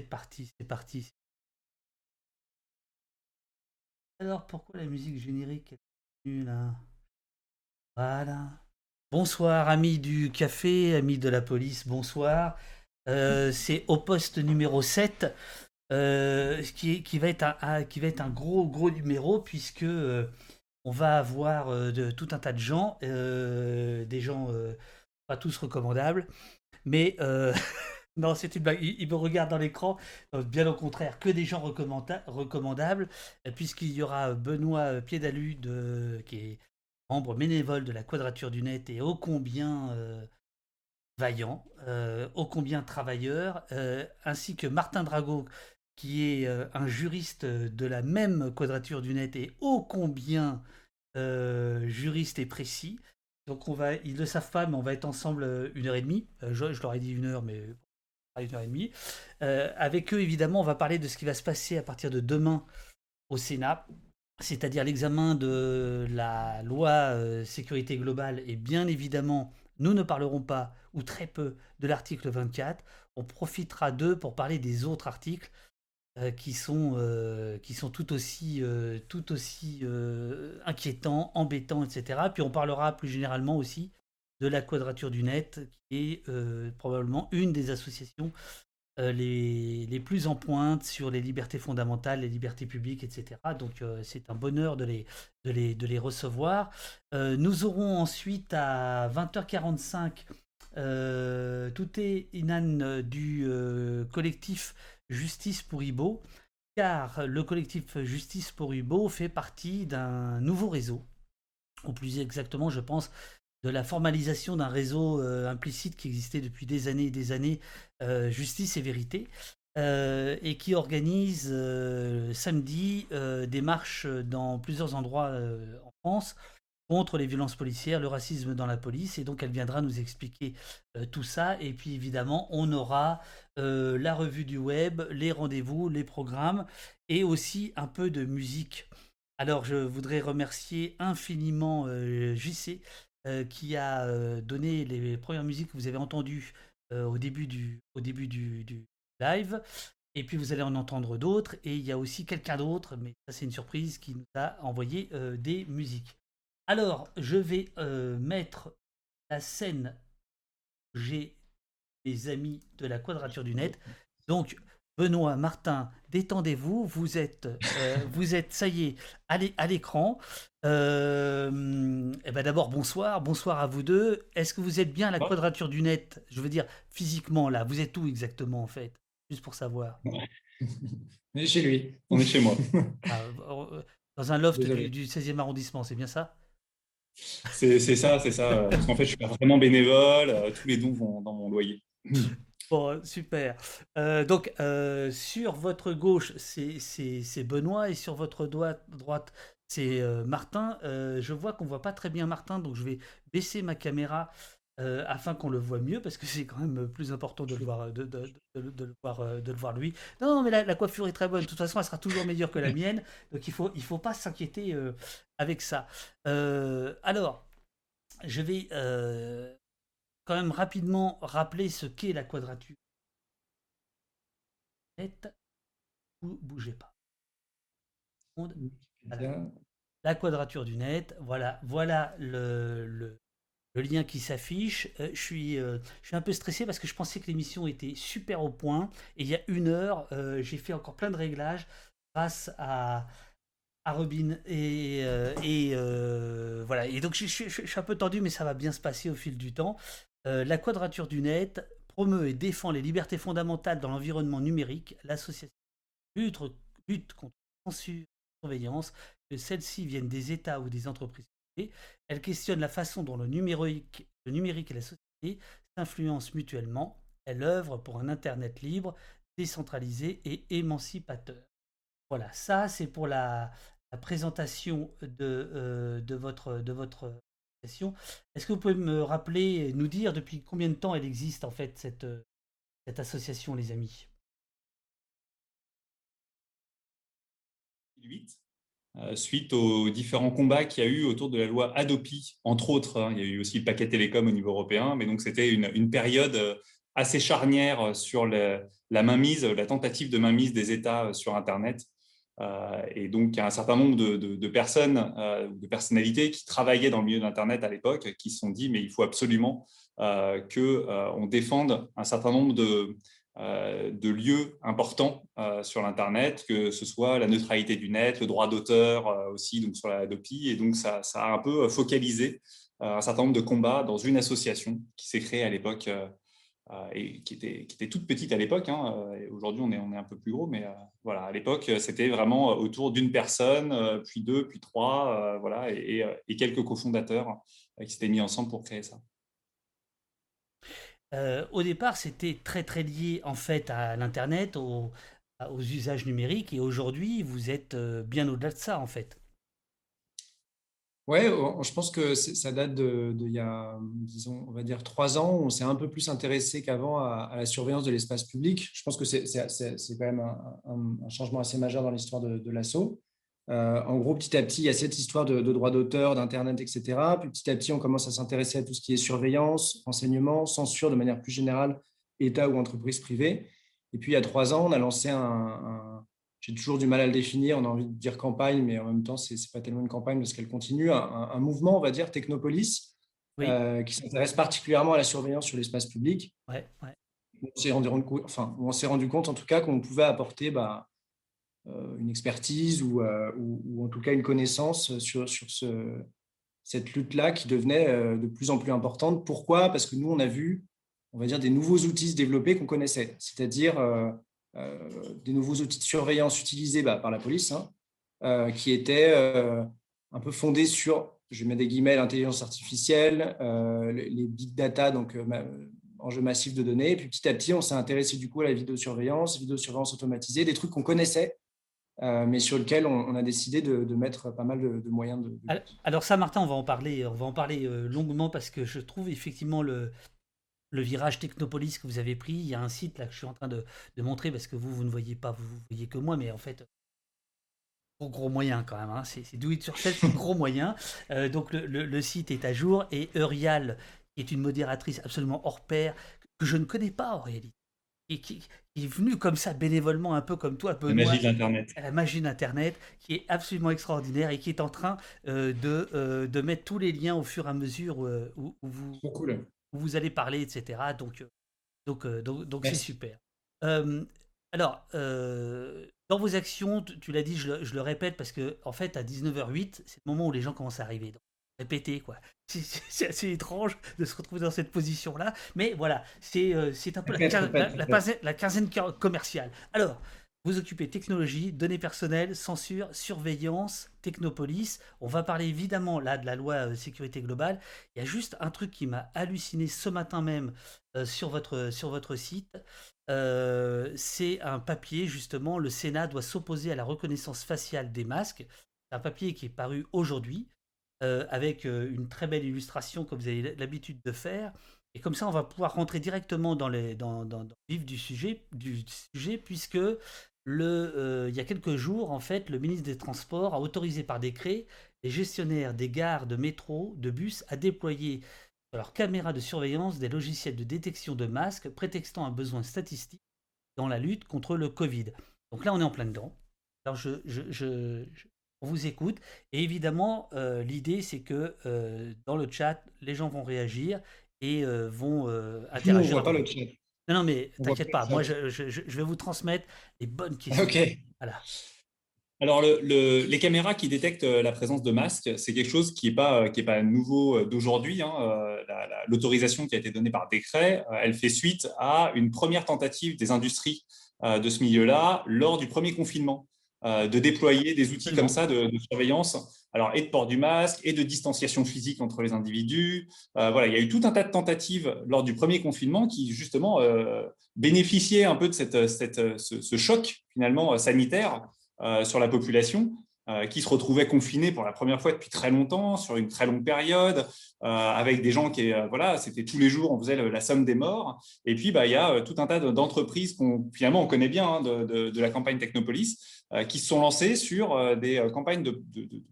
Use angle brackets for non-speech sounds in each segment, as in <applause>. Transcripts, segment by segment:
c'est parti, c'est parti. Alors pourquoi la musique générique est venue là? Voilà. Bonsoir amis du café, amis de la police, bonsoir. Euh, <laughs> c'est au poste numéro 7, euh, qui, qui, va être un, qui va être un gros gros numéro puisque euh, on va avoir de, tout un tas de gens, des gens pas tous recommandables, mais <laughs> non c'est une blague, il, me regarde dans l'écran, bien au contraire, que des gens recommandables, puisqu'il y aura Benoît Piédalu de, qui est membre bénévole de la Quadrature du Net et ô combien euh, vaillant, euh, ô combien travailleur, euh, ainsi que Martin Drago, qui est un juriste de la même Quadrature du Net et ô combien juriste et précis. Donc on va, ils le savent pas, mais on va être ensemble une heure et demie. Je, je, leur ai dit une heure, mais une heure et demie. avec eux, évidemment, on va parler de ce qui va se passer à partir de demain au Sénat c'est-à-dire l'examen de la loi euh, sécurité globale, et bien évidemment, nous ne parlerons pas, ou très peu, de l'article 24. On profitera d'eux pour parler des autres articles euh, qui, sont, euh, qui sont tout aussi, tout aussi inquiétants, embêtants, etc. Puis on parlera plus généralement aussi de la Quadrature du Net, qui est probablement une des associations euh, les, les, plus en pointe sur les libertés fondamentales, les libertés publiques, etc. Donc euh, c'est un bonheur de les, de les, de les recevoir. Euh, nous aurons ensuite à 20h45 tout est Inan du collectif Justice pour Ibo, car le collectif Justice pour Ibo fait partie d'un nouveau réseau, ou plus exactement, je pense, de la formalisation d'un réseau implicite qui existait depuis des années et des années euh, Justice et Vérité, euh, et qui organise euh, samedi des marches dans plusieurs endroits en France contre les violences policières, le racisme dans la police, et donc elle viendra nous expliquer tout ça, et puis évidemment on aura la revue du web, les rendez-vous, les programmes, et aussi un peu de musique. Alors je voudrais remercier infiniment JC qui a donné les premières musiques que vous avez entendues euh, au début, du, au début du, live. Et puis vous allez en entendre d'autres. Et il y a aussi quelqu'un d'autre, mais ça c'est une surprise, qui nous a envoyé euh, des musiques. Alors, je vais euh, mettre la scène. J'ai des amis de la quadrature du net. Donc, Benoît, Martin, détendez-vous. Vous êtes, euh, <laughs> vous êtes, ça y est, à l'écran. Euh, eh ben d'abord, bonsoir, bonsoir à vous deux. Est-ce que vous êtes bien à la quadrature du net? Je veux dire, physiquement, là, vous êtes où exactement, en fait? Juste pour savoir. <laughs> On est chez lui, on est chez moi. <laughs> Ah, euh, dans un loft du, 16e arrondissement, c'est bien ça? C'est ça, c'est ça. Parce qu'en fait, je suis vraiment bénévole, tous les dons vont dans mon loyer. Bon, super. Euh, donc, euh, sur votre gauche, c'est Benoît et sur votre droite, c'est euh, Martin. je vois qu'on voit pas très bien Martin, donc je vais baisser ma caméra afin qu'on le voit mieux, parce que c'est quand même plus important de le voir, de, le, voir, de le voir lui. Non, mais la, coiffure est très bonne. De toute façon, elle sera toujours meilleure que la <laughs> mienne, donc il faut, il faut pas s'inquiéter avec ça. alors, je vais quand même rapidement rappeler ce qu'est la quadrature. Vous bougez pas. La quadrature du net, voilà, voilà le, le, lien qui s'affiche. Euh, je, suis, euh, je suis un peu stressé parce que je pensais que l'émission était super au point. Et il y a une heure, euh, j'ai fait encore plein de réglages grâce à, à Robin. Et, et voilà. Et donc je, suis un peu tendu, mais ça va bien se passer au fil du temps. Euh, la Quadrature du Net promeut et défend les libertés fondamentales dans l'environnement numérique. L'association lutte, contre la censure la surveillance, que celles-ci viennent des États ou des entreprises Elle questionne la façon dont le numérique, le numérique et la société s'influencent mutuellement. Elle œuvre pour un Internet libre, décentralisé et émancipateur. Voilà, ça c'est pour la, présentation de, euh, de, votre, de votre est-ce que vous pouvez me rappeler, nous dire depuis combien de temps elle existe en fait cette, euh, association, les amis? 2008, euh, suite aux différents combats qu'il y a eu autour de la loi Adopi, entre autres. Hein. il y a eu aussi le paquet télécom au niveau européen, mais donc c'était une, période assez charnière sur la mainmise, la tentative de mainmise des États sur Internet. Et donc, il y a un certain nombre de, personnes, de personnalités qui travaillaient dans le milieu d'Internet à l'époque, qui se sont dit, mais il faut absolument qu'on défende un certain nombre de, de lieux importants sur l'Internet, que ce soit la neutralité du net, le droit d'auteur aussi donc sur la Adopi. Et donc, ça, a un peu focalisé un certain nombre de combats dans une association qui s'est créée à l'époque et qui était, toute petite à l'époque. Hein, aujourd'hui, on est, un peu plus gros, mais voilà, à l'époque, c'était vraiment autour d'une personne, puis deux, puis trois, voilà, et, quelques cofondateurs qui s'étaient mis ensemble pour créer ça. Euh, au départ, c'était très très lié en fait à l'internet, aux, usages numériques, et aujourd'hui, vous êtes euh, bien au-delà de ça en fait. Ouais, je pense que ça date de, il y a, disons, on va dire trois ans. On s'est un peu plus intéressé qu'avant à, la surveillance de l'espace public. Je pense que c'est quand même un, changement assez majeur dans l'histoire de, de l'assaut. Euh, en gros, petit à petit, il y a cette histoire de, droit d'auteur, d'Internet, etc. Puis petit à petit, on commence à s'intéresser à tout ce qui est surveillance, renseignement, censure de manière plus générale, État ou entreprise privée. Et puis, il y a trois ans, on a lancé un, j'ai toujours du mal à le définir, on a envie de dire campagne, mais en même temps, ce n'est pas tellement une campagne parce qu'elle continue, un, mouvement, on va dire, Technopolis, euh, qui s'intéresse particulièrement à la surveillance sur l'espace public. On s'est rendu, enfin, on s'est rendu compte, en tout cas, qu'on pouvait apporter bah, euh, une expertise euh, ou, ou, en tout cas une connaissance sur, sur ce, cette lutte-là qui devenait de plus en plus importante. Pourquoi? Parce que nous, on a vu, on va dire, des nouveaux outils se développer qu'on connaissait, c'est-à-dire des nouveaux outils de surveillance utilisés bah, par la police, hein, qui étaient un peu fondés sur, je mets des guillemets, l'intelligence artificielle, les big data, donc enjeux massifs de données. Et puis petit à petit, on s'est intéressé du coup à la vidéosurveillance, vidéosurveillance automatisée, des trucs qu'on connaissait, euh, mais sur lequel on, a décidé de, mettre pas mal de, moyens. De, alors, ça, Martin, on va en parler, on va en parler euh, longuement parce que je trouve effectivement le, le virage Technopolis que vous avez pris. Il y a un site là que je suis en train de, montrer parce que vous, vous ne voyez pas, vous, vous voyez que moi, mais en fait, gros gros moyen quand même. Hein. C'est do it sur c'est gros moyen. <laughs> Euh, donc le, le, site est à jour et Eurial, qui est une modératrice absolument hors pair que je ne connais pas en réalité et qui, est venu comme ça bénévolement, un peu comme toi, La magie d'Internet. La magie d'Internet, qui est absolument extraordinaire et qui est en train euh, de, euh, de mettre tous les liens au fur et à mesure euh, où, vous, vous allez parler, etc. Donc, donc, donc, c'est super. alors, dans vos actions, tu, l'as dit, je le, je le, répète, parce que en fait, à 19h08, c'est le moment où les gens commencent à arriver répéter quoi. <laughs> C'est assez étrange de se retrouver dans cette position-là, mais voilà, c'est euh, un peu la, la, quinzaine, commerciale. Alors, vous occupez technologie, données personnelles, censure, surveillance, technopolis. On va parler évidemment là de la loi euh, sécurité globale. Il y a juste un truc qui m'a halluciné ce matin même euh, sur, votre, sur votre site. c'est un papier, justement, le Sénat doit s'opposer à la reconnaissance faciale des masques. C'est un papier qui est paru aujourd'hui. Euh, avec euh, une très belle illustration comme vous avez l'habitude de faire. Et comme ça, on va pouvoir rentrer directement dans, les, dans, dans, le vif du sujet, du sujet puisque le, euh, il y a quelques jours, en fait, le ministre des Transports a autorisé par décret les gestionnaires des gares de métro, de bus, à déployer sur leurs caméras de surveillance des logiciels de détection de masques, prétextant un besoin statistique dans la lutte contre le Covid. Donc là, on est en plein dedans. Alors, je, je, on vous écoute. Et évidemment, euh, l'idée, c'est que euh, dans le chat, les gens vont réagir et vont interagir. On voit pas le chat. Non, non, mais t'inquiète pas. Moi, je, vais vous transmettre les bonnes questions. Ok. Voilà. Alors, les caméras qui détectent la présence de masques, c'est quelque chose qui n'est pas, qui est pas nouveau d'aujourd'hui. Hein. L'autorisation qui a été donnée par décret, elle fait suite à une première tentative des industries de ce milieu-là lors du premier confinement. Euh, de déployer des outils comme ça de, surveillance, alors et de port du masque et de distanciation physique entre les individus. Euh, voilà, il y a eu tout un tas de tentatives lors du premier confinement qui justement euh, bénéficiaient un peu de cette, cette, ce, choc finalement sanitaire sur la population qui se retrouvait confinée pour la première fois depuis très longtemps, sur une très longue période, avec des gens qui, voilà, c'était tous les jours, on faisait la somme des morts. Et puis, bah, il y a tout un tas d'entreprises qu'on finalement on connaît bien hein, de, de, de, la campagne Technopolis, euh, qui se sont lancés sur euh, des euh, campagnes de,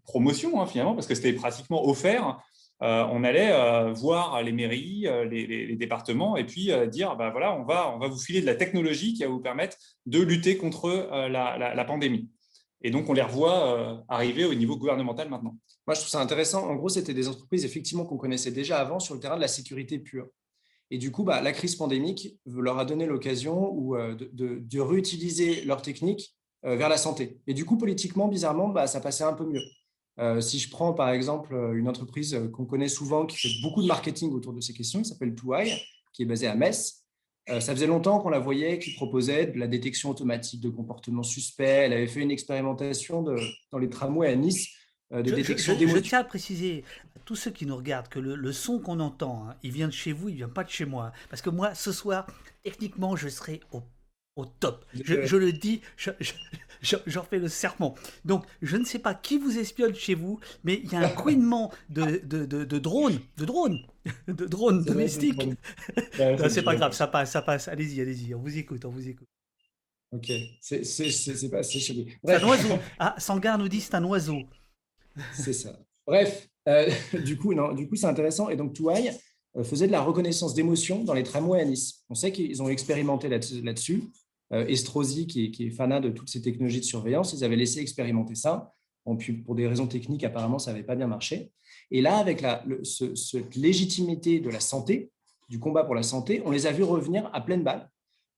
promotion, hein, finalement, parce que c'était pratiquement offert on allait voir les mairies, les, départements, et puis dire, bah, voilà, on va, on va vous filer de la technologie qui va vous permettre de lutter contre la, pandémie. Et donc, on les revoit arriver au niveau gouvernemental maintenant. Moi, je trouve ça intéressant. En gros, c'était des entreprises, effectivement, qu'on connaissait déjà avant sur le terrain de la sécurité pure. Et du coup, bah, la crise pandémique leur a donné l'occasion de, de, réutiliser leurs techniques vers la santé. Et du coup, politiquement, bizarrement, bah, ça passait un peu mieux. Euh, si je prends par exemple une entreprise qu'on connaît souvent qui fait beaucoup de marketing autour de ces questions, qui s'appelle Touai, qui est basée à Metz, euh, ça faisait longtemps qu'on la voyait, qui proposait de la détection automatique de comportements suspects. Elle avait fait une expérimentation de, dans les tramways à Nice euh, de je, détection je, je, tiens à préciser à tous ceux qui nous regardent que le, son qu'on entend, hein, il vient de chez vous, il vient pas de chez moi. Parce que moi, ce soir, techniquement, je serai au au top. Je, le dis, j'en fais le serment. Donc, je ne sais pas qui vous espionne chez vous, mais il y a un <laughs> couinement de, de, de, de drones, de drones, de drones domestiques. <laughs> C'est pas grave, ça passe, ça passe. Allez-y, allez-y, on vous écoute, on vous écoute. Ok, c'est pas c'est C'est un oiseau. Ah, Sangar nous dit c'est un oiseau. C'est ça. Bref, euh, <laughs> du coup, non, du coup, c'est intéressant. Et donc, Touaille euh, faisait de la reconnaissance d'émotion dans les tramways à Nice. On sait qu'ils ont expérimenté là-dessus. Euh, Estrosi, qui est, fanat de toutes ces technologies de surveillance, ils avaient laissé expérimenter ça. pour des raisons techniques, apparemment, ça n'avait pas bien marché. Et là, avec la, cette légitimité de la santé, du combat pour la santé, on les a vus revenir à pleine balle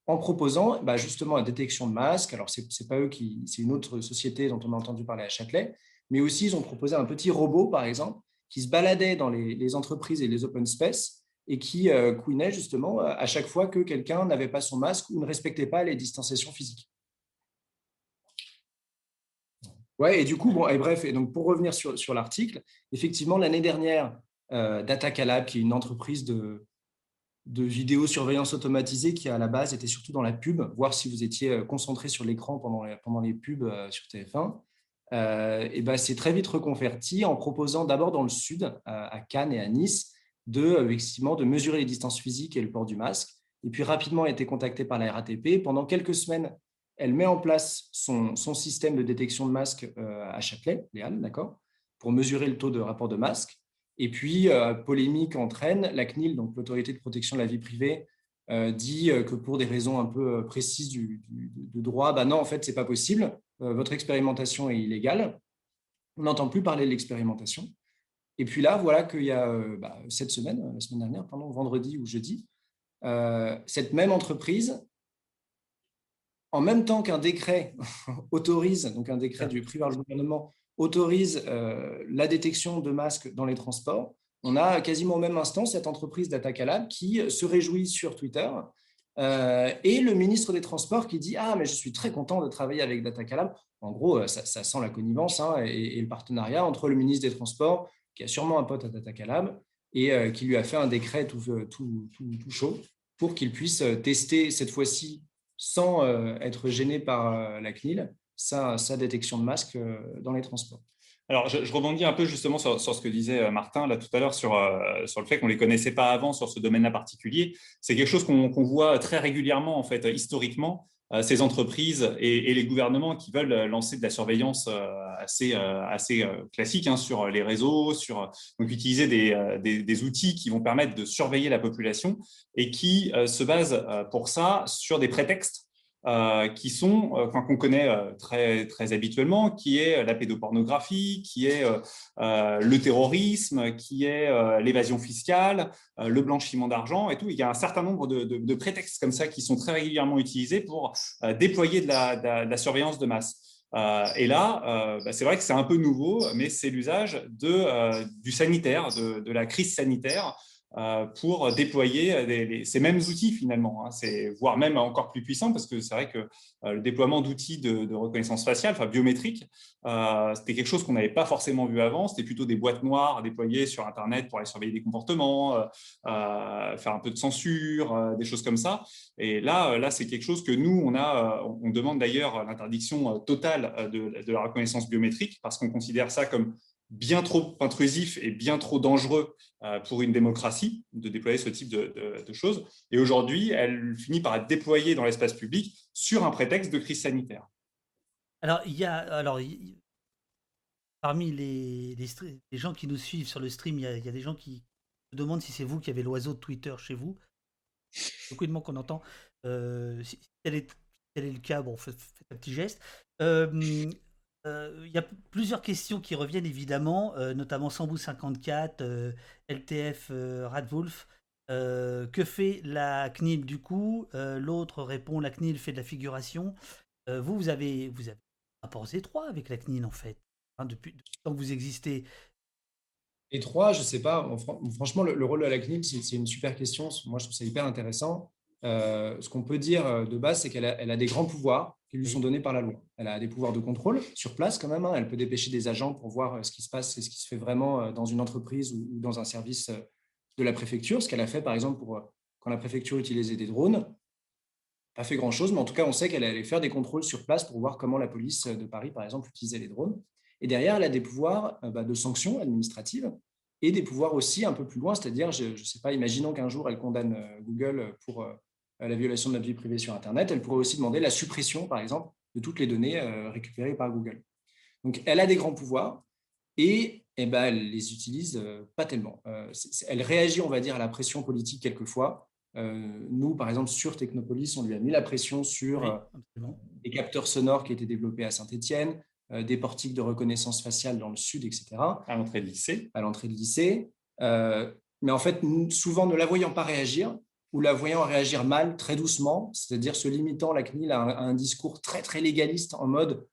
en proposant bah, justement la détection de masques. Alors, ce n'est pas eux qui, c'est une autre société dont on a entendu parler à Châtelet, mais aussi ils ont proposé un petit robot, par exemple, qui se baladait dans les, les entreprises et les open space et qui euh, couinait justement à chaque fois que quelqu'un n'avait pas son masque ou ne respectait pas les distanciations physiques. Ouais, et du coup, bon, et bref, et donc pour revenir sur, sur l'article, effectivement, l'année dernière, euh, Datacalab, qui est une entreprise de, de vidéosurveillance automatisée qui, à la base, était surtout dans la pub, voir si vous étiez euh, concentré sur l'écran pendant les, pendant les pubs euh, sur TF1, et ben, c'est très vite reconverti en proposant d'abord dans le sud, à Cannes et à Nice, de, euh, effectivement, de mesurer les distances physiques et le port du masque. Et puis rapidement a été contactée par la RATP. Pendant quelques semaines, elle met en place son, système de détection de masque euh, à Châtelet, Léal, d'accord, pour mesurer le taux de rapport de masque. Et puis, euh, polémique entraîne, la CNIL, donc l'autorité de protection de la vie privée, dit que pour des raisons un peu précises du, de droit, bah non, en fait, c'est pas possible. votre expérimentation est illégale. On n'entend plus parler de l'expérimentation. Et puis là, voilà qu'il y a euh, bah, cette semaine, euh, la semaine dernière, pardon, vendredi ou jeudi, euh, cette même entreprise, en même temps qu'un décret <laughs> autorise, donc un décret du privé par gouvernement, autorise la détection de masques dans les transports, on a quasiment au même instant cette entreprise d'Atacalab qui se réjouit sur Twitter et le ministre des Transports qui dit Ah, mais je suis très content de travailler avec DataCalab. En gros, ça, sent la connivence hein, et, le partenariat entre le ministre des Transports, qui a sûrement un pote à Data et euh, qui lui a fait un décret tout, euh, chaud pour qu'il puisse euh, tester cette fois-ci, sans être gêné par la CNIL, sa, détection de masque dans les transports. Alors, je, rebondis un peu justement sur, ce que disait Martin là tout à l'heure sur, le fait qu'on ne les connaissait pas avant sur ce domaine-là particulier. C'est quelque chose qu'on voit très régulièrement, en fait, historiquement, ces entreprises et, les gouvernements qui veulent lancer de la surveillance euh, assez, euh, assez classique hein, sur les réseaux, sur donc utiliser des, des, outils qui vont permettre de surveiller la population et qui se basent pour ça sur des prétextes euh, qui sont, euh, qu'on connaît euh, très, très habituellement, qui est la pédopornographie, qui est le terrorisme, qui est l'évasion fiscale, le blanchiment d'argent et tout. Il y a un certain nombre de, prétextes comme ça qui sont très régulièrement utilisés pour déployer de la, surveillance de masse. et là, bah, c'est vrai que c'est un peu nouveau, mais c'est l'usage du sanitaire, de, la crise sanitaire pour déployer ces mêmes outils finalement, hein. voire même encore plus puissant parce que c'est vrai que euh, le déploiement d'outils de, reconnaissance faciale, enfin biométrique, euh, c'était quelque chose qu'on n'avait pas forcément vu avant. C'était plutôt des boîtes noires déployées sur Internet pour aller surveiller des comportements, faire un peu de censure, des choses comme ça. Et là, là, c'est quelque chose que nous, on a, on demande d'ailleurs l'interdiction totale de la reconnaissance biométrique parce qu'on considère ça comme bien trop intrusif et bien trop dangereux euh, pour une démocratie de déployer ce type de, choses. Et aujourd'hui, elle finit par être déployée dans l'espace public sur un prétexte de crise sanitaire. Alors, il y a, alors, parmi les, gens qui nous suivent sur le stream, il y a, des gens qui se demandent si c'est vous qui avez l'oiseau de Twitter chez vous. Beaucoup de mots qu'on entend. Euh, si tel est, le cas, bon, faites, un petit geste. Euh, il y a plusieurs questions qui reviennent évidemment, notamment Sambou54, LTF Radwolf. que fait la CNIL du coup? L'autre répond la CNIL fait de la figuration. vous, vous avez, vous avez un rapport Z3 avec la CNIL en fait, hein, depuis, depuis le temps que vous existez. Et trois, je ne sais pas. Franchement, le, rôle de la CNIL, c'est une super question. Moi, je trouve ça hyper intéressant. Euh, ce qu'on peut dire euh, de base, c'est qu'elle a, des grands pouvoirs qui lui sont donnés par la loi. Elle a des pouvoirs de contrôle sur place quand même. Hein. Elle peut dépêcher des agents pour voir euh, ce qui se passe et ce qui se fait vraiment dans une entreprise ou, dans un service de la préfecture. Ce qu'elle a fait, par exemple, pour, quand la préfecture utilisait des drones. Pas fait grand-chose, mais en tout cas, on sait qu'elle allait faire des contrôles sur place pour voir comment la police de Paris, par exemple, utilisait les drones. Et derrière, elle a des pouvoirs bah, de sanctions administratives et des pouvoirs aussi un peu plus loin, c'est-à-dire, je ne sais pas, imaginons qu'un jour elle condamne Google pour la violation de notre vie privée sur Internet, elle pourrait aussi demander la suppression, par exemple, de toutes les données récupérées par Google. Donc, elle a des grands pouvoirs et eh ben, elle les utilise pas tellement. elle réagit, on va dire, à la pression politique quelquefois. nous, par exemple, sur Technopolis, on lui a mis la pression sur les capteurs sonores qui étaient développés à Saint-Etienne, euh, des portiques de reconnaissance faciale dans le sud, etc. À l'entrée de lycée. À l'entrée de lycée. Euh, mais en fait, souvent ne la voyant pas réagir ou la voyant réagir mal, très doucement, c'est-à-dire se limitant, la CNIL, à un, discours très, très légaliste en mode,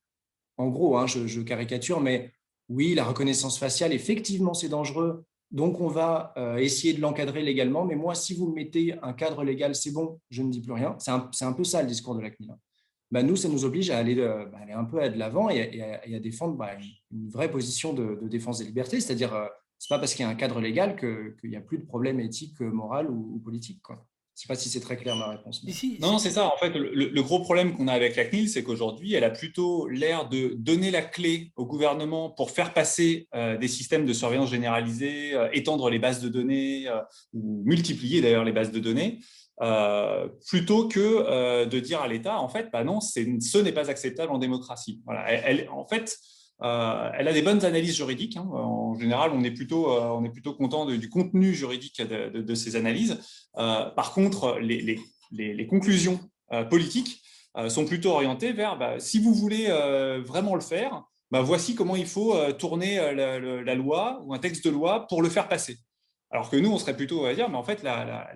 en gros, hein, je, caricature, mais oui, la reconnaissance faciale, effectivement, c'est dangereux, donc on va euh, essayer de l'encadrer légalement, mais moi, si vous mettez un cadre légal, c'est bon, je ne dis plus rien. C'est un, peu ça le discours de la CNIL. Hein. Bah, nous, ça nous oblige à aller, bah, aller un peu de l'avant et, à défendre bah, une vraie position de, défense des libertés. C'est-à-dire, euh, ce n'est pas parce qu'il y a un cadre légal qu'il n'y a plus de problème éthique, moral ou, politique. Quoi. Je ne sais pas si c'est très clair ma réponse. non, c'est ça. En fait, le, gros problème qu'on a avec la CNIL, c'est qu'aujourd'hui, elle a plutôt l'air de donner la clé au gouvernement pour faire passer euh, des systèmes de surveillance généralisés, étendre les bases de données ou multiplier d'ailleurs les bases de données. Euh, plutôt que euh, de dire à l'État, en fait, bah non, ce n'est pas acceptable en démocratie. Voilà. Elle, en fait, euh, elle a des bonnes analyses juridiques. Hein. En général, on est plutôt, plutôt content du contenu juridique de, ces analyses. par contre, les, conclusions politiques sont plutôt orientées vers, bah, si vous voulez vraiment le faire, bah, voici comment il faut tourner la, loi ou un texte de loi pour le faire passer. Alors que nous, on serait plutôt à dire, mais en fait, la,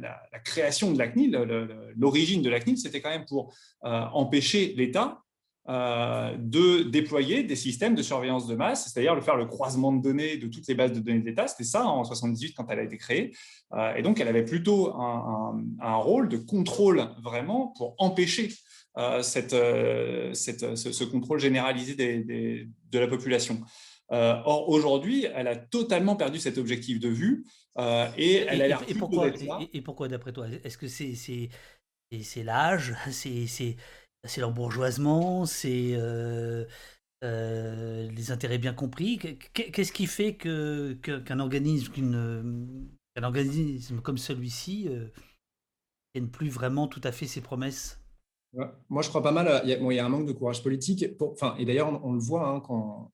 création de la CNIL, l'origine de la CNIL, c'était quand même pour euh, empêcher l'État euh, de déployer des systèmes de surveillance de masse, c'est-à-dire de faire le croisement de données de toutes les bases de données de l'État. C'était ça en 78 quand elle a été créée. Euh, et donc, elle avait plutôt un, rôle de contrôle vraiment pour empêcher cette, ce, contrôle généralisé de la population. or, aujourd'hui, elle a totalement perdu cet objectif de vue. Euh, et elle a l'air et, pourquoi, et, pourquoi, d'après toi? Est-ce que c'est l'âge? <laughs> C'est l'embourgeoisement C'est euh, euh, les intérêts bien compris Qu'est-ce qui fait que qu'un organisme, qu'un organisme comme celui-ci ne tienne plus vraiment tout à fait ses promesses? Moi, je crois pas mal. Il y, a, il y a un manque de courage politique. enfin, et d'ailleurs, on, le voit hein, quand,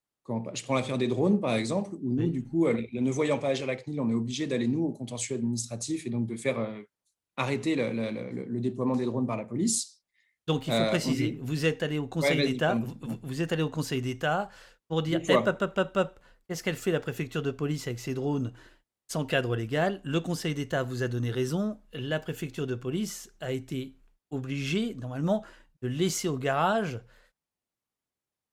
je prends l'affaire des drones, par exemple, où nous, du coup, euh, ne voyant pas agir la CNIL, on est obligé d'aller, nous, au contentieux administratif et donc de faire euh, arrêter le, déploiement des drones par la police. Donc, il faut euh, préciser, vous êtes allé au Conseil d'État, vous, êtes allé au Conseil d'État pour dire, qu'est-ce qu'elle fait la préfecture de police avec ces drones sans cadre légal? Le Conseil d'État vous a donné raison, la préfecture de police a été obligée, normalement, de laisser au garage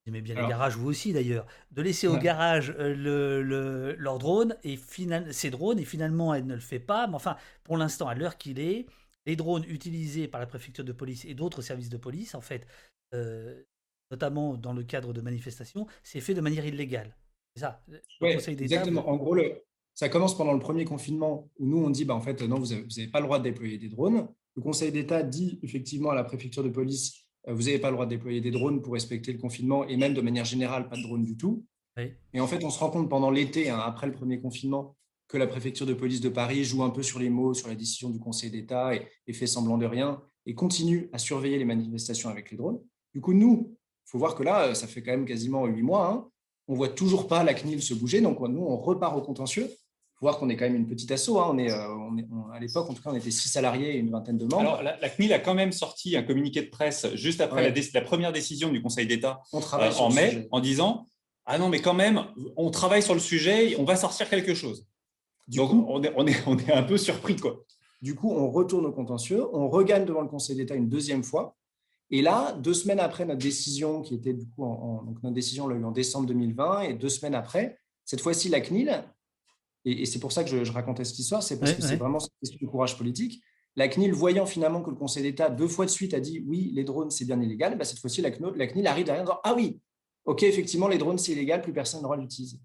vous aimez bien les garages, vous aussi d'ailleurs, de laisser au garage euh, le, leur drone et final, drones, et finalement elle ne le fait pas. Mais enfin, pour l'instant, à l'heure qu'il est, les drones utilisés par la préfecture de police et d'autres services de police, en fait, euh, notamment dans le cadre de manifestations, c'est fait de manière illégale. C'est ça. Oui, exactement. En gros, le, ça commence pendant le premier confinement où nous on dit, bah, en fait, non, vous n'avez pas le droit de déployer des drones. Le Conseil d'État dit effectivement à la préfecture de police, euh, vous n'avez pas le droit de déployer des drones pour respecter le confinement et même de manière générale, pas de drones du tout. Et en fait, on se rend compte pendant l'été, hein, après le premier confinement, que la préfecture de police de Paris joue un peu sur les mots, sur la décision du Conseil d'État et, fait semblant de rien et continue à surveiller les manifestations avec les drones. Du coup, nous, il faut voir que là, ça fait quand même quasiment huit mois. Hein, on voit toujours pas la CNIL se bouger. Donc, nous, on repart au contentieux voir qu'on est quand même une petite asso. Hein. On est, on à l'époque, en tout cas, on était six salariés et une vingtaine de membres. Alors, la, CNIL a quand même sorti un communiqué de presse juste après la, première décision du Conseil d'État en mai, en disant Ah non, mais quand même, on travaille sur le sujet, on va sortir quelque chose. Donc, on, est, on, est, on est un peu surpris. Quoi. Du coup, on retourne au contentieux, on regagne devant le Conseil d'État une deuxième fois. Et là, deux semaines après notre décision, qui était du coup, en, donc notre décision l'a eu en décembre 2020, et deux semaines après, cette fois-ci, la CNIL, et, c'est pour ça que je, racontais cette histoire, c'est parce que c'est vraiment une question de courage politique. La CNIL, voyant finalement que le Conseil d'État, deux fois de suite, a dit oui, les drones, c'est bien illégal, bah, cette fois-ci, la, la CNIL arrive derrière en disant ah oui, ok, effectivement, les drones, c'est illégal, plus personne n'aura l'utiliser.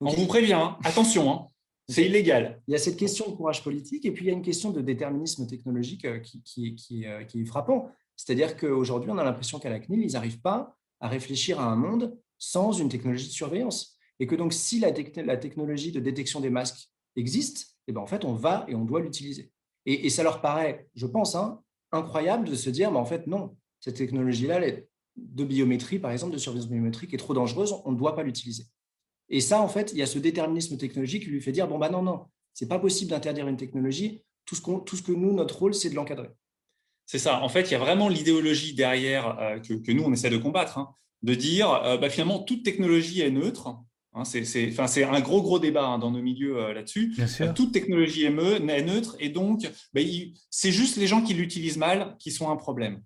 On vous prévient, hein. attention, hein. C'est illégal. Il y a cette question de courage politique et puis il y a une question de déterminisme technologique euh, euh, qui est frappant. C'est-à-dire qu'aujourd'hui, on a l'impression qu'à la CNIL, ils n'arrivent pas à réfléchir à un monde sans une technologie de surveillance. Et que donc, si la, la technologie de détection des masques existe, et eh ben, en fait, on va et on doit l'utiliser. Et, ça leur paraît, je pense, hein, incroyable de se dire, mais en fait, non, cette technologie-là de biométrie, par exemple, de surveillance biométrique, est trop dangereuse, on ne doit pas l'utiliser. Et ça, en fait, il y a ce déterminisme technologique qui lui fait dire, bon, bah non, non, c'est pas possible d'interdire une technologie, tout ce, tout ce que nous, notre rôle, c'est de l'encadrer. C'est ça. En fait, il y a vraiment l'idéologie derrière euh, que, nous, on essaie de combattre, hein, de dire, euh, bah, finalement, toute technologie est neutre, Hein, c'est un gros, gros débat hein, dans nos milieux euh, là-dessus. toute technologie est, neutre et donc ben, c'est juste les gens qui l'utilisent mal qui sont un problème.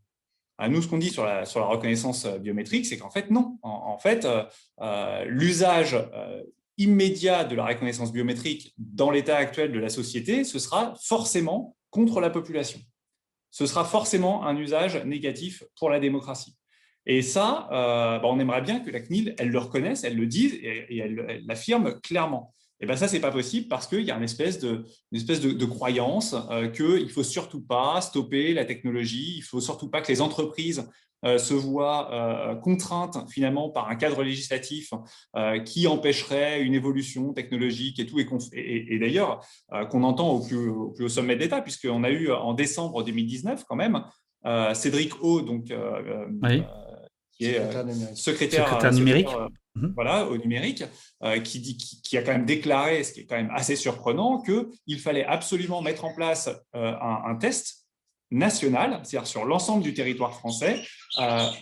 Nous, ce qu'on dit sur la, sur la, reconnaissance euh, biométrique, c'est qu'en fait, non. En, fait, euh, l'usage immédiat de la reconnaissance biométrique dans l'état actuel de la société, ce sera forcément contre la population. Ce sera forcément un usage négatif pour la démocratie. Et ça, euh, bah, on aimerait bien que la CNIL, elle le reconnaisse, elle le dise et, elle l'affirme clairement. Et bien ça, c'est pas possible parce qu'il y a une espèce de, une espèce de, croyance euh, qu'il ne faut surtout pas stopper la technologie, il ne faut surtout pas que les entreprises euh, se voient contraintes finalement par un cadre législatif qui empêcherait une évolution technologique et tout. Et, d'ailleurs, qu'on entend au plus, au plus haut sommet d'État, puisqu'on a eu en décembre 2019 quand même Cédric O, donc qui est euh, secrétaire, numérique. Mhm. Voilà, au numérique, euh, qui, a quand même déclaré, ce qui est quand même assez surprenant, qu'il fallait absolument mettre en place euh, un, test national, c'est-à-dire sur l'ensemble du territoire français,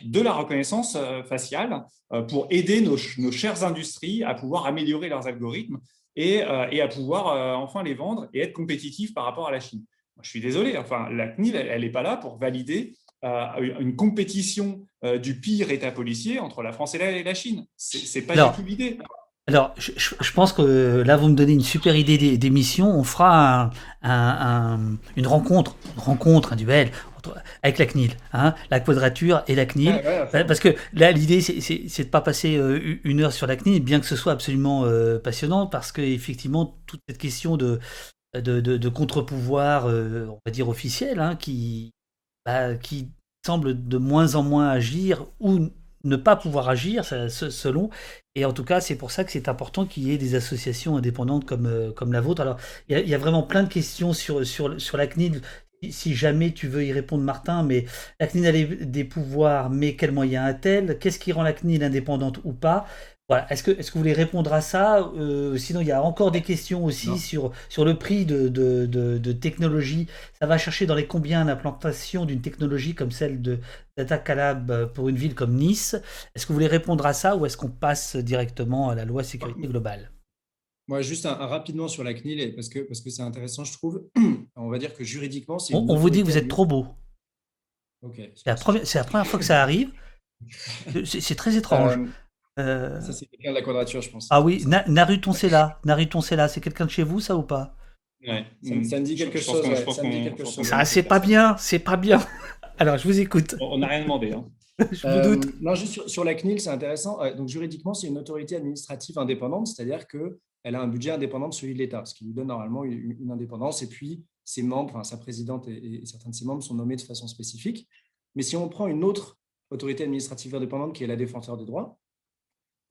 de la reconnaissance faciale pour aider nos, chères industries à pouvoir améliorer leurs algorithmes et, et à pouvoir enfin les vendre et être compétitifs par rapport à la Chine. je suis désolé, enfin, la CNIL, elle n'est pas là pour valider une compétition euh, du pire État policier entre la France et la, Chine. C'est pas du tout l'idée. Alors, je, pense que là, vous me donnez une super idée d'émission. On fera une rencontre, une rencontre, un duel avec la CNIL, hein, la quadrature et la CNIL. parce que là, l'idée, c'est de pas passer euh, une heure sur la CNIL, bien que ce soit absolument euh, passionnant, parce qu'effectivement, toute cette question de, de, contre-pouvoir, on va dire officiel, hein, qui, bah, qui semble de moins en moins agir ou ne pas pouvoir agir, selon. Et en tout cas, c'est pour ça que c'est important qu'il y ait des associations indépendantes comme, euh, comme la vôtre. Alors, il y, a vraiment plein de questions sur, sur, sur la CNIL. Si jamais tu veux y répondre, Martin, mais la CNIL a des pouvoirs, mais quels moyens a-t-elle? Qu'est-ce qui rend la CNIL indépendante ou pas? Est-ce que, est que vous voulez répondre à ça euh, Sinon, il y a encore des questions aussi sur, sur le prix de, de, technologie. Ça va chercher dans les combien l'implantation d'une technologie comme celle de Data Calab pour une ville comme Nice. Est-ce que vous voulez répondre à ça ou est-ce qu'on passe directement à la loi sécurité globale? moi, juste un, rapidement sur la CNIL, parce que parce que c'est intéressant, je trouve. <clears throat> On va dire que juridiquement, c'est. On, vous dit que vous êtes trop beau. C'est la, première, la première fois que ça arrive. <laughs> C'est très étrange. Euh, euh, ça, c'est quelqu'un de la quadrature, je pense. Ah oui, Na Naruton là. Naruton là, c'est quelqu'un de chez vous, ça ou pas? Ouais, ça, me dit quelque chose. Ça, c'est pas bien, c'est pas bien. <laughs> Alors, je vous écoute. On n'a rien demandé. Hein. <laughs> je vous doute. Euh, non, juste sur, la CNIL, c'est intéressant. donc, juridiquement, c'est une autorité administrative indépendante, c'est-à-dire qu'elle a un budget indépendant de celui de l'État, ce qui lui donne normalement une, indépendance. Et puis, ses membres, sa présidente et, et, certains de ses membres sont nommés de façon spécifique. Mais si on prend une autre autorité administrative indépendante qui est la défenseur des droits,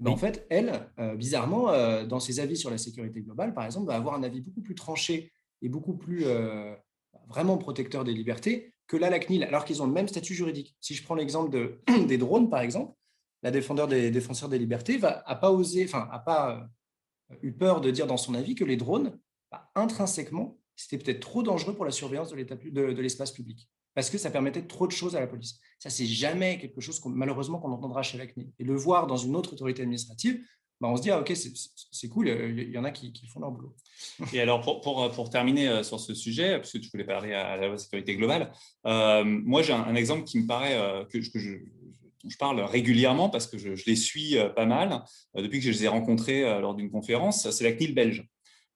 en fait, elle, euh, bizarrement, euh, dans ses avis sur la sécurité globale, par exemple, va avoir un avis beaucoup plus tranché et beaucoup plus euh, vraiment protecteur des libertés que la CNIL, alors qu'ils ont le même statut juridique. Si je prends l'exemple de, <clears throat> des drones, par exemple, la défendeur des défenseurs des libertés, va, a pas osé, enfin, a pas eu peur de dire dans son avis que les drones, bah, intrinsèquement, c'était peut-être trop dangereux pour la surveillance de l'espace public parce que ça permettait trop de choses à la police. Ça, c'est jamais quelque chose malheureusement qu'on entendra chez la CNIL. Et le voir dans une autre autorité administrative, bah, on se dit, ah, ok, c'est cool, il y en a qui, font leur boulot. Et alors, pour, pour, terminer euh, sur ce sujet, parce que tu voulais parler à la sécurité globale, euh, moi, j'ai un, exemple qui me paraît, euh, que, je parle régulièrement parce que je, les suis pas mal depuis que je les ai rencontrés lors d'une conférence, c'est la CNIL belge.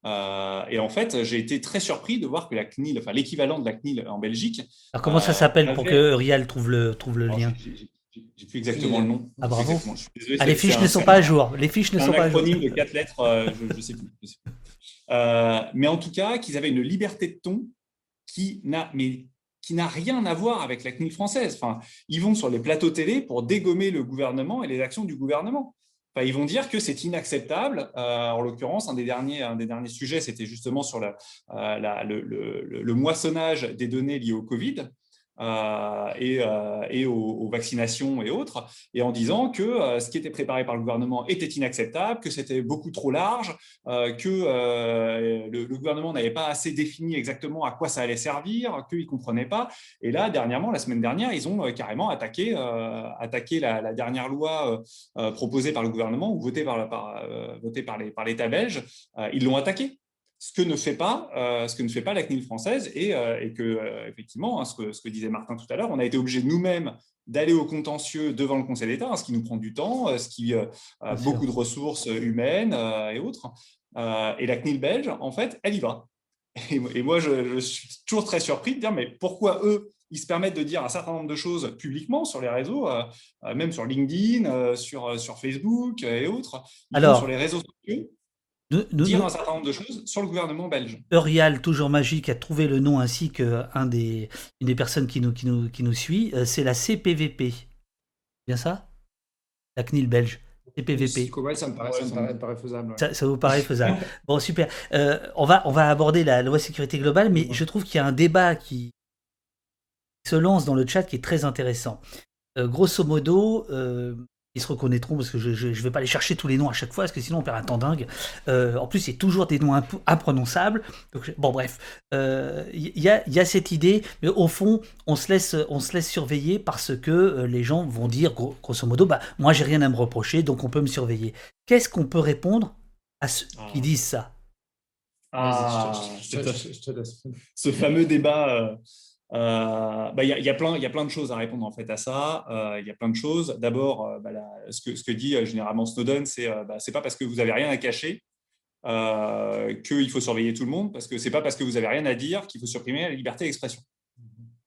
Et en fait, j'ai été très surpris de voir que la CNIL, enfin l'équivalent de la CNIL en Belgique. Alors comment ça s'appelle pour que Rial trouve le, trouve le lien J'ai plus exactement le nom. Ah bravo. ah, les fiches ne sont pas à jour. Les fiches ne sont pas à jour. Un acronyme de quatre lettres, je ne sais plus. mais en tout cas, qu'ils avaient une liberté de ton qui n'a mais qui n'a rien à voir avec la CNIL française. Enfin, ils vont sur les plateaux télé pour dégommer le gouvernement et les actions du gouvernement. Enfin, ils vont dire que c'est inacceptable. Euh, en l'occurrence, un des derniers, sujets, c'était justement sur euh, le, moissonnage des données liées au Covid. Euh, et, euh, aux, vaccinations et autres, et en disant que euh, ce qui était préparé par le gouvernement était inacceptable, que c'était beaucoup trop large, que le, gouvernement n'avait pas assez défini exactement à quoi ça allait servir, qu'il ne comprenait pas. Et là, dernièrement, la semaine dernière, ils ont carrément attaqué, attaqué la, dernière loi proposée par le gouvernement ou votée par, par, votée par l'État belge. ils l'ont attaqué ce que ne fait pas, euh, ce que ne fait pas la CNIL française et, euh, et que euh, effectivement, hein, ce, que, ce, que, disait Martin tout à l'heure, on a été obligé nous-mêmes d'aller au contentieux devant le Conseil d'État, hein, ce qui nous prend du temps, ce qui a beaucoup de ressources humaines et autres. et la CNIL belge, en fait, elle y va. <laughs> Et, moi, je, suis toujours très surpris de dire, mais pourquoi eux, ils se permettent de dire un certain nombre de choses publiquement sur les réseaux, même sur LinkedIn, sur, sur Facebook et autres, Alors, sur les réseaux sociaux? Dire un certain nombre de choses sur le gouvernement belge. Eurial, toujours magique, a trouvé le nom ainsi qu'une des, une des personnes qui nous, qui nous, qui nous suit. Euh, c'est la CPVP. Bien ça? La CNIL belge. CPVP. ça me paraît, ça me paraît, faisable. Ça, vous paraît faisable. <laughs> bon, super. Euh, on, va, on va aborder la loi sécurité globale, mais je trouve qu'il y a un débat qui se lance dans le chat qui est très intéressant. Euh, grosso modo, ils se reconnaîtront parce que je ne vais pas aller chercher tous les noms à chaque fois parce que sinon on perd un temps dingue. Euh, en plus, c'est toujours des noms imprononçables. Donc, bon, bref, il euh, y, a, y, a, cette idée, mais au fond, on se laisse, on se laisse surveiller parce que euh, les gens vont dire, grosso modo, bah, moi j'ai rien à me reprocher, donc on peut me surveiller. Qu'est-ce qu'on peut répondre à ceux qui disent ça? Ah, ce fameux débat euh, bah, il y, a, plein, y a plein de choses à répondre en fait à ça. Euh, il y a plein de choses. D'abord, euh, bah, ce, que, ce, que, dit généralement Snowden, c'est bah, c'est pas parce que vous avez rien à cacher qu'il faut surveiller tout le monde, parce que c'est pas parce que vous avez rien à dire qu'il faut supprimer la liberté d'expression.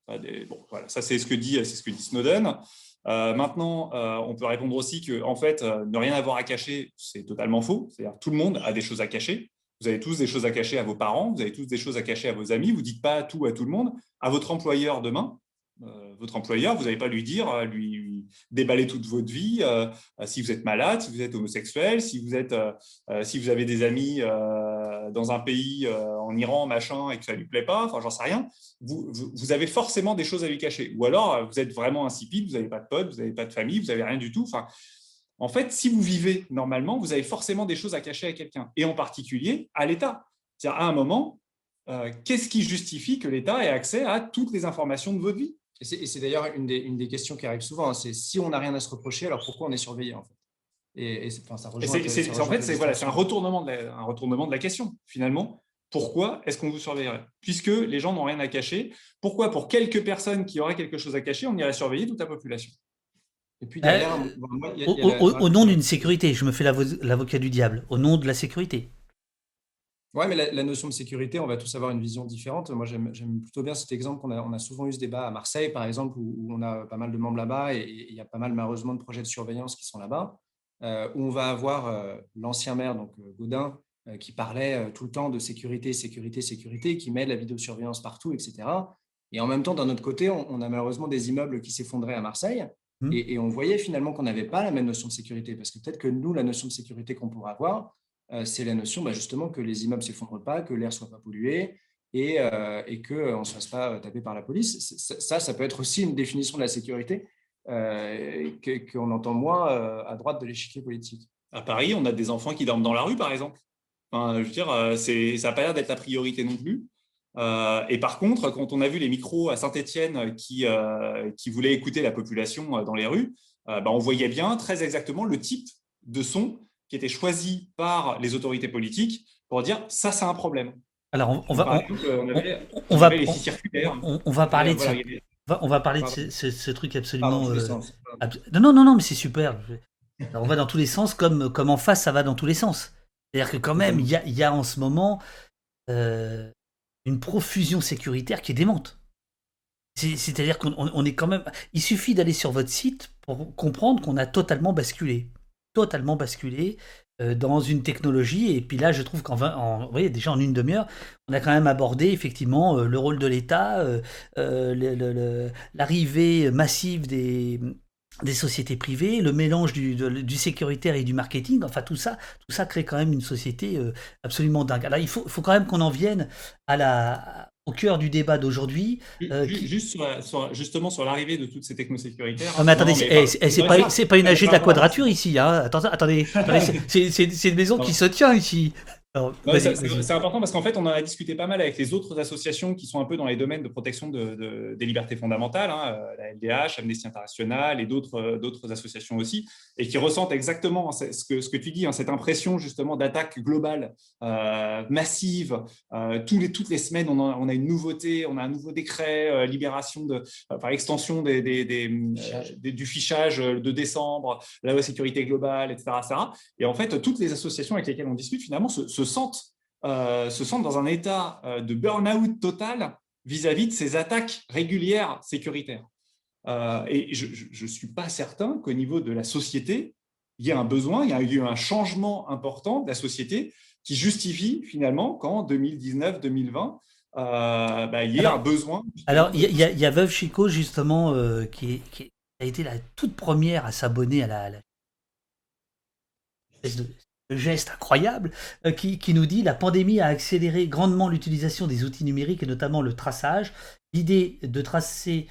Bon, voilà, ça c'est ce que dit, c'est ce que dit Snowden. maintenant, on peut répondre aussi que en fait, ne rien avoir à cacher, c'est totalement faux. C'est-à-dire tout le monde a des choses à cacher. Vous avez tous des choses à cacher à vos parents, vous avez tous des choses à cacher à vos amis, vous ne dites pas tout à tout le monde. À votre employeur demain, euh, votre employeur, vous n'allez pas lui dire, euh, lui, déballer toute votre vie, euh, si vous êtes malade, si vous êtes homosexuel, si vous, êtes, si vous avez des amis dans un pays, en Iran, machin, et que ça ne lui plaît pas, enfin, j'en sais rien. Vous, vous, avez forcément des choses à lui cacher. Ou alors, vous êtes vraiment insipide, vous n'avez pas de potes, vous n'avez pas de famille, vous n'avez rien du tout. Enfin, en fait, si vous vivez normalement, vous avez forcément des choses à cacher à quelqu'un, et en particulier à l'État. C'est-à-dire, à un moment, euh, qu'est-ce qui justifie que l'État ait accès à toutes les informations de votre vie? Et c'est d'ailleurs une des, questions qui arrive souvent, hein, c'est si on n'a rien à se reprocher, alors pourquoi on est surveillé en fait? Et, ça en fait, c'est voilà, un, retournement de la, un retournement de la question, finalement. Pourquoi est-ce qu'on vous surveillerait? Puisque les gens n'ont rien à cacher, pourquoi pour quelques personnes qui auraient quelque chose à cacher, on irait surveiller toute la population? Et puis derrière, au, nom d'une sécurité, je me fais l'avocat du diable, au nom de la sécurité. Oui, mais la, notion de sécurité, on va tous avoir une vision différente. Moi, j'aime plutôt bien cet exemple qu'on a, on a souvent eu ce débat à Marseille, par exemple, où, on a pas mal de membres là-bas et, il y a pas mal, malheureusement, de projets de surveillance qui sont là-bas, euh, où on va avoir euh, l'ancien maire, donc euh, Gaudin, qui parlait tout le temps de sécurité, sécurité, sécurité, qui met de la vidéosurveillance partout, etc. Et en même temps, d'un autre côté, on a malheureusement des immeubles qui s'effondraient à Marseille. Mmh. Et, on voyait finalement qu'on n'avait pas la même notion de sécurité, parce que peut-être que nous, la notion de sécurité qu'on pourrait avoir, euh, c'est la notion bah, justement que les immeubles ne s'effondrent pas, que l'air ne soit pas pollué et, euh, et qu'on ne se fasse pas taper par la police. Ça, ça peut être aussi une définition de la sécurité qu'on entend moins à droite de l'échiquier politique. À Paris, on a des enfants qui dorment dans la rue, par exemple. Enfin, je veux dire, ça n'a pas l'air d'être la priorité non plus. Et par contre, quand on a vu les micros à Saint-Étienne qui, qui voulaient écouter la population dans les rues, bah, on voyait bien très exactement le type de son qui était choisi par les autorités politiques pour dire ça, c'est un problème. Alors, on, va, on, va, on, va parler de ça. On va parler de ce, truc absolument. Euh, non, non, non, mais c'est super. on va dans tous les sens, comme, comme en face, ça va dans tous les sens. C'est-à-dire que quand même, il y a, y a, en ce moment euh, profusion sécuritaire qui est démente. C'est-à-dire qu'on est quand même. Il suffit d'aller sur votre site pour comprendre qu'on a totalement basculé. Totalement basculé. Euh, dans une technologie. Et puis là, je trouve qu'en en, déjà en une demi-heure, on a quand même abordé effectivement euh, le rôle de l'État, euh, l'arrivée massive des, des sociétés privées, le mélange du, du, sécuritaire et du marketing, enfin tout ça, tout ça crée quand même une société absolument dingue. Alors il faut, faut quand même qu'on en vienne à la, au cœur du débat d'aujourd'hui. Euh, juste sur, justement sur l'arrivée de toutes ces technosécuritaires. mais attendez, c'est pas, pas, une AG de la quadrature ici. Hein. Attendez, <laughs> attendez c'est une maison qui se tient ici. C'est important parce qu'en fait, on en a discuté pas mal avec les autres associations qui sont un peu dans les domaines de protection de, des libertés fondamentales, hein, euh, la LDH, Amnesty International et euh, d'autres associations aussi, et qui ressentent exactement ce que, ce que tu dis, hein, cette impression justement d'attaque globale, euh, massive. tous les, toutes les semaines, on a, on a, une nouveauté, on a un nouveau décret, libération de, par extension des, des, du fichage de décembre, la loi sécurité globale, etc., Et en fait, toutes les associations avec lesquelles on discute finalement se se sentent, euh, se sentent dans un état euh, de burn-out total vis-à-vis de ces attaques régulières sécuritaires. Euh, et je ne suis pas certain qu'au niveau de la société, il y a un besoin, il y a eu un changement important de la société qui justifie finalement qu'en 2019-2020, bah, il y ait un besoin. Alors, il y, a Veuve Chico, justement, qui, a été la toute première à s'abonner à la, la geste incroyable euh, qui, nous dit la pandémie a accéléré grandement l'utilisation des outils numériques et notamment le traçage. L'idée de tracer,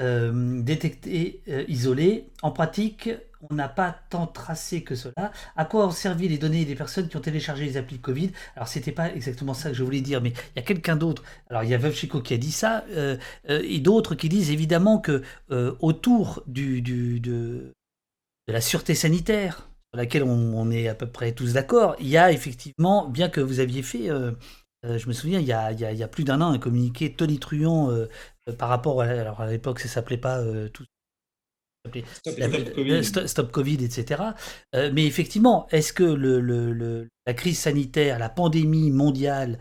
euh, détecter, euh, isoler. En pratique, on n'a pas tant tracé que cela. À quoi ont servi les données des personnes qui ont téléchargé les applis Covid? Alors c'était pas exactement ça que je voulais dire, mais il y a quelqu'un d'autre. Alors il y a Veuve Chico qui a dit ça, et d'autres qui disent évidemment que autour du, du de la sûreté sanitaire, sur laquelle on, est à peu près tous d'accord, il y a effectivement, bien que vous aviez fait, euh, euh, je me souviens, il y a, il y a, plus d'un an, un communiqué tonitruant euh, par rapport à, alors à l'époque, ça s'appelait pas tout. Stop, COVID. etc. mais effectivement, est-ce que le, le, la crise sanitaire, la pandémie mondiale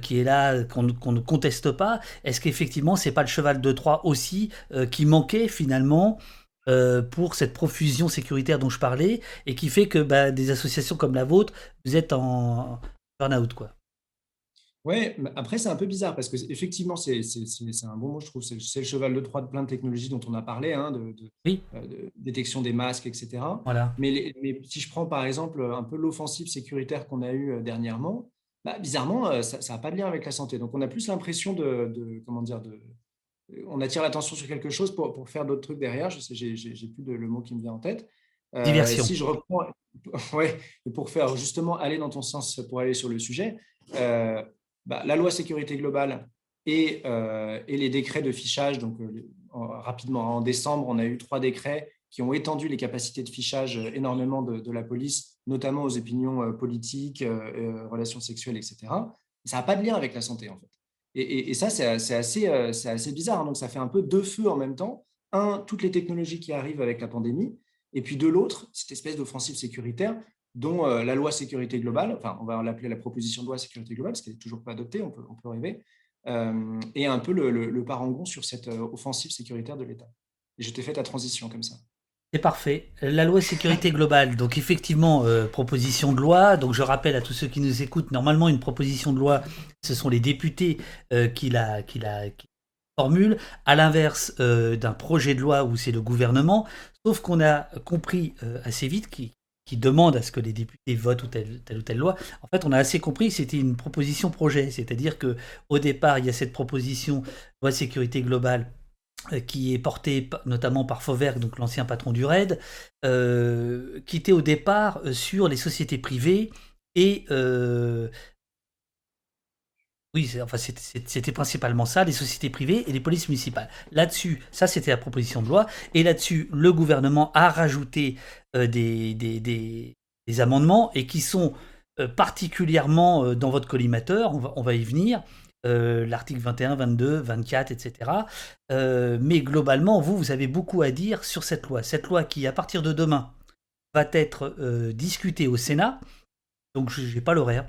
qui est là, qu'on ne conteste pas, est-ce qu'effectivement, c'est pas le cheval de Troie aussi qui manquait finalement euh, pour cette profusion sécuritaire dont je parlais et qui fait que bah, des associations comme la vôtre, vous êtes en burn-out. quoi. Ouais, après c'est un peu bizarre parce que effectivement c'est un bon mot, je trouve. C'est le cheval de Troie de plein de technologies dont on a parlé, hein, de, euh, de, détection des masques, etc. Voilà. Mais, mais, si je prends par exemple un peu l'offensive sécuritaire qu'on a eue euh, dernièrement, bah, bizarrement ça n'a pas de lien avec la santé. Donc on a plus l'impression de, comment dire de on attire l'attention sur quelque chose pour, faire d'autres trucs derrière. Je sais, j'ai plus de, le mot qui me vient en tête. Euh, Diversion. Si je reprends, <laughs> ouais, et pour faire justement aller dans ton sens, pour aller sur le sujet, euh, bah, la loi sécurité globale et, euh, et, les décrets de fichage. Donc rapidement, en décembre, on a eu trois décrets qui ont étendu les capacités de fichage énormément de, la police, notamment aux opinions politiques, relations sexuelles, etc. Ça n'a pas de lien avec la santé en fait. Et, ça, c'est assez, euh, assez, bizarre. Hein. Donc, ça fait un peu deux feux en même temps. Un, toutes les technologies qui arrivent avec la pandémie. Et puis de l'autre, cette espèce d'offensive sécuritaire dont euh, la loi sécurité globale, enfin, on va l'appeler la proposition de loi sécurité globale, parce qu'elle n'est toujours pas adoptée, on peut, rêver, euh, et un peu le, le, parangon sur cette offensive sécuritaire de l'État. Et je t'ai fait ta transition comme ça. C'est parfait. La loi sécurité globale, donc effectivement, euh, proposition de loi. Donc je rappelle à tous ceux qui nous écoutent, normalement une proposition de loi, ce sont les députés euh, qui, la, qui, formulent, à l'inverse euh, d'un projet de loi où c'est le gouvernement. Sauf qu'on a compris assez vite qui, demande à ce que les députés votent ou telle, ou telle loi. En fait, on a assez compris c'était une proposition projet, c'est-à-dire que au départ, il y a cette proposition loi sécurité globale qui est porté notamment par Fauvergue, donc l'ancien patron du RAID, qui était au départ sur les sociétés privées et oui, enfin, c'était principalement ça, les sociétés privées et les polices municipales. Là-dessus, ça c'était la proposition de loi, et là-dessus, le gouvernement a rajouté euh, des, amendements et qui sont euh, particulièrement euh, dans votre collimateur, on va, y venir, l'article 21, 22, 24, etc. mais globalement, vous, vous avez beaucoup à dire sur cette loi. Cette loi qui, à partir de demain, va être discutée au Sénat, donc je n'ai pas l'horaire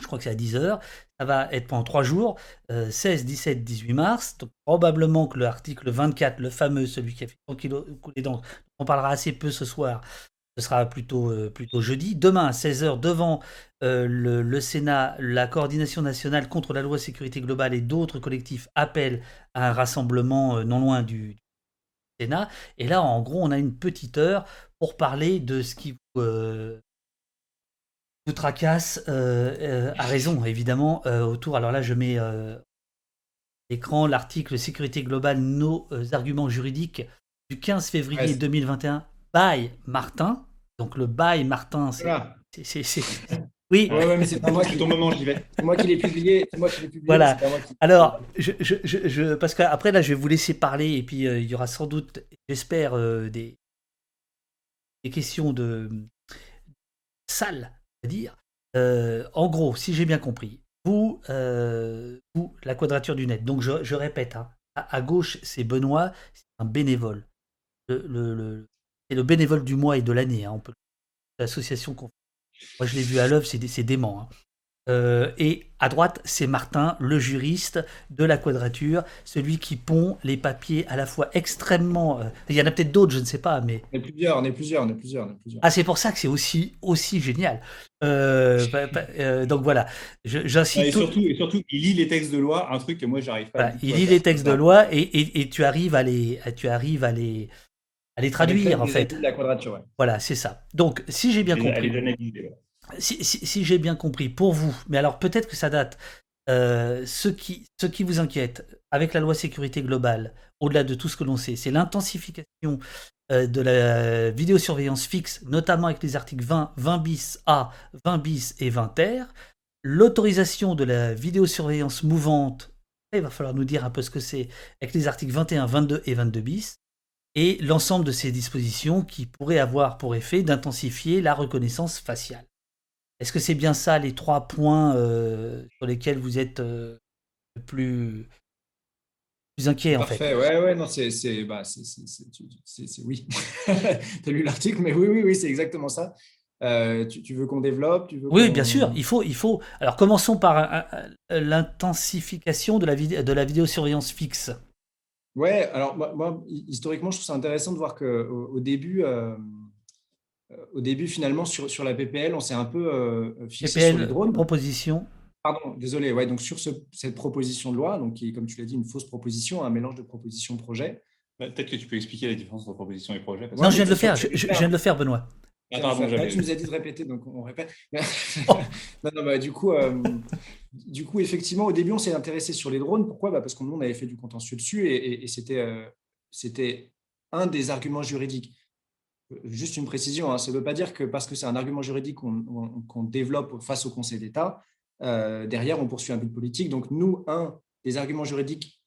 je crois que c'est à 10h. Ça va être pendant 3 jours, 16, 17, 18 mars. Donc probablement que l'article 24, le fameux, celui qui a fait couler dents, on parlera assez peu ce soir, ce sera plutôt, euh, plutôt jeudi. Demain à 16h, devant euh, le, Sénat, la coordination nationale contre la loi sécurité globale et d'autres collectifs appellent à un rassemblement euh, non loin du, Sénat. Et là, en gros, on a une petite heure pour parler de ce qui vous vous tracasse a raison, évidemment, autour. Alors là, je mets l'écran l'article Sécurité globale, nos arguments juridiques du 15 février 2021 by Martin. Donc le by Martin, c'est. Oui. Ouais, mais c'est pas moi qui ton moment, j'y vais. C'est moi qui l'ai publié. Moi qui publié voilà. Alors, je, je, je, parce qu'après là, je vais vous laisser parler et puis il y aura sans doute, j'espère, des, des questions de sales dire euh, en gros, si j'ai bien compris, vous, euh, vous, la quadrature du net, donc je, répète, hein, à, gauche, c'est Benoît, c'est un bénévole. Le, c'est le bénévole du mois et de l'année, hein, on peut l'association Moi, je l'ai vu à l'œuvre, c'est, dément. Hein. Euh, et à droite, c'est Martin, le juriste de la quadrature, celui qui pond les papiers à la fois extrêmement. Euh, il y en a peut-être d'autres, je ne sais pas, mais. On est plusieurs, on est plusieurs, on est plusieurs. Ah, c'est pour ça que c'est aussi, aussi génial. Euh, bah, bah, donc voilà, j'incite. Et, surtout, et surtout, il lit les textes de loi, un truc que moi, j'arrive pas. à il lit les textes de loi et, et, tu arrives à les, tu arrives à les, à les traduire en fait. La quadrature, Voilà, c'est ça. Donc, si j'ai bien compris. si, j'ai bien compris, pour vous, mais alors peut-être que ça date, euh, ce, qui, ce qui vous inquiète avec la loi sécurité globale, au-delà de tout ce que l'on sait, c'est l'intensification euh, de la vidéosurveillance fixe, notamment avec les articles 20, 20 bis A, 20 bis et 20 ter, l'autorisation de la vidéosurveillance mouvante, il va falloir nous dire un peu ce que c'est, avec les articles 21, 22 et 22 bis, et l'ensemble de ces dispositions qui pourraient avoir pour effet d'intensifier la reconnaissance faciale. Est-ce que c'est bien ça les trois points euh, sur lesquels vous êtes euh, le plus, plus inquiet en fait? Ouais, ouais, non, c'est, bah, oui. <laughs> tu as lu l'article, mais oui, oui, oui, c'est exactement ça. Euh, tu, veux qu'on développe tu veux Oui, bien sûr. Il faut, il faut. Alors, commençons par l'intensification de la, de la vidéosurveillance fixe. Ouais, alors moi, historiquement, je trouve ça intéressant de voir qu'au au début, euh, au début, finalement, sur, sur la PPL, on s'est un peu euh, fixé sur les drones. Proposition. Pardon, désolé. Ouais, donc sur cette proposition de loi, donc qui est, comme tu l'as dit, une fausse proposition, un mélange de proposition-projet. Bah, peut-être que tu peux expliquer la différence entre proposition et projet. non, je viens de le faire. Je, viens de le faire, Benoît. Attends, bon, tu nous as dit de répéter, donc on répète. Oh. <laughs> non, non, bah, du coup, euh, du coup, effectivement, au début, on s'est intéressé sur les drones. Pourquoi? Bah, Parce qu'on on avait fait du contentieux dessus et, et, c'était, un des arguments juridiques juste une précision, hein, ça ne veut pas dire que parce que c'est un argument juridique qu'on développe face au Conseil d'État, euh, derrière, on poursuit un but politique. Donc, nous, un des arguments juridiques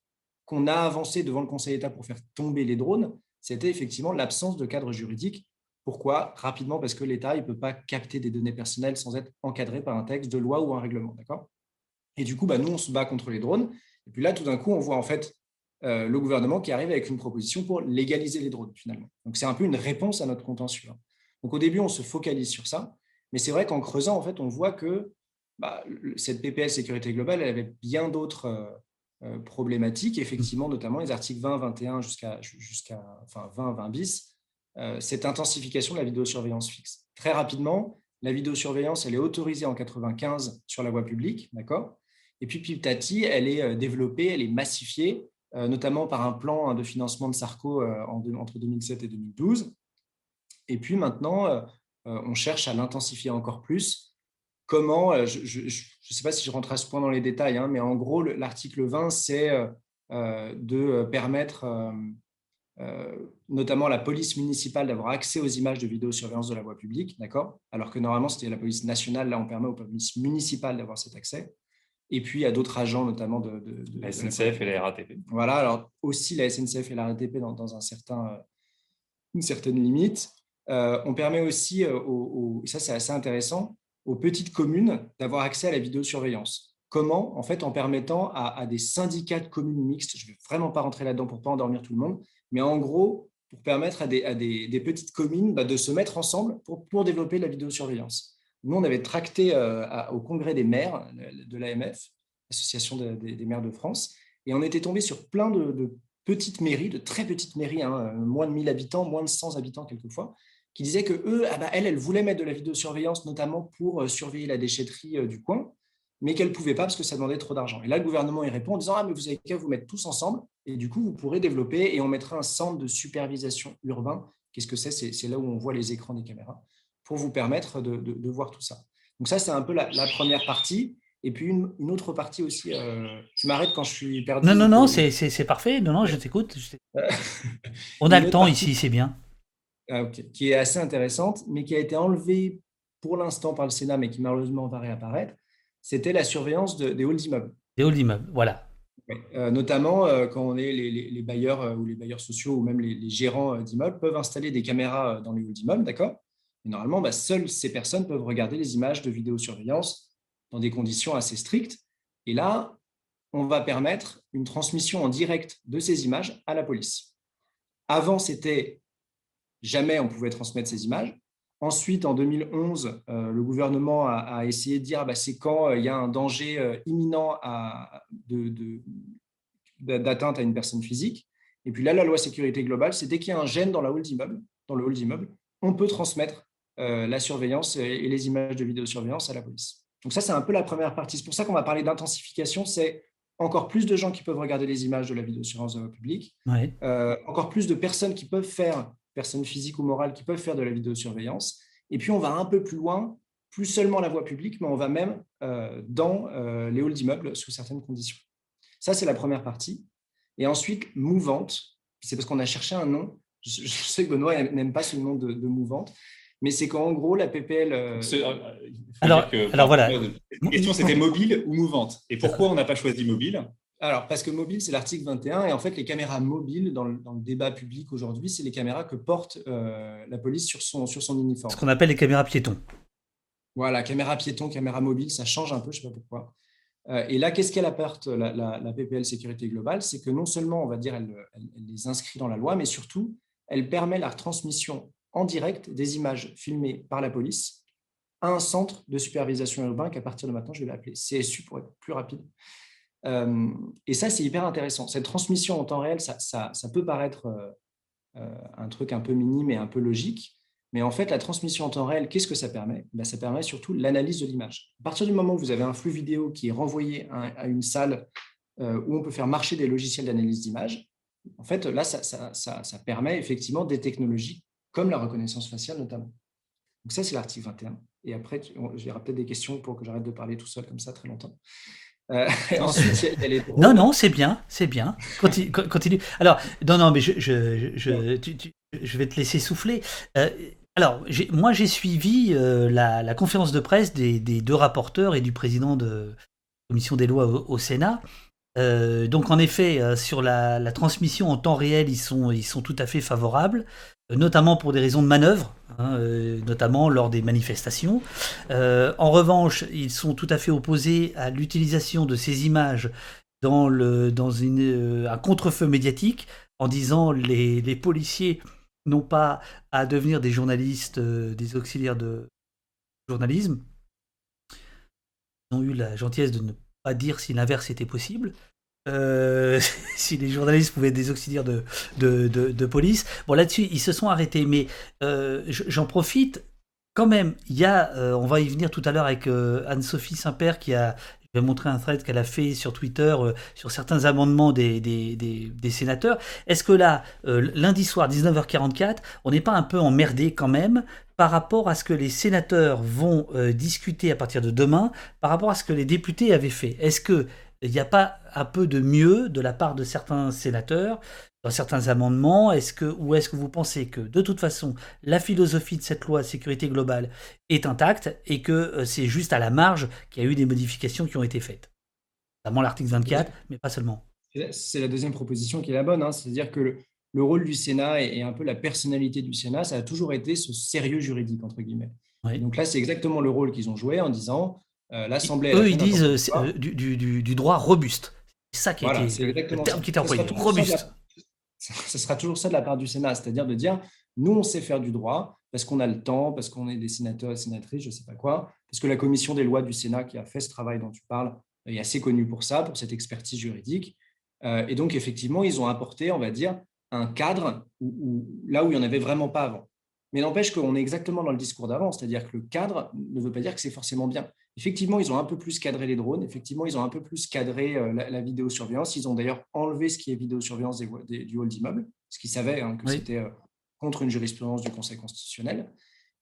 qu'on a avancé devant le Conseil d'État pour faire tomber les drones, c'était effectivement l'absence de cadre juridique. Pourquoi? Rapidement, parce que l'État ne peut pas capter des données personnelles sans être encadré par un texte de loi ou un règlement. D'accord? Et du coup, bah, nous, on se bat contre les drones. Et puis là, tout d'un coup, on voit en fait euh, le gouvernement qui arrive avec une proposition pour légaliser les drones finalement. Donc c'est un peu une réponse à notre contentieux. Donc au début, on se focalise sur ça, mais c'est vrai qu'en creusant, en fait, on voit que bah, cette PPL sécurité globale, elle avait bien d'autres euh, euh, problématiques, effectivement, notamment les articles 20, 21 jusqu'à jusqu'à enfin 20, 20 bis, cette intensification de la vidéosurveillance fixe. Très rapidement, la vidéosurveillance, elle est autorisée en 95 sur la voie publique, d'accord? Et puis petit elle est développée, elle est massifiée euh, notamment par un plan hein, de financement de Sarko euh, entre 2007 et 2012. Et puis maintenant, euh, on cherche à l'intensifier encore plus. Comment, je ne sais pas si je rentre à ce point dans les détails, hein, mais en gros, l'article 20, c'est de permettre notamment à la police municipale d'avoir accès aux images de vidéosurveillance de la voie publique, d'accord? Alors que normalement, c'était la police nationale, là, on permet aux polices municipales d'avoir cet accès. Et puis, à d'autres agents, notamment de, la SNCF et la RATP. Voilà, alors aussi la SNCF et la RATP dans, dans un certain, une certaine limite. on permet aussi, et ça c'est assez intéressant, aux petites communes d'avoir accès à la vidéosurveillance. Comment? En fait, en permettant à, des syndicats de communes mixtes, je ne vais vraiment pas rentrer là-dedans pour ne pas endormir tout le monde, mais en gros, pour permettre à des, petites communes bah, de se mettre ensemble pour, développer la vidéosurveillance. Nous, on avait tracté euh, au congrès des maires de l'AMF, l'Association des, maires de France, et on était tombé sur plein de, petites mairies, de très petites mairies, hein, moins de 1000 habitants, moins de 100 habitants quelquefois, qui disaient que eux, ah bah, elles, voulaient mettre de la vidéosurveillance, notamment pour euh, surveiller la déchetterie euh, du coin, mais qu'elles ne pouvaient pas parce que ça demandait trop d'argent. Et là, le gouvernement y répond en disant Ah, mais vous avez qu'à vous mettre tous ensemble, et du coup, vous pourrez développer, et on mettra un centre de supervision urbain. Qu'est-ce que c'est C'est là où on voit les écrans des caméras, pour vous permettre de, voir tout ça. Donc, ça, c'est un peu la, première partie. Et puis, une, autre partie aussi, euh, tu m'arrêtes quand je suis perdu. Non, non, non, c'est parfait. Non, non, je t'écoute. <laughs> on a le temps ici, c'est bien. Ah, qui est assez intéressante, mais qui a été enlevée pour l'instant par le Sénat, mais qui malheureusement va réapparaître, c'était la surveillance des halls d'immeubles. Des halls d'immeubles, voilà. Euh, notamment euh, quand on est les, bailleurs euh, ou les bailleurs sociaux ou même les, gérants d'immeubles peuvent installer des caméras dans les halls d'immeubles, d'accord? Et normalement, bah, seules ces personnes peuvent regarder les images de vidéosurveillance dans des conditions assez strictes. Et là, on va permettre une transmission en direct de ces images à la police. Avant, c'était jamais on pouvait transmettre ces images. Ensuite, en 2011, euh, le gouvernement a, essayé de dire ah bah, c'est quand euh, il y a un danger euh, imminent d'atteinte à une personne physique. Et puis là, la loi sécurité globale, c'est dès qu'il y a un gène dans, la dans le hall d'immeuble, on peut transmettre la surveillance et, les images de vidéosurveillance à la police. Donc ça, c'est un peu la première partie. C'est pour ça qu'on va parler d'intensification. C'est encore plus de gens qui peuvent regarder les images de la vidéosurveillance de la public, encore plus de personnes qui peuvent faire personnes physiques ou morales qui peuvent faire de la vidéosurveillance. Et puis, on va un peu plus loin, plus seulement la voie publique, mais on va même euh, dans euh, les halls d'immeubles sous certaines conditions. Ça, c'est la première partie. Et ensuite, mouvante, c'est parce qu'on a cherché un nom. Je, sais que Benoît n'aime pas ce nom de, mouvante, mais c'est qu'en gros, la PPL. Euh, alors, alors voilà. La question, c'était mobile ou mouvante. Et pourquoi on n'a pas choisi mobile alors, parce que mobile, c'est l'article 21, et en fait, les caméras mobiles, dans le, débat public aujourd'hui, c'est les caméras que porte euh, la police sur son, sur son uniforme. Ce qu'on appelle les caméras piétons. Voilà, caméra piéton, caméra mobile, ça change un peu, je ne sais pas pourquoi. Euh, et là, qu'est-ce qu'elle apporte, la, la, PPL Sécurité Globale? C'est que non seulement, on va dire, elle, les inscrit dans la loi, mais surtout, elle permet la retransmission en direct des images filmées par la police à un centre de supervision urbain qu'à partir de maintenant, je vais l'appeler CSU pour être plus rapide. Euh, et ça, c'est hyper intéressant. Cette transmission en temps réel, ça, peut paraître euh, euh, un truc un peu minime et un peu logique, mais en fait, la transmission en temps réel, qu'est-ce que ça permet? Ben, Ça permet surtout l'analyse de l'image. À partir du moment où vous avez un flux vidéo qui est renvoyé à, une salle où on peut faire marcher des logiciels d'analyse d'image, en fait, là, ça, permet effectivement des technologies comme la reconnaissance faciale notamment. Donc ça, c'est l'article 21. Et après, il y aura peut-être des questions pour que j'arrête de parler tout seul comme ça très longtemps. Euh, non, non, c'est bien, c'est bien. Continue, Alors, non, non, mais je, je, je, je vais te laisser souffler. Euh, alors, moi, j'ai suivi euh, la, conférence de presse des, deux rapporteurs et du président de la commission des lois au, Sénat. Donc, en effet, sur la, transmission en temps réel, ils sont, tout à fait favorables notamment pour des raisons de manœuvre, hein, euh, notamment lors des manifestations. Euh, en revanche, ils sont tout à fait opposés à l'utilisation de ces images dans, euh, un contre-feu médiatique, en disant les, les policiers n'ont pas à devenir des journalistes, des auxiliaires de journalisme. Ils ont eu la gentillesse de ne pas dire si l'inverse était possible. Euh, <laughs> si les journalistes pouvaient des auxiliaires de, de, police. Bon, là-dessus, ils se sont arrêtés, mais euh, j'en profite. Quand même, il y a, euh, on va y venir tout à l'heure avec Anne-Sophie Saint-Père qui a, je vais montrer un thread qu'elle a fait sur Twitter sur certains amendements des, des, des, sénateurs. Est-ce que là, lundi soir, 19h44, on n'est pas un peu emmerdé quand même par rapport à ce que les sénateurs vont discuter à partir de demain, par rapport à ce que les députés avaient fait Est-ce que il n'y a pas un peu de mieux de la part de certains sénateurs dans certains amendements? Est-ce que, Ou est-ce que vous pensez que, de toute façon, la philosophie de cette loi sécurité globale est intacte et que euh, c'est juste à la marge qu'il y a eu des modifications qui ont été faites? Notamment l'article 24, mais pas seulement. C'est la deuxième proposition qui est la bonne, hein. c'est-à-dire que le, rôle du Sénat et, un peu la personnalité du Sénat, ça a toujours été ce sérieux juridique, entre guillemets. Donc là, c'est exactement le rôle qu'ils ont joué en disant euh, l'Assemblée. Eux, ils disent euh, du, du, droit robuste. C'est ça qui, voilà, été, le terme qui était employé, robuste <laughs> ce sera toujours ça de la part du Sénat, c'est-à-dire de dire, nous, on sait faire du droit parce qu'on a le temps, parce qu'on est des sénateurs et sénatrices, je ne sais pas quoi, parce que la commission des lois du Sénat qui a fait ce travail dont tu parles est assez connue pour ça, pour cette expertise juridique. Euh, et donc, effectivement, ils ont apporté, on va dire, un cadre où, là où il n'y en avait vraiment pas avant. Mais n'empêche qu'on est exactement dans le discours d'avant, c'est-à-dire que le cadre ne veut pas dire que c'est forcément bien. Effectivement, ils ont un peu plus cadré les drones, effectivement, ils ont un peu plus cadré euh, la, vidéosurveillance. Ils ont d'ailleurs enlevé ce qui est vidéosurveillance du hall d'immeuble, ce qu'ils savaient hein, que c'était euh, contre une jurisprudence du Conseil constitutionnel.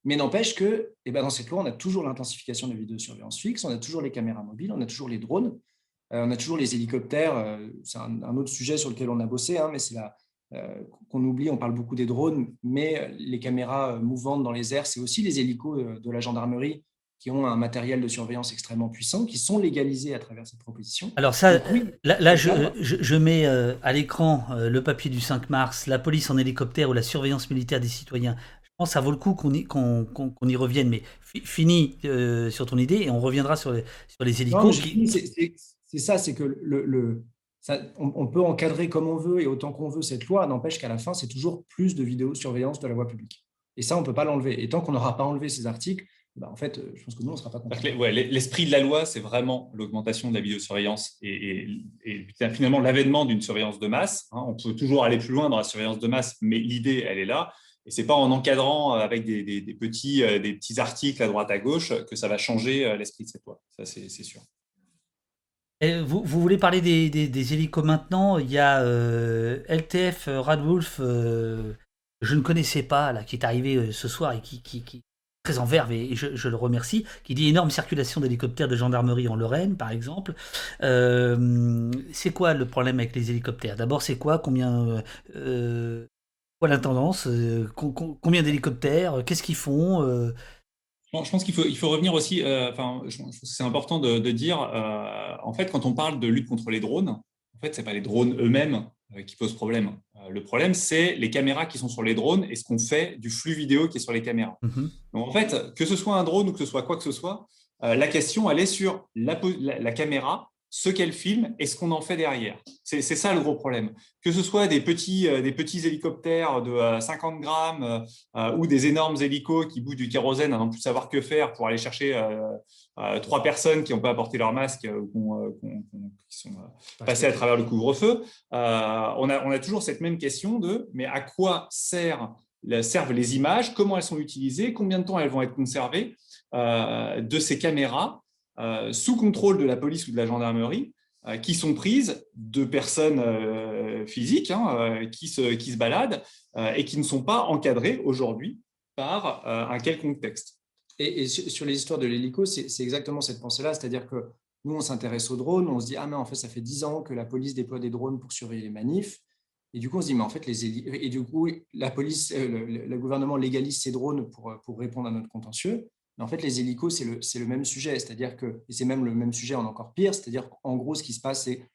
Mais n'empêche que eh ben, dans cette loi, on a toujours l'intensification de la vidéosurveillance fixe, on a toujours les caméras mobiles, on a toujours les drones, euh, on a toujours les hélicoptères. c'est un, autre sujet sur lequel on a bossé, hein, mais c'est qu'on oublie, on parle beaucoup des drones, mais les caméras mouvantes dans les airs, c'est aussi les hélicos de la gendarmerie qui ont un matériel de surveillance extrêmement puissant, qui sont légalisés à travers cette proposition. Alors ça, là, je, mets euh, à l'écran euh, le papier du 5 mars, la police en hélicoptère ou la surveillance militaire des citoyens. Je pense que ça vaut le coup qu'on y, qu'on, y revienne, mais fini euh, sur ton idée et on reviendra sur les, sur les hélicos. C'est, ça, c'est que le, le ça, on, peut encadrer comme on veut et autant qu'on veut cette loi, n'empêche qu'à la fin, c'est toujours plus de vidéosurveillance de la voie publique. Et ça, on ne peut pas l'enlever. Et tant qu'on n'aura pas enlevé ces articles, bah, en fait, je pense que nous, on ne sera pas content. L'esprit de la loi, c'est vraiment l'augmentation de la vidéosurveillance et, et, finalement l'avènement d'une surveillance de masse. Hein. On peut toujours aller plus loin dans la surveillance de masse, mais l'idée, elle est là. Et ce n'est pas en encadrant avec des, petits, euh, des petits articles à droite à gauche que ça va changer euh, l'esprit de cette loi. Ça, c'est sûr. Vous, voulez parler des, des, hélicos maintenant? Il y a euh, LTF Radwolf, je ne connaissais pas, qui est arrivé ce soir et qui, qui très en verve et je, le remercie, qui dit énorme circulation d'hélicoptères de gendarmerie en Lorraine, par exemple. Euh, c'est quoi le problème avec les hélicoptères? D'abord, c'est quoi? Combien euh, Quoi la tendance euh, Combien d'hélicoptères? Qu'est-ce qu'ils font je pense qu'il faut, il faut revenir aussi, enfin, je pense que c'est important de, de dire, en fait, quand on parle de lutte contre les drones, en fait, ce n'est pas les drones eux-mêmes qui posent problème. Euh, le problème, c'est les caméras qui sont sur les drones et ce qu'on fait du flux vidéo qui est sur les caméras. Mhm. Donc, en fait, que ce soit un drone ou que ce soit quoi que ce soit, euh, la question, elle est sur la, caméra, ce qu'elle filme et ce qu'on en fait derrière. C'est ça le gros problème. Que ce soit des petits, euh, des petits hélicoptères de 50 grammes ou des énormes hélicos qui boutent du kérosène à non plus savoir que faire pour aller chercher trois personnes qui n'ont pas apporté leur masque ou qui sont passées à travers le couvre-feu, on a, on, a, toujours cette même question de mais à quoi sert, servent les images, comment elles sont utilisées, combien de temps elles vont être conservées de ces caméras sous contrôle de la police ou de la gendarmerie qui sont prises de personnes physiques hein, qui, se, qui se baladent et qui ne sont pas encadrées aujourd'hui par un quelconque texte. Et, sur les histoires de l'hélico, c'est exactement cette pensée-là, c'est-à-dire que nous, on s'intéresse aux drones, on se dit, ah mais en fait, ça fait 10 ans que la police déploie des drones pour surveiller les manifs. Et du coup, on se dit, mais en fait, les et du coup, la police, euh, le, gouvernement légalise ces drones pour, pour répondre à notre contentieux. Mais en fait, les hélicos, c'est le, même sujet, c'est-à-dire que, et c'est même le même sujet en encore pire, c'est-à-dire qu'en gros, ce qui se passe, c'est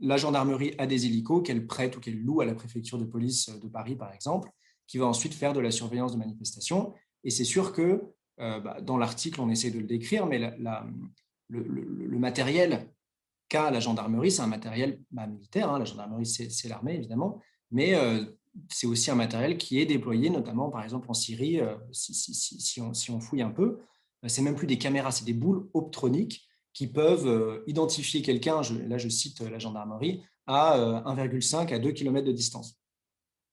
la gendarmerie a des hélicos qu'elle prête ou qu'elle loue à la préfecture de police de Paris, par exemple, qui va ensuite faire de la surveillance de manifestations. Et c'est sûr que euh, bah, dans l'article, on essaie de le décrire, mais le, matériel qu'a la gendarmerie, c'est un matériel bah, militaire. Hein. la gendarmerie, c'est l'armée, évidemment, mais euh, c'est aussi un matériel qui est déployé, notamment, par exemple, en Syrie, euh, si, on, fouille un peu. C'est même plus des caméras, c'est des boules optroniques qui peuvent identifier quelqu'un, là je cite la gendarmerie, à 1,5 à 2 km de distance.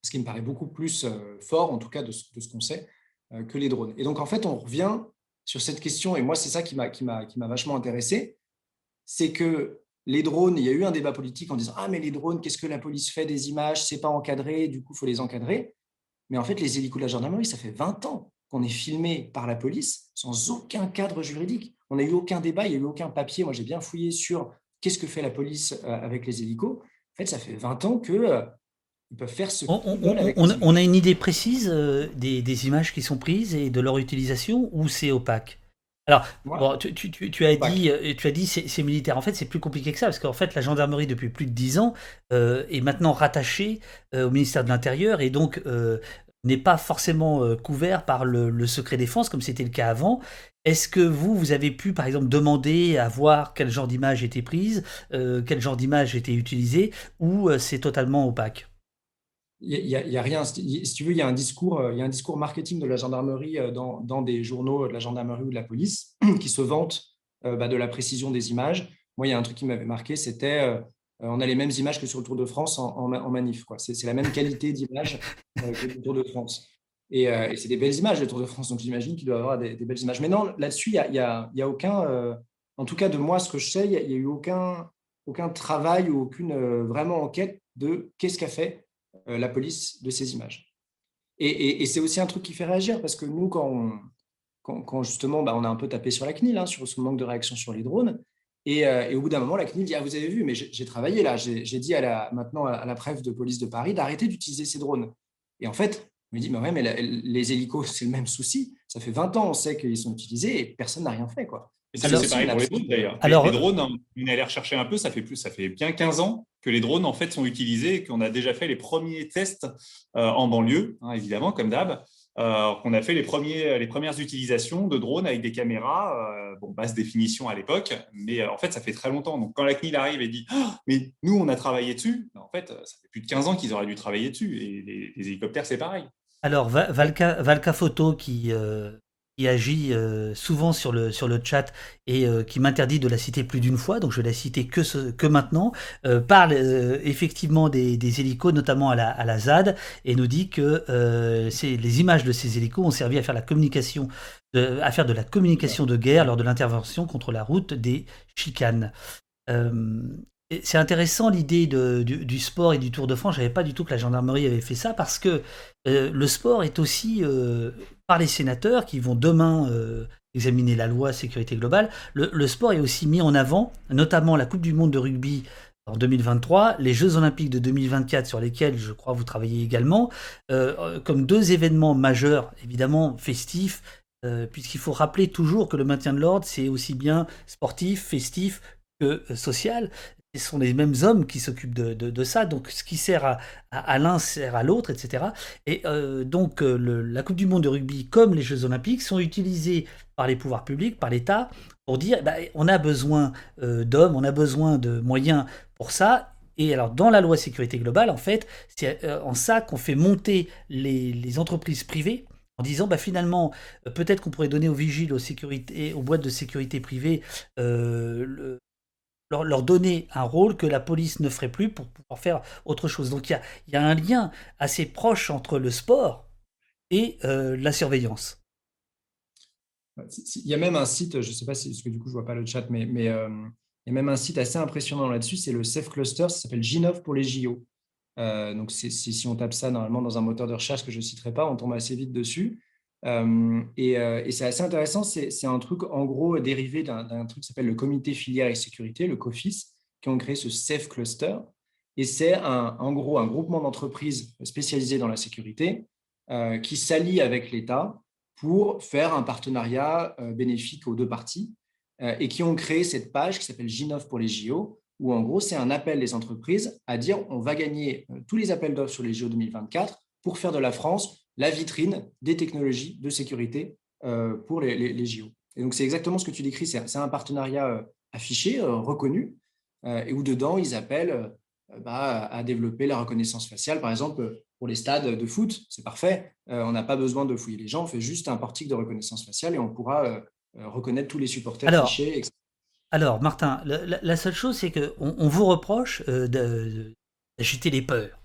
Ce qui me paraît beaucoup plus fort, en tout cas, de ce qu'on sait, euh, que les drones. Et donc, en fait, on revient sur cette question, et moi, c'est ça qui m'a vachement intéressé, c'est que les drones, il y a eu un débat politique en disant Ah, mais les drones, qu'est-ce que la police fait des images? C'est pas encadré, du coup, il faut les encadrer. Mais en fait, les hélicos de la gendarmerie, ça fait 20 ans qu'on est filmé par la police sans aucun cadre juridique. On n'a eu aucun débat, il n'y a eu aucun papier. Moi, j'ai bien fouillé sur qu'est-ce que fait la police avec les hélicos En fait, ça fait 20 ans que ils peuvent faire ce on, on, a une idée précise des, images qui sont prises et de leur utilisation ou c'est opaque? Alors, tu, as dit, tu as dit c'est militaire. En fait, c'est plus compliqué que ça parce qu'en fait, la gendarmerie depuis plus de dix ans est maintenant rattachée au ministère de l'Intérieur et donc n'est pas forcément euh, couvert par le, secret défense comme c'était le cas avant. Est-ce que vous, vous avez pu, par exemple, demander à voir quel genre d'image était prise, euh, quel genre d'image était utilisée, ou euh, c'est totalement opaque? Il n'y a, rien. Si tu veux, il y a un discours, il y a un discours marketing de la gendarmerie dans, dans des journaux de la gendarmerie ou de la police qui se vantent bah, de la précision des images. Moi, il y a un truc qui m'avait marqué, c'était euh, on a les mêmes images que sur le Tour de France en, manif. C'est la même qualité d'image euh, que le Tour de France. Euh, et, c'est des belles images, le Tour de France. Donc j'imagine qu'il doit y avoir des, belles images. Mais non, là-dessus, il n'y a, y a, aucun. en tout cas, de moi, ce que je sais, il n'y a, eu aucun, aucun travail ou aucune vraiment enquête de qu'est-ce qu'a fait la police de ces images. Et, c'est aussi un truc qui fait réagir parce que nous, quand, quand, justement bah, on a un peu tapé sur la CNIL, hein, sur ce manque de réaction sur les drones, euh, et, au bout d'un moment, la CNIL dit Ah, vous avez vu, mais j'ai travaillé là, j'ai dit à la, maintenant à la préfecture de police de Paris d'arrêter d'utiliser ces drones. Et en fait, on me dit Mais ouais, mais les hélicos, <laughs> c'est le même souci. Ça fait 20 ans, on sait qu'ils sont utilisés et personne n'a rien fait. Quoi. c'est pareil pour les drones d'ailleurs. Alors, les, drones, hein, on est allé rechercher un peu, ça fait, plus, ça fait bien 15 ans que les drones en fait sont utilisés et qu'on a déjà fait les premiers tests euh, en banlieue, hein, évidemment, comme d'hab. Euh, qu'on a fait les, premiers, les premières utilisations de drones avec des caméras, euh, bon, basse définition à l'époque, mais euh, en fait, ça fait très longtemps. Donc, quand la CNIL arrive et dit «Ah, Mais nous, on a travaillé dessus, en fait, ça fait plus de 15 ans qu'ils auraient dû travailler dessus. Et les, hélicoptères, c'est pareil. Alors, Valka, Valka Photo, qui, qui agit euh, souvent sur le, sur le chat et euh, qui m'interdit de la citer plus d'une fois, donc je vais la citer que, que maintenant, euh, parle effectivement des, des, hélicos, notamment à la, à la ZAD, et nous dit que les images de ces hélicos ont servi à faire la communication, de, à faire de la communication de guerre lors de l'intervention contre la route des chicanes. C'est intéressant l'idée du, du, sport et du Tour de France. Je savais pas du tout que la gendarmerie avait fait ça parce que le sport est aussi par les sénateurs qui vont demain euh, examiner la loi sécurité globale, le, sport est aussi mis en avant, notamment la Coupe du Monde de rugby en 2023, les Jeux Olympiques de 2024 sur lesquels je crois vous travaillez également, euh, comme deux événements majeurs, évidemment festifs, euh, puisqu'il faut rappeler toujours que le maintien de l'ordre, c'est aussi bien sportif, festif que social ce sont les mêmes hommes qui s'occupent de, ça, donc ce qui sert à, l'un sert à l'autre, etc. Et euh, donc euh, la Coupe du Monde de rugby, comme les Jeux Olympiques, sont utilisés par les pouvoirs publics, par l'État, pour dire bah, on a besoin euh, d'hommes, on a besoin de moyens pour ça. Et alors dans la loi sécurité globale, en fait, c'est en ça qu'on fait monter les, entreprises privées en disant bah, finalement peut-être qu'on pourrait donner aux vigiles, aux, sécurités, aux boîtes de sécurité privées leur, donner un rôle que la police ne ferait plus pour pouvoir faire autre chose. Donc il y a, un lien assez proche entre le sport et euh, la surveillance. Il y a même un site, je ne sais pas si, parce que du coup je ne vois pas le chat, mais, mais euh, il y a même un site assez impressionnant là-dessus, c'est le Safe Cluster, ça s'appelle G9 pour les JO. Euh, donc si on tape ça normalement dans un moteur de recherche que je ne citerai pas, on tombe assez vite dessus. Euh, euh, et, c'est assez intéressant, c'est un truc en gros dérivé d'un truc qui s'appelle le comité filière et sécurité, le COFIS, qui ont créé ce Safe Cluster. Et c'est en gros un groupement d'entreprises spécialisées dans la sécurité euh, qui s'allie avec l'État pour faire un partenariat bénéfique aux deux parties et qui ont créé cette page qui s'appelle J9 pour les JO, où en gros c'est un appel des entreprises à dire on va gagner tous les appels d'offres sur les JO 2024 pour faire de la France la vitrine des technologies de sécurité euh, pour les, les, JO. Et donc, c'est exactement ce que tu décris. C'est un partenariat euh, affiché, euh, reconnu, et où dedans, ils appellent bah, à développer la reconnaissance faciale. Par exemple, pour les stades de foot, c'est parfait. on n'a pas besoin de fouiller les gens. On fait juste un portique de reconnaissance faciale et on pourra reconnaître tous les supporters alors, affichés. Alors, Martin, la, seule chose, c'est qu'on on vous reproche d'agiter les peurs.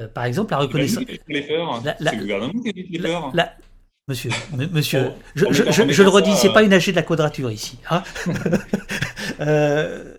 Euh, par exemple, la reconnaissance. C'est le gouvernement qui a les peurs. Monsieur, monsieur, je, le redis, c'est pas une AG de la quadrature ici. Hein. <laughs> Euh,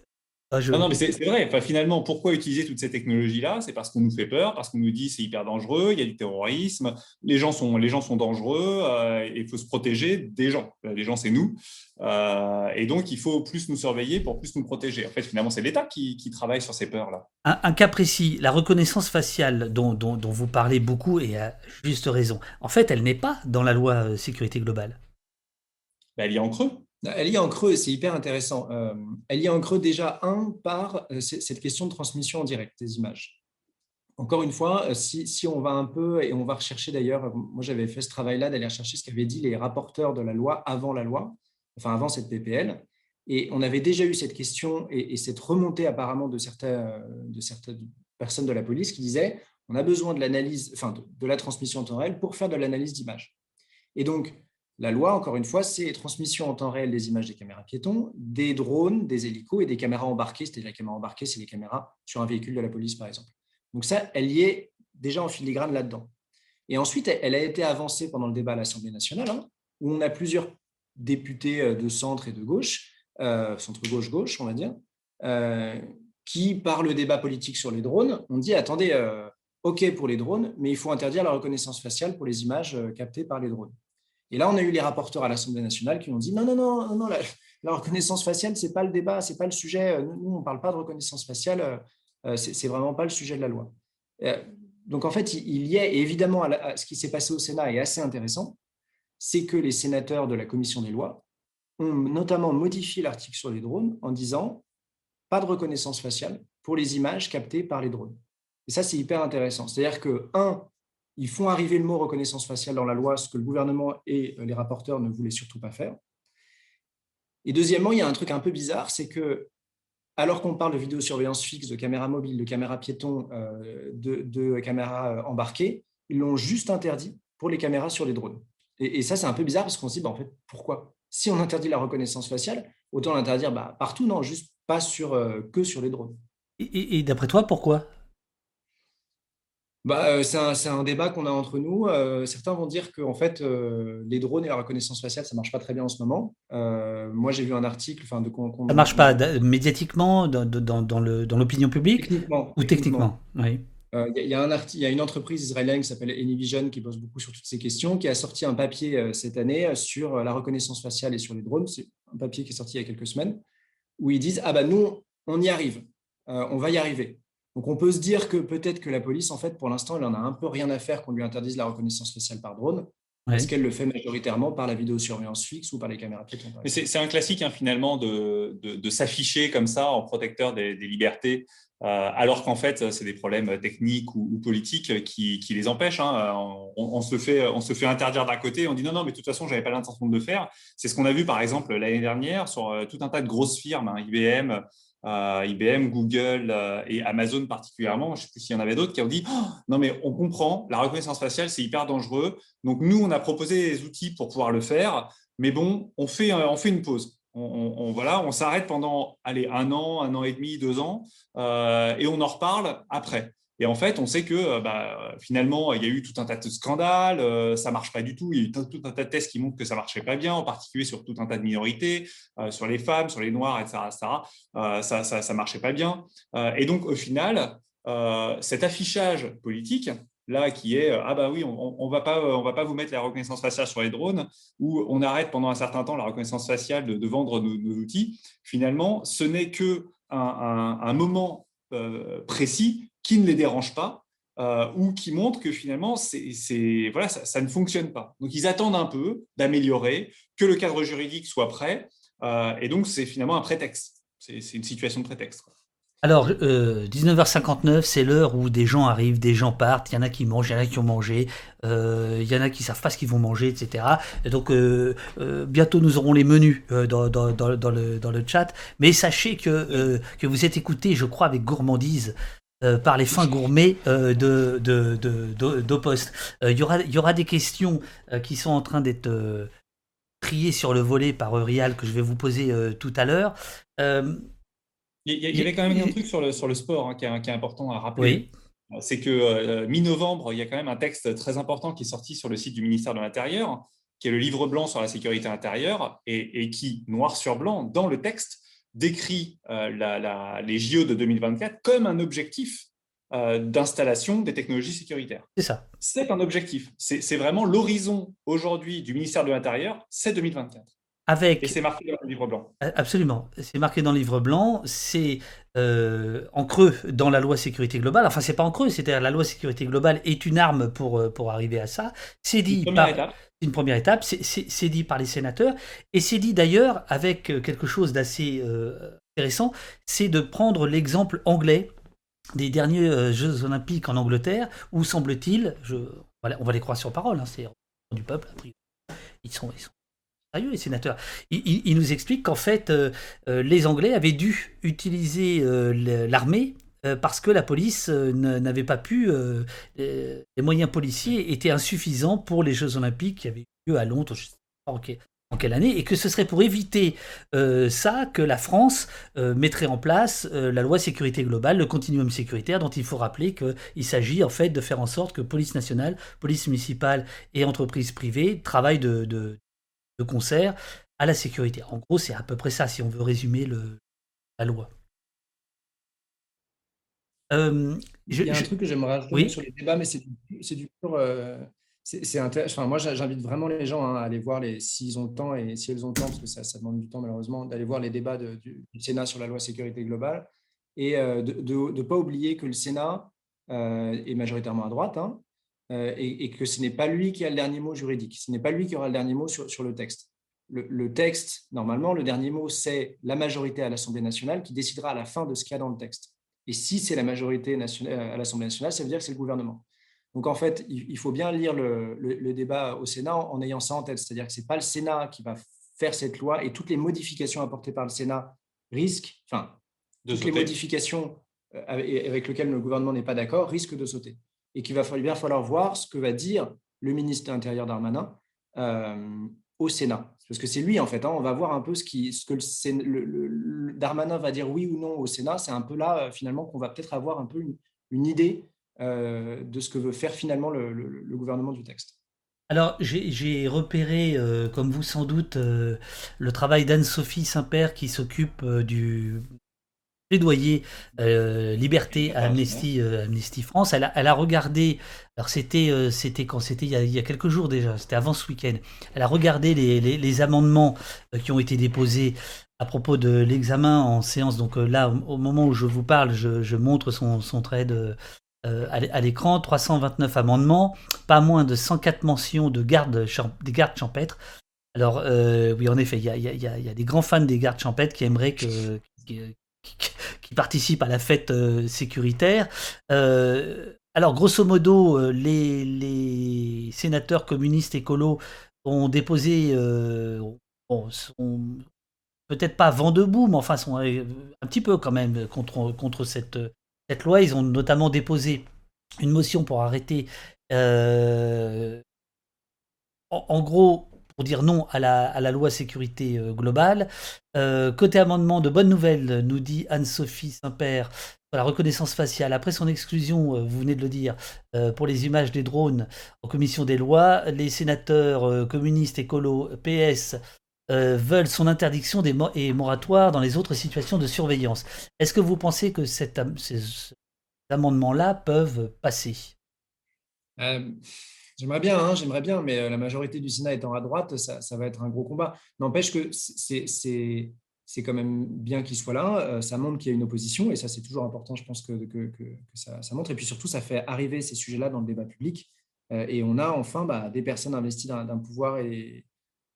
Ah, non, mais c'est vrai. Enfin, finalement, pourquoi utiliser toutes ces technologies-là? C'est parce qu'on nous fait peur, parce qu'on nous dit c'est hyper dangereux, il y a du terrorisme, les gens sont, les gens sont dangereux, euh, il faut se protéger des gens. Les gens, c'est nous. Euh, et donc, il faut plus nous surveiller pour plus nous protéger. En fait, finalement, c'est l'État qui, travaille sur ces peurs-là. Un, cas précis, la reconnaissance faciale dont, dont, vous parlez beaucoup et à juste raison. En fait, elle n'est pas dans la loi euh, sécurité globale. Ben, elle y est en creux. Elle y est en creux, c'est hyper intéressant. Euh, elle y est en creux déjà, un, par euh, cette question de transmission en direct des images. Encore une fois, euh, si, on va un peu, et on va rechercher d'ailleurs, moi j'avais fait ce travail-là d'aller rechercher ce qu'avaient dit les rapporteurs de la loi avant la loi, enfin avant cette PPL, et on avait déjà eu cette question et, cette remontée apparemment de, certaines personnes de la police qui disaient on a besoin de l'analyse, enfin de, de, la transmission en temps réel pour faire de l'analyse d'image. Et donc, la loi, encore une fois, c'est transmission en temps réel des images des caméras piétons, des drones, des hélicos et des caméras embarquées. C'est-à-dire la caméra embarquée, c'est les caméras sur un véhicule de la police, par exemple. Donc ça, elle y est déjà en filigrane là-dedans. Et ensuite, elle a été avancée pendant le débat à l'Assemblée nationale, hein, où on a plusieurs députés euh, de centre et de gauche, euh, centre-gauche-gauche, on va dire, euh, qui, par le débat politique sur les drones, ont dit, attendez, OK pour les drones, mais il faut interdire la reconnaissance faciale pour les images captées par les drones. Et là, on a eu les rapporteurs à l'Assemblée nationale qui ont dit non, non, non, non, la, reconnaissance faciale, c'est pas le débat, c'est pas le sujet. Nous, on ne parle pas de reconnaissance faciale, euh, c'est vraiment pas le sujet de la loi. Euh, donc, en fait, il y a évidemment ce qui s'est passé au Sénat est assez intéressant, c'est que les sénateurs de la commission des lois ont notamment modifié l'article sur les drones en disant pas de reconnaissance faciale pour les images captées par les drones. Et ça, c'est hyper intéressant. C'est-à-dire que, un, ils font arriver le mot reconnaissance faciale dans la loi, ce que le gouvernement et euh, les rapporteurs ne voulaient surtout pas faire. Et deuxièmement, il y a un truc un peu bizarre, c'est que alors qu'on parle de vidéosurveillance fixe, de caméras mobiles, de caméras piétons, euh, de, caméras euh, embarquées, ils l'ont juste interdit pour les caméras sur les drones. Et, ça, c'est un peu bizarre parce qu'on se dit, bah, en fait, pourquoi? Si on interdit la reconnaissance faciale, autant l'interdire bah, partout, non, juste pas sur, que sur les drones. et d'après toi, pourquoi? Bah, euh, c'est un, débat qu'on a entre nous. Euh, certains vont dire que en fait, euh, les drones et la reconnaissance faciale, ça marche pas très bien en ce moment. moi, j'ai vu un article. Enfin, de ça marche pas médiatiquement dans, dans, l'opinion publique techniquement, ou techniquement. Il y, a un il y a une entreprise israélienne qui s'appelle Anyvision qui bosse beaucoup sur toutes ces questions, qui a sorti un papier cette année sur la reconnaissance faciale et sur les drones. C'est un papier qui est sorti il y a quelques semaines où ils disent ah bah nous on y arrive, on va y arriver. Donc on peut se dire que peut-être que la police, en fait, pour l'instant, elle en a un peu rien à faire qu'on lui interdise la reconnaissance faciale par drone. Est-ce qu'elle le fait majoritairement par la vidéosurveillance fixe ou par les caméras piétons C'est un classique hein, finalement de, de, s'afficher comme ça en protecteur des, libertés, euh, alors qu'en fait c'est des problèmes techniques ou, politiques qui, qui, les empêchent. Hein. On, se fait, on se fait interdire d'un côté, on dit non, non, mais de toute façon, je n'avais pas l'intention de le faire. C'est ce qu'on a vu par exemple l'année dernière sur euh, tout un tas de grosses firmes, hein, IBM, IBM, Google euh, et Amazon particulièrement, je ne sais plus s'il y en avait d'autres, qui ont dit oh, non mais on comprend, la reconnaissance faciale c'est hyper dangereux, donc nous on a proposé des outils pour pouvoir le faire, mais bon, on fait, on fait une pause. On, voilà, on s'arrête pendant allez, un an, un an et demi, deux ans, euh, et on en reparle après. Et en fait, on sait que euh, bah, finalement, il y a eu tout un tas de scandales, euh, ça marche pas du tout. Il y a eu tout un tas de tests qui montrent que ça marchait pas bien, en particulier sur tout un tas de minorités, euh, sur les femmes, sur les noirs, etc. ça, ça, ça, marchait pas bien. et donc, au final, cet affichage politique, là qui est ah bah oui on, on va pas on va pas vous mettre la reconnaissance faciale sur les drones ou on arrête pendant un certain temps la reconnaissance faciale de, vendre nos, outils finalement ce n'est que un moment précis qui ne les dérange pas euh, ou qui montrent que finalement, c'est, voilà, ça, ne fonctionne pas. Donc, ils attendent un peu d'améliorer, que le cadre juridique soit prêt. Euh, et donc, c'est finalement un prétexte. C'est, une situation de prétexte. Alors, 19h59, euh, c'est l'heure où des gens arrivent, des gens partent, il y en a qui mangent, il y en a qui ont mangé, il y en a qui savent pas ce qu'ils vont manger, etc. Et donc, bientôt nous aurons les menus dans, dans, dans, le, dans le chat. Mais sachez que, que vous êtes écoutés, je crois, avec gourmandise euh, par les fins gourmets euh, de, d'Opost. Euh, il y, aura, y aura des questions qui sont en train d'être triées sur le volet par Rial que je vais vous poser tout à l'heure. Il y, avait quand même un truc sur le, sur le sport hein, qui, est, important à rappeler. C'est que mi-novembre, il y a quand même un texte très important qui est sorti sur le site du ministère de l'Intérieur, qui est le livre blanc sur la sécurité intérieure, et, et qui, noir sur blanc, dans le texte, décrit les JO de 2024 comme un objectif d'installation des technologies sécuritaires. C'est ça. C'est un objectif. C'est vraiment l'horizon aujourd'hui du ministère de l'Intérieur, c'est 2024. Avec... Et c'est marqué dans le livre blanc. Absolument. C'est marqué dans le livre blanc. C'est euh, en creux dans la loi sécurité globale. Enfin, c'est pas en creux, c'est-à-dire la loi sécurité globale est une arme pour, euh, pour arriver à ça. C'est dit par étape. Une première étape. C'est dit par les sénateurs. Et c'est dit d'ailleurs avec euh, quelque chose d'assez intéressant c'est de prendre l'exemple anglais des derniers Jeux Olympiques en Angleterre, où semble-t-il, on va les croire sur parole, hein, c'est du peuple, ils sont, ils sont les sénateurs. Il, nous explique qu'en fait, euh, euh, les Anglais avaient dû utiliser euh, l'armée parce que la police n'avait pas pu, les moyens policiers étaient insuffisants pour les Jeux Olympiques qui avaient lieu à Londres, je ne sais pas en, quelle année, et que ce serait pour éviter ça que la France mettrait en place la loi sécurité globale, le continuum sécuritaire, dont il faut rappeler qu'il s'agit en fait de faire en sorte que police nationale, police municipale et entreprises privées travaillent de concert à la sécurité. En gros, c'est à peu près ça, si on veut résumer la loi. Euh, Il y a un truc que j'aimerais rajouter sur les débats, mais c'est du, pur. Euh, c'est enfin, moi, j'invite vraiment les gens hein, à aller voir, s'ils ont le temps et si elles ont le temps, parce que ça, ça demande du temps malheureusement, d'aller voir les débats du, Sénat sur la loi sécurité globale et euh, de ne pas oublier que le Sénat est majoritairement à droite, hein, euh, et, que ce n'est pas lui qui a le dernier mot juridique. Ce n'est pas lui qui aura le dernier mot sur, sur le texte. Le, texte, normalement, le dernier mot, c'est la majorité à l'Assemblée nationale qui décidera à la fin de ce qu'il y a dans le texte. Et si c'est la majorité nationale, à l'Assemblée nationale, ça veut dire que c'est le gouvernement. Donc en fait, il, faut bien lire le, le, débat au Sénat en, ayant ça en tête. C'est-à-dire que ce n'est pas le Sénat qui va faire cette loi et toutes les modifications apportées par le Sénat risquent, enfin, toutes les modifications euh, avec lesquelles le gouvernement n'est pas d'accord risquent de sauter et qu'il va bien falloir voir ce que va dire le ministre de l'Intérieur Darmanin euh, au Sénat. Parce que c'est lui, en fait. Hein, on va voir un peu ce, que le, Darmanin va dire oui ou non au Sénat. C'est un peu là, euh, finalement, qu'on va peut-être avoir un peu une, idée euh, de ce que veut faire finalement le, gouvernement du texte. Alors, j'ai repéré, comme vous sans doute, le travail d'Anne-Sophie Saint-Père qui s'occupe du plaidoyer euh, liberté à Amnesty, euh, Amnesty France. Elle a, elle a, regardé, alors c'était euh, c'était quand? C'était il, il, y a quelques jours déjà, c'était avant ce week-end. Elle a regardé les, les, les amendements qui ont été déposés à propos de l'examen en séance. Donc là, au, moment où je vous parle, je, je montre son, son trait de, à l'écran, 329 amendements, pas moins de 104 mentions de gardes, des gardes champêtres. Alors oui, en effet, il y a, y, a, y a, des grands fans des gardes champêtres qui aimeraient que, <laughs> qui participent à la fête euh, sécuritaire. Euh, alors, grosso modo, euh, les, sénateurs communistes écolos ont déposé, peut-être pas vent debout, mais enfin, sont un petit peu quand même contre, cette loi. Ils ont notamment déposé une motion pour arrêter. en, gros, pour dire non à la, loi sécurité euh, globale. Euh, côté amendement, de bonnes nouvelles, nous dit Anne-Sophie Saint-Père, la reconnaissance faciale. Après son exclusion, euh, vous venez de le dire, pour les images des drones en commission des lois, les sénateurs communistes, écolos, PS veulent son interdiction des et moratoire dans les autres situations de surveillance. Est-ce que vous pensez que cet, ces amendements-là peuvent passer? J'aimerais bien, hein, j'aimerais bien, mais euh, la majorité du Sénat étant à droite, ça, va être un gros combat. N'empêche que c'est quand même bien qu'il soit là. Euh, ça montre qu'il y a une opposition, et ça, c'est toujours important, je pense, que, que, ça, montre. Et puis surtout, ça fait arriver ces sujets-là dans le débat public. Euh, et on a enfin bah, des personnes investies d'un pouvoir et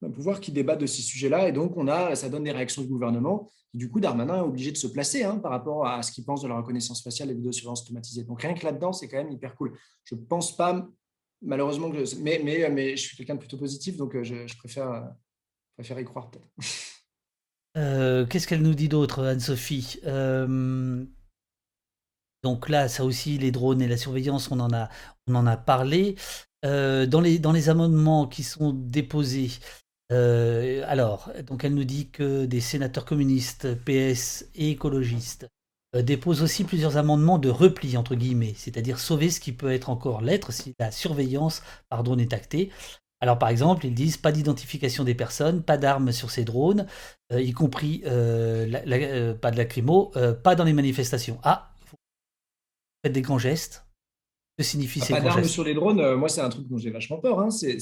d'un pouvoir qui débattent de ces sujets-là. Et donc, on a, ça donne des réactions du gouvernement. du coup, Darmanin est obligé de se placer hein, par rapport à ce qu'il pense de la reconnaissance faciale et vidéosurveillance automatisée. Donc, rien que là-dedans, c'est quand même hyper cool. Je ne pense pas malheureusement, mais, mais, mais je suis quelqu'un de plutôt positif, donc euh, je, préfère, préfère y croire peut-être. <laughs> Euh, qu'est-ce qu'elle nous dit d'autre, Anne-Sophie? Euh, Donc là, ça aussi, les drones et la surveillance, on en a, on en a parlé. dans, les, dans les amendements qui sont déposés, alors, donc elle nous dit que des sénateurs communistes, PS et écologistes euh, dépose aussi plusieurs amendements de repli, entre guillemets, c'est-à-dire sauver ce qui peut être encore l'être si la surveillance par drone est actée. Alors par exemple, ils disent pas d'identification des personnes, pas d'armes sur ces drones, y compris pas de lacrymo, pas dans les manifestations. Ah, faites des grands gestes. Que signifie ah, ces Pas d'armes sur les drones, moi c'est un truc dont j'ai vachement peur. Hein. C'est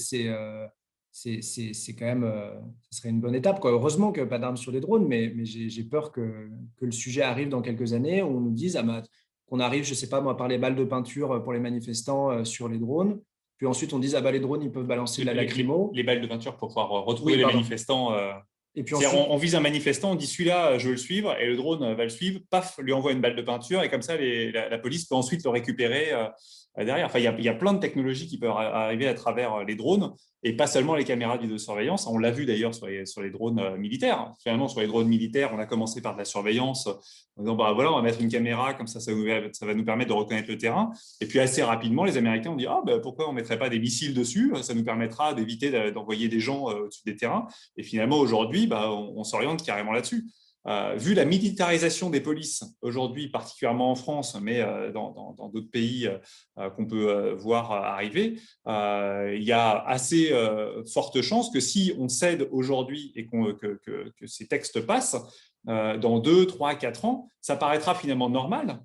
c'est quand même, euh, ce serait une bonne étape. Quoi. Heureusement que pas d'armes sur les drones, mais, mais j'ai peur que, que, le sujet arrive dans quelques années, où on nous dise ah, qu'on arrive, je ne sais pas moi, par les balles de peinture pour les manifestants euh, sur les drones. Puis ensuite, on dise ah bah les drones, ils peuvent balancer la lacrymo. Les, balles de peinture pour pouvoir retrouver les manifestants. Euh, et puis on, vise un manifestant, on dit celui-là, je veux le suivre, et le drone va le suivre, paf, lui envoie une balle de peinture, et comme ça, la, police peut ensuite le récupérer derrière. Enfin, il y, a, plein de technologies qui peuvent arriver à travers les drones et pas seulement les caméras de surveillance. On l'a vu d'ailleurs sur les, drones euh, militaires. Finalement, sur les drones militaires, on a commencé par de la surveillance en disant bah, voilà, on va mettre une caméra, comme ça, ça, ça, va nous permettre de reconnaître le terrain. Et puis assez rapidement, les Américains ont dit ah, bah, pourquoi on ne mettrait pas des missiles dessus? Ça nous permettra d'éviter d'envoyer des gens euh, au-dessus des terrains. Et finalement, aujourd'hui, bah, on s'oriente carrément là-dessus. Euh, vu la militarisation des polices aujourd'hui, particulièrement en France, mais euh, dans d'autres pays euh, qu'on peut voir arriver, il y a assez forte chance que si on cède aujourd'hui et que, ces textes passent, dans deux, trois, quatre ans, ça paraîtra finalement normal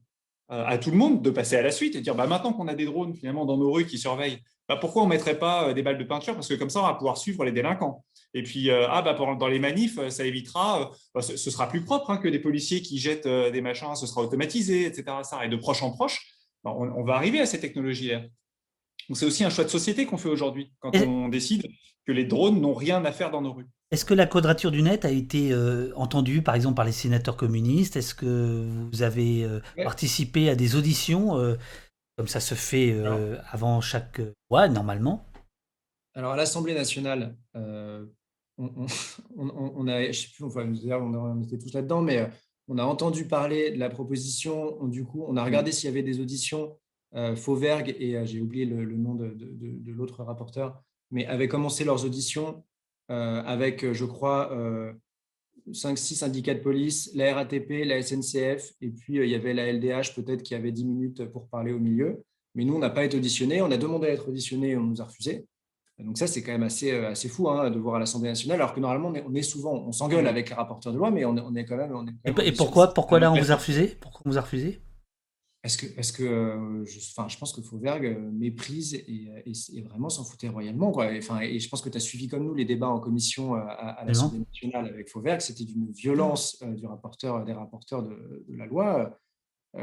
à tout le monde de passer à la suite et dire bah, maintenant qu'on a des drones finalement dans nos rues qui surveillent, bah, pourquoi on ne mettrait pas des balles de peinture? Parce que comme ça, on va pouvoir suivre les délinquants. Et puis, euh, ah, bah, dans les manifs, euh, ça évitera, euh, bah, ce, sera plus propre hein, que des policiers qui jettent des machins, ce sera automatisé, etc. Ça. Et de proche en proche, bah, on, va arriver à ces technologies-là. Donc, c'est aussi un choix de société qu'on fait aujourd'hui quand on décide que les drones n'ont rien à faire dans nos rues. Est-ce que la quadrature du net a été entendue, par exemple, par les sénateurs communistes? Est-ce que vous avez participé à des auditions, comme ça se fait avant chaque loi, normalement? Alors, à l'Assemblée nationale, <laughs> on, a, je sais plus, on, était tous là-dedans, mais euh, on a entendu parler de la proposition. du coup, on a regardé s'il y avait des auditions. Euh, Fauvergue et euh, j'ai oublié le, nom de, l'autre rapporteur, mais avaient commencé leurs auditions avec, je crois, 5-6 syndicats de police, la RATP, la SNCF, et puis il y avait la LDH peut-être qui avait 10 minutes pour parler au milieu. Mais nous, on n'a pas été auditionnés. On a demandé à être auditionnés et on nous a refusé. Donc ça, c'est quand même assez, euh, assez fou hein, de voir à l'Assemblée nationale, alors que normalement, on est, souvent, on s'engueule avec les rapporteurs de loi, mais on, est quand même... et, pourquoi, pourquoi là, on vous a refusé? Pourquoi on vous a refusé? Parce que, parce que euh, je, enfin, je pense que Fauvergue euh, méprise et, et, vraiment s'en foutait royalement. Quoi. Et, enfin, et je pense que tu as suivi comme nous les débats en commission à, l'Assemblée nationale avec Fauvergue. C'était d'une violence du rapporteur, des rapporteurs de, de la loi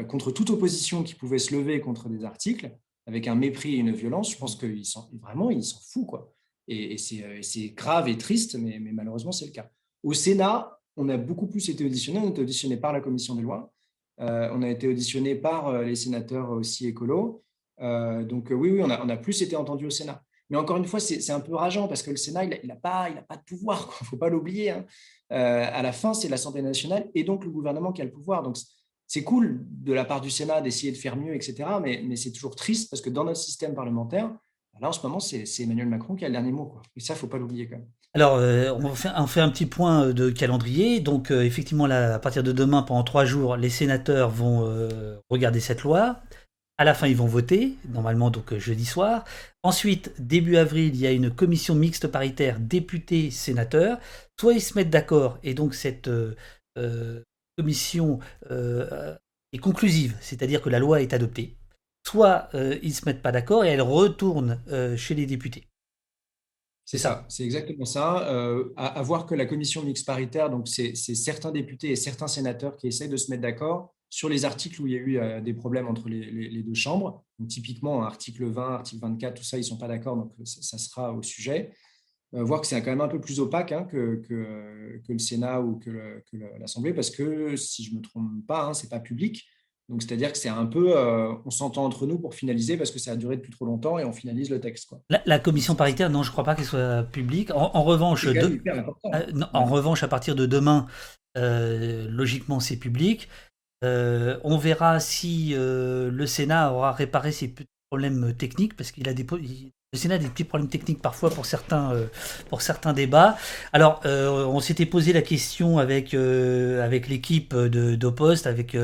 contre toute opposition qui pouvait se lever contre des articles avec un mépris et une violence, je pense qu'ils sont vraiment, ils s'en foutent. Quoi. Et, euh, c'est grave et triste, mais, malheureusement, c'est le cas. Au Sénat, on a beaucoup plus été auditionné. On a été auditionné par la commission des lois. Euh, on a été auditionné par euh, les sénateurs aussi écolos. donc oui, oui, on a, plus été entendu au Sénat. Mais encore une fois, c'est un peu rageant parce que le Sénat, il n'a pas, il a pas de pouvoir. Il ne faut pas l'oublier. Hein. à la fin, c'est l'Assemblée nationale et donc le gouvernement qui a le pouvoir. C'est cool de la part du Sénat d'essayer de faire mieux, etc. Mais, c'est toujours triste parce que dans notre système parlementaire, là, en ce moment, c'est Emmanuel Macron qui a le dernier mot. Et ça, il ne faut pas l'oublier quand même. Alors, euh, on, fait, un petit point euh, de calendrier. Donc, euh, effectivement, à partir de demain, pendant trois jours, les sénateurs vont regarder cette loi. À la fin, ils vont voter, normalement donc jeudi soir. Ensuite, début avril, il y a une commission mixte paritaire députés-sénateurs. Soit ils se mettent d'accord, et donc cette commission euh, est conclusive, c'est-à-dire que la loi est adoptée, soit euh, ils ne se mettent pas d'accord et elle retourne euh, chez les députés. C'est ça, c'est exactement ça. à, voir que la commission mixte paritaire, donc c'est certains députés et certains sénateurs qui essayent de se mettre d'accord sur les articles où il y a eu des problèmes entre les, deux chambres. Donc, typiquement, article 20, article 24, tout ça, ils ne sont pas d'accord, donc ça, sera au sujet. Euh, voir que c'est quand même un peu plus opaque hein, que, que, le Sénat ou que l'Assemblée, parce que si je ne me trompe pas, hein, ce n'est pas public. Donc, c'est-à-dire que c'est un peu, euh, on s'entend entre nous pour finaliser parce que ça a duré depuis trop longtemps et on finalise le texte. Quoi. La, commission paritaire, non, je ne crois pas qu'elle soit publique. En, revanche, euh, en revanche, à partir de demain, logiquement, c'est public. on verra si le Sénat aura réparé ses problèmes techniques parce qu'il a des, le Sénat a des petits problèmes techniques parfois pour certains, euh, pour certains débats. Alors, euh, on s'était posé la question avec, euh, avec l'équipe d'Opost, avec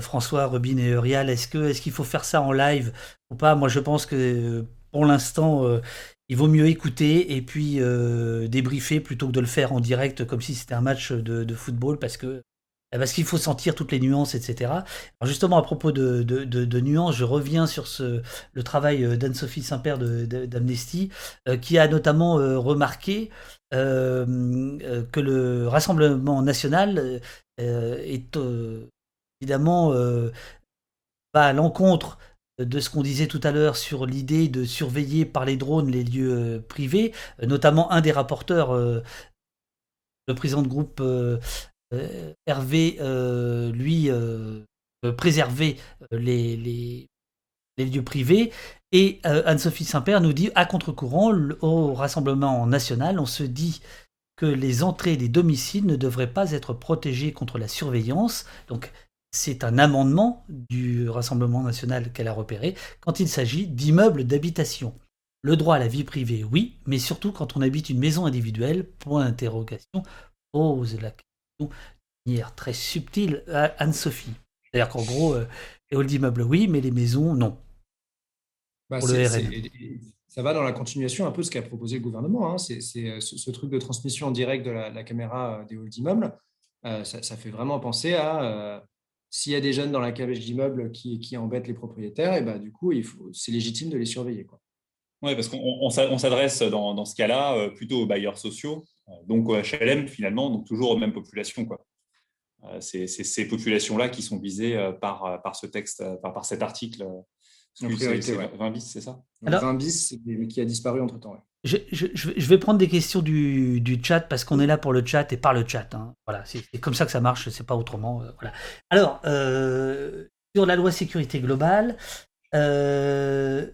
François, Robin et Eurial. Est-ce qu'il est qu'il faut faire ça en live ou pas? Moi, je pense que pour l'instant, il vaut mieux écouter et puis débriefer plutôt que de le faire en direct comme si c'était un match de, football parce que parce qu'il faut sentir toutes les nuances, etc. Justement, à propos de, nuances, je reviens sur le travail d'Anne-Sophie Saint-Père d'Amnesty, qui a notamment remarqué que le Rassemblement national est évidemment à l'encontre de ce qu'on disait tout à l'heure sur l'idée de surveiller par les drones les lieux euh, privés, euh, notamment un des rapporteurs, euh, le président de groupe Hervé, lui, préserver les, les, lieux privés. Et Anne-Sophie Saint-Père nous dit, à contre-courant, au Rassemblement national, on se dit que les entrées des domiciles ne devraient pas être protégées contre la surveillance. Donc c'est un amendement du Rassemblement national qu'elle a repéré quand il s'agit d'immeubles d'habitation. Le droit à la vie privée, oui, mais surtout quand on habite une maison individuelle, point d'interrogation, pose la de manière très subtile à Anne-Sophie. C'est-à-dire qu'en gros, euh, les halls d'immeubles, oui, mais les maisons, non. Bah, ça va dans la continuation un peu de ce qu'a proposé le gouvernement. Hein. C'est euh, ce, truc de transmission en direct de la, caméra euh, des halls d'immeubles. ça, fait vraiment penser à s'il y a des jeunes dans la cage d'immeuble qui, qui, embêtent les propriétaires, et bah, du coup, c'est légitime de les surveiller. Oui, parce qu'on s'adresse dans, dans, ce cas-là plutôt aux bailleurs sociaux, donc aux HLM finalement, donc toujours aux mêmes populations. Quoi. Euh, c'est ces populations-là qui sont visées par, par ce texte, par, par cet article. 20 bis, c'est ça? 20 bis, qui a disparu entre-temps. Je, vais prendre des questions du, chat parce qu'on est là pour le chat et par le chat. Hein. Voilà, c'est comme ça que ça marche, c'est pas autrement. Euh, voilà. Alors, euh, sur la loi sécurité globale, euh,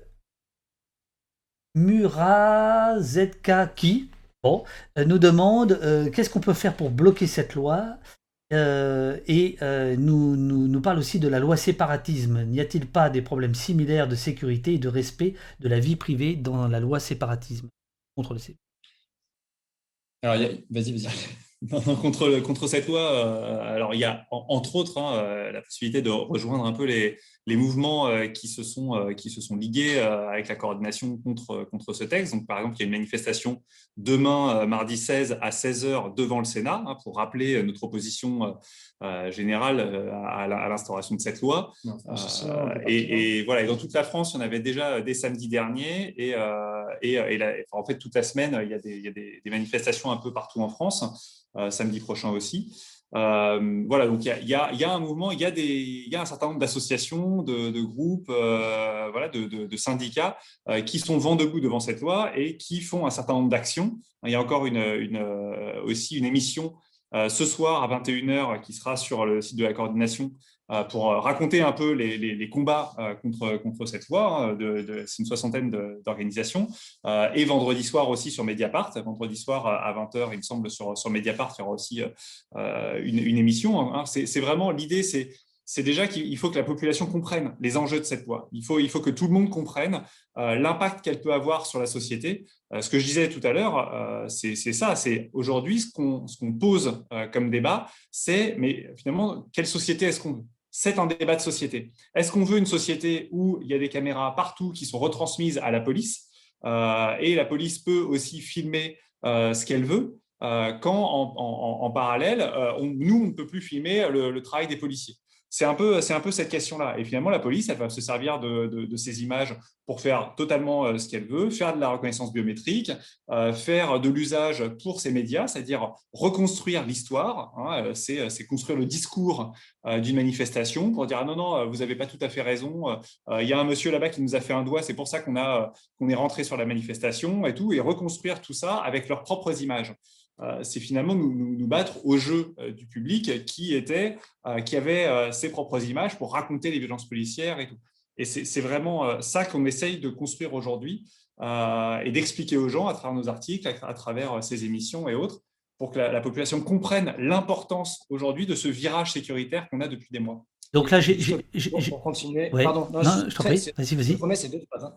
Mura ZK qui? Nous demande qu'est-ce qu'on peut faire pour bloquer cette loi et nous, nous, nous, parle aussi de la loi séparatisme. N'y a-t-il pas des problèmes similaires de sécurité et de respect de la vie privée dans la loi séparatisme contre le Alors, vas-y, vas-y. <laughs> contre, contre cette loi, euh, alors il y a entre autres hein, euh, la possibilité de rejoindre un peu les, les mouvements euh, qui, se sont, qui se sont ligués avec la coordination contre, contre ce texte. Donc, par exemple, il y a une manifestation demain, mardi 16 à 16h devant le Sénat hein, pour rappeler notre opposition générale à, l'instauration de cette loi. et, voilà, et dans toute la France, il y en avait déjà dès samedi dernier. Et, et, en fait, toute la semaine, il y a, des, il y a des, des manifestations un peu partout en France. Euh, samedi prochain aussi. Euh, voilà, donc il y, a, un mouvement, il y, a un certain nombre d'associations, de, groupes, euh, voilà, de, syndicats qui sont vent debout devant cette loi et qui font un certain nombre d'actions. Il y a encore une, aussi une émission ce soir à 21h qui sera sur le site de la coordination euh, pour euh, raconter un peu les, combats euh, contre, contre cette loi. Hein, c'est une soixantaine d'organisations. et vendredi soir aussi sur Mediapart. Vendredi soir à 20h, il me semble, sur, sur Mediapart, il y aura aussi une, émission. Hein. C'est vraiment l'idée, c'est déjà qu'il faut que la population comprenne les enjeux de cette loi. Il faut, il faut que tout le monde comprenne l'impact qu'elle peut avoir sur la société. ce que je disais tout à l'heure, c'est ça. C'est aujourd'hui ce qu'on qu'on pose comme débat, c'est mais finalement quelle société est-ce qu'on veut? C'est un débat de société. Est-ce qu'on veut une société où il y a des caméras partout qui sont retransmises à la police euh, et la police peut aussi filmer euh, ce qu'elle veut euh, quand en, parallèle, nous, on ne peut plus filmer le travail des policiers? C'est un, peu, cette question-là. Et finalement, la police, elle va se servir de, ces images pour faire totalement euh, ce qu'elle veut, faire de la reconnaissance biométrique, euh, faire de l'usage pour ses médias, c'est-à-dire reconstruire l'histoire. Hein, euh, c'est, construire le discours d'une manifestation pour dire ah non, non, vous n'avez pas tout à fait raison. Il y a un monsieur là-bas qui nous a fait un doigt, c'est pour ça qu'on est rentré sur la manifestation et tout, et reconstruire tout ça avec leurs propres images. Euh, c'est finalement nous, battre au jeu euh, du public qui, était, euh, qui avait ses propres images pour raconter les violences policières et tout. Et c'est vraiment ça qu'on essaye de construire aujourd'hui et d'expliquer aux gens à travers nos articles, à, travers ces émissions et autres, pour que la, population comprenne l'importance aujourd'hui de ce virage sécuritaire qu'on a depuis des mois. Donc là, j'ai. Pour continuer. Pardon, non, je t'en prie. Vas-y, vas-y. Je c'est deux phrases.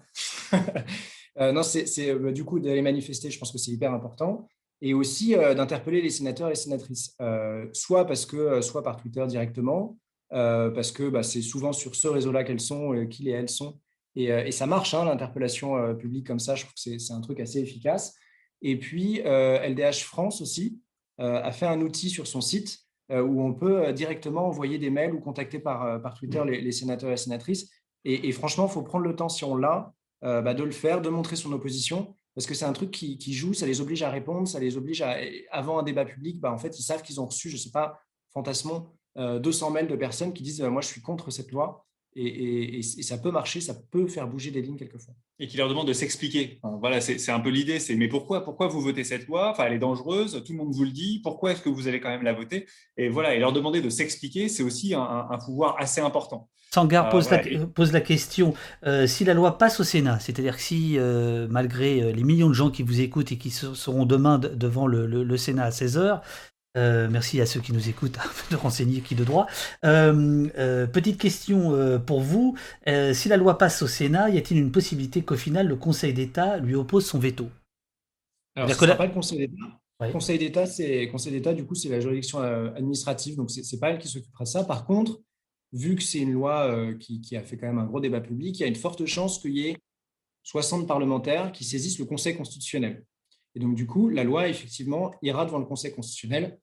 Hein. <laughs> non, c'est du coup d'aller manifester, je pense que c'est hyper important et aussi euh, d'interpeller les sénateurs et les sénatrices, euh, soit, parce que, euh, soit par Twitter directement, parce que bah, c'est souvent sur ce réseau-là qu'elles sont, qu'ils et elles sont, Et, ça marche, hein, l'interpellation publique comme ça, je trouve que c'est un truc assez efficace. Et puis, LDH France aussi a fait un outil sur son site où on peut directement envoyer des mails ou contacter par, par Twitter les, sénateurs et les sénatrices. Et, franchement, il faut prendre le temps, si on l'a, bah, de le faire, de montrer son opposition parce que c'est un truc qui, joue, ça les oblige à répondre, ça les oblige à, avant un débat public, bah, en fait, ils savent qu'ils ont reçu, je ne sais pas, fantasmons, 200 mails de personnes qui disent Moi, je suis contre cette loi. Et, ça peut marcher, ça peut faire bouger des lignes quelquefois. Et qui leur demande de s'expliquer. voilà, c'est un peu l'idée. C'est mais pourquoi, pourquoi vous votez cette loi? Enfin, elle est dangereuse. Tout le monde vous le dit. Pourquoi est-ce que vous allez quand même la voter? Et voilà, et leur demander de s'expliquer, c'est aussi un, pouvoir assez important. Sangar pose, la, pose la question euh, si la loi passe au Sénat, c'est-à-dire que si, euh, malgré euh, les millions de gens qui vous écoutent et qui seront demain devant le, le Sénat à 16 heures, euh, merci à ceux qui nous écoutent <laughs> de renseigner qui de droit. Euh, euh, petite question pour vous. si la loi passe au Sénat, y a-t-il une possibilité qu'au final le Conseil d'État lui oppose son veto? Alors, ce n'est pas le Conseil d'État. Le Conseil d'État, c'est Conseil d'État, du coup, c'est la juridiction administrative, donc c'est pas elle qui s'occupera de ça. Par contre, vu que c'est une loi qui, qui, a fait quand même un gros débat public, il y a une forte chance qu'il y ait 60 parlementaires qui saisissent le Conseil constitutionnel. Et donc, du coup, la loi, effectivement, ira devant le Conseil constitutionnel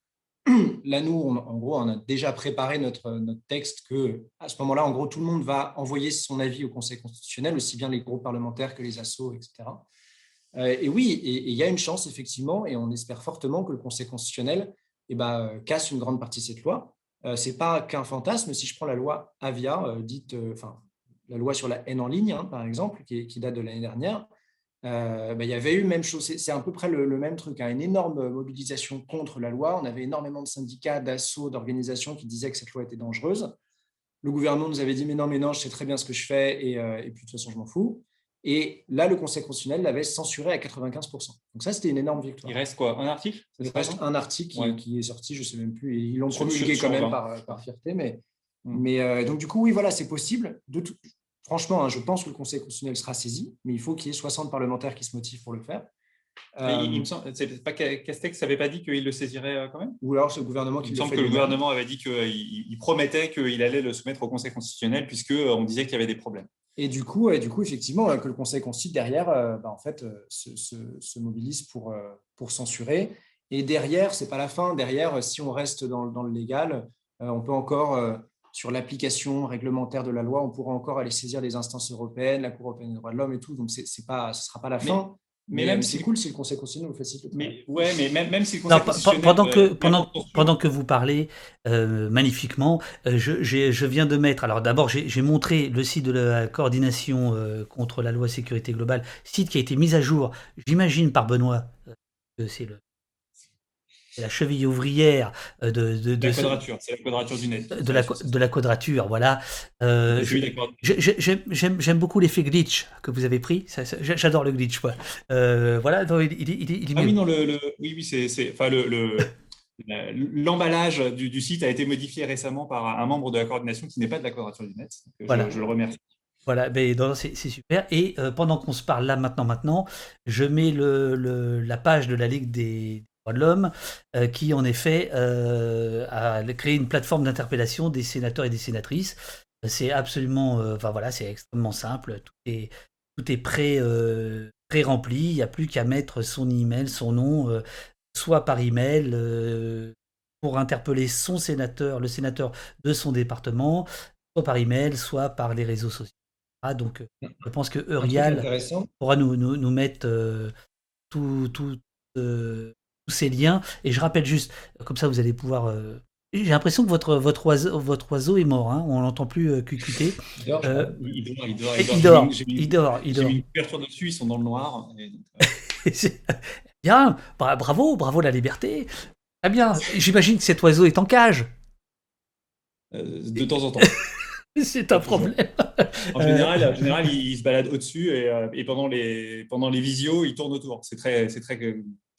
là, nous, en gros, on a déjà préparé notre, notre texte que, à ce moment-là, en gros, tout le monde va envoyer son avis au Conseil constitutionnel, aussi bien les groupes parlementaires que les assos, etc. Euh, et oui, il y a une chance, effectivement, et on espère fortement que le Conseil constitutionnel eh ben, casse une grande partie de cette loi. Euh, Ce n'est pas qu'un fantasme. Si je prends la loi Avia, euh, dite, enfin, la loi sur la haine en ligne, hein, par exemple, qui date de l'année dernière, euh, bah, il y avait eu même chose, c'est à peu près le, même truc, hein, une énorme mobilisation contre la loi. On avait énormément de syndicats, d'assauts, d'organisations qui disaient que cette loi était dangereuse. Le gouvernement nous avait dit mais non, mais non, je sais très bien ce que je fais et, euh, puis de toute façon je m'en fous. Et là, le Conseil constitutionnel l'avait censuré à 95%. Donc ça, c'était une énorme victoire. Il reste quoi Un article Il reste un article qui, est sorti, je ne sais même plus. Et ils l'ont promulgué quand même par, par, fierté. Mais, mais euh, donc du coup, oui, voilà, c'est possible. De tout, franchement, hein, je pense que le Conseil constitutionnel sera saisi, mais il faut qu'il y ait 60 parlementaires qui se motivent pour le faire. il, me semble, c'est pas Castex n'avait pas dit qu'il le saisirait euh, quand même? Ou alors le gouvernement qui Il me semble que le gouvernement avait dit qu'il promettait qu'il allait le soumettre au Conseil constitutionnel puisqu'on euh, disait qu'il y avait des problèmes. Et du coup, et du coup effectivement, que le Conseil constitutionnel derrière euh, bah, en fait, se, mobilise pour, pour censurer. Et derrière, c'est pas la fin. Derrière, si on reste dans, dans le légal, on peut encore sur l'application réglementaire de la loi, on pourra encore aller saisir les instances européennes, la Cour européenne des droits de l'homme et tout. Donc, c'est, c'est pas, ce ne sera pas la fin. Mais, même c'est cool si le Conseil constitutionnel nous facilite. Mais ouais, mais même, même si le Conseil constitutionnel pendant que euh, pendant pendant que vous parlez euh, magnifiquement, euh, je, je, viens de mettre. Alors d'abord, j'ai montré le site de la coordination contre la loi sécurité globale, site qui a été mis à jour, j'imagine par Benoît. c'est le la cheville ouvrière euh, de, de, la quadrature, c'est la quadrature du net. De la, de la quadrature, voilà. Euh, J'aime beaucoup l'effet glitch que vous avez pris. J'adore le glitch, quoi. Euh, voilà, il, il, il, ah oui, non, le, oui, oui, c'est, enfin, le, <laughs> l'emballage du, du, site a été modifié récemment par un membre de la coordination qui n'est pas de la quadrature du net. Voilà. Je, le remercie. Voilà, c'est super. Et euh, pendant qu'on se parle là maintenant, maintenant, je mets le, la page de la Ligue des, de l'homme, euh, qui en effet euh, a créé une plateforme d'interpellation des sénateurs et des sénatrices. C'est absolument, euh, enfin voilà, c'est extrêmement simple. Tout est, tout est pré, pré rempli. Il n'y a plus qu'à mettre son email, son nom, soit par email pour interpeller son sénateur, le sénateur de son département, soit par email, soit par les réseaux sociaux. Ah, donc, je pense que Eurial pourra nous, nous, nous mettre tout, tout, ces liens. Et je rappelle juste, comme ça vous allez pouvoir. Euh, j'ai l'impression que votre, votre, oiseau, votre oiseau est mort, hein. on l'entend plus euh, cucuter. Il dort, il dort, il dort. Il dort, il dort. Il dort. une couverture dessus, ils sont dans le noir. <laughs> bien, bravo, bravo la liberté. Très bien, j'imagine que cet oiseau est en cage. Euh, de temps en temps. <laughs> C'est un problème. en général, en général il, se balade au-dessus et, et, pendant, les, pendant les visios, il tourne autour. C'est très, très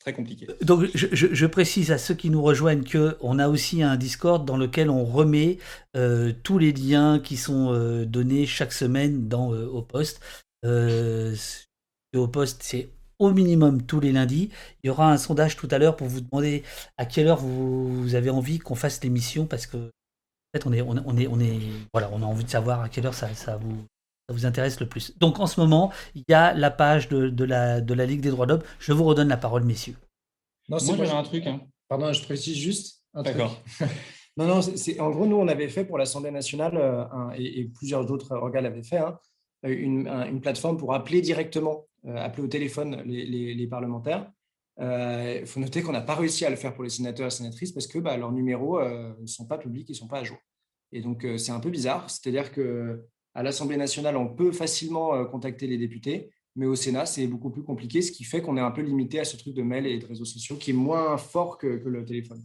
très compliqué. Donc je, précise à ceux qui nous rejoignent que on a aussi un Discord dans lequel on remet euh, tous les liens qui sont euh, donnés chaque semaine dans euh, au poste. au poste, c'est au minimum tous les lundis. Il y aura un sondage tout à l'heure pour vous demander à quelle heure vous, avez envie qu'on fasse l'émission parce que en fait on est on, est on est voilà on a envie de savoir à quelle heure ça, ça vous vous intéresse le plus. Donc en ce moment, il y a la page de, la, de la Ligue des droits de l'homme. Je vous redonne la parole, messieurs. Non, c'est moi, j'ai un truc. Hein. Pardon, je précise juste un D'accord. <laughs> non, non, c'est, en gros, nous, on avait fait pour l'Assemblée nationale, euh, et, plusieurs autres organes l'avaient fait, hein, une, une, plateforme pour appeler directement, euh, appeler au téléphone les, les, parlementaires. Il euh, faut noter qu'on n'a pas réussi à le faire pour les sénateurs et sénatrices parce que bah, leurs numéros ne sont pas publics, ils ne sont pas à jour. Et donc, c'est un peu bizarre. C'est-à-dire que à l'Assemblée nationale, on peut facilement euh, contacter les députés, mais au Sénat, c'est beaucoup plus compliqué, ce qui fait qu'on est un peu limité à ce truc de mail et de réseaux sociaux qui est moins fort que, le téléphone.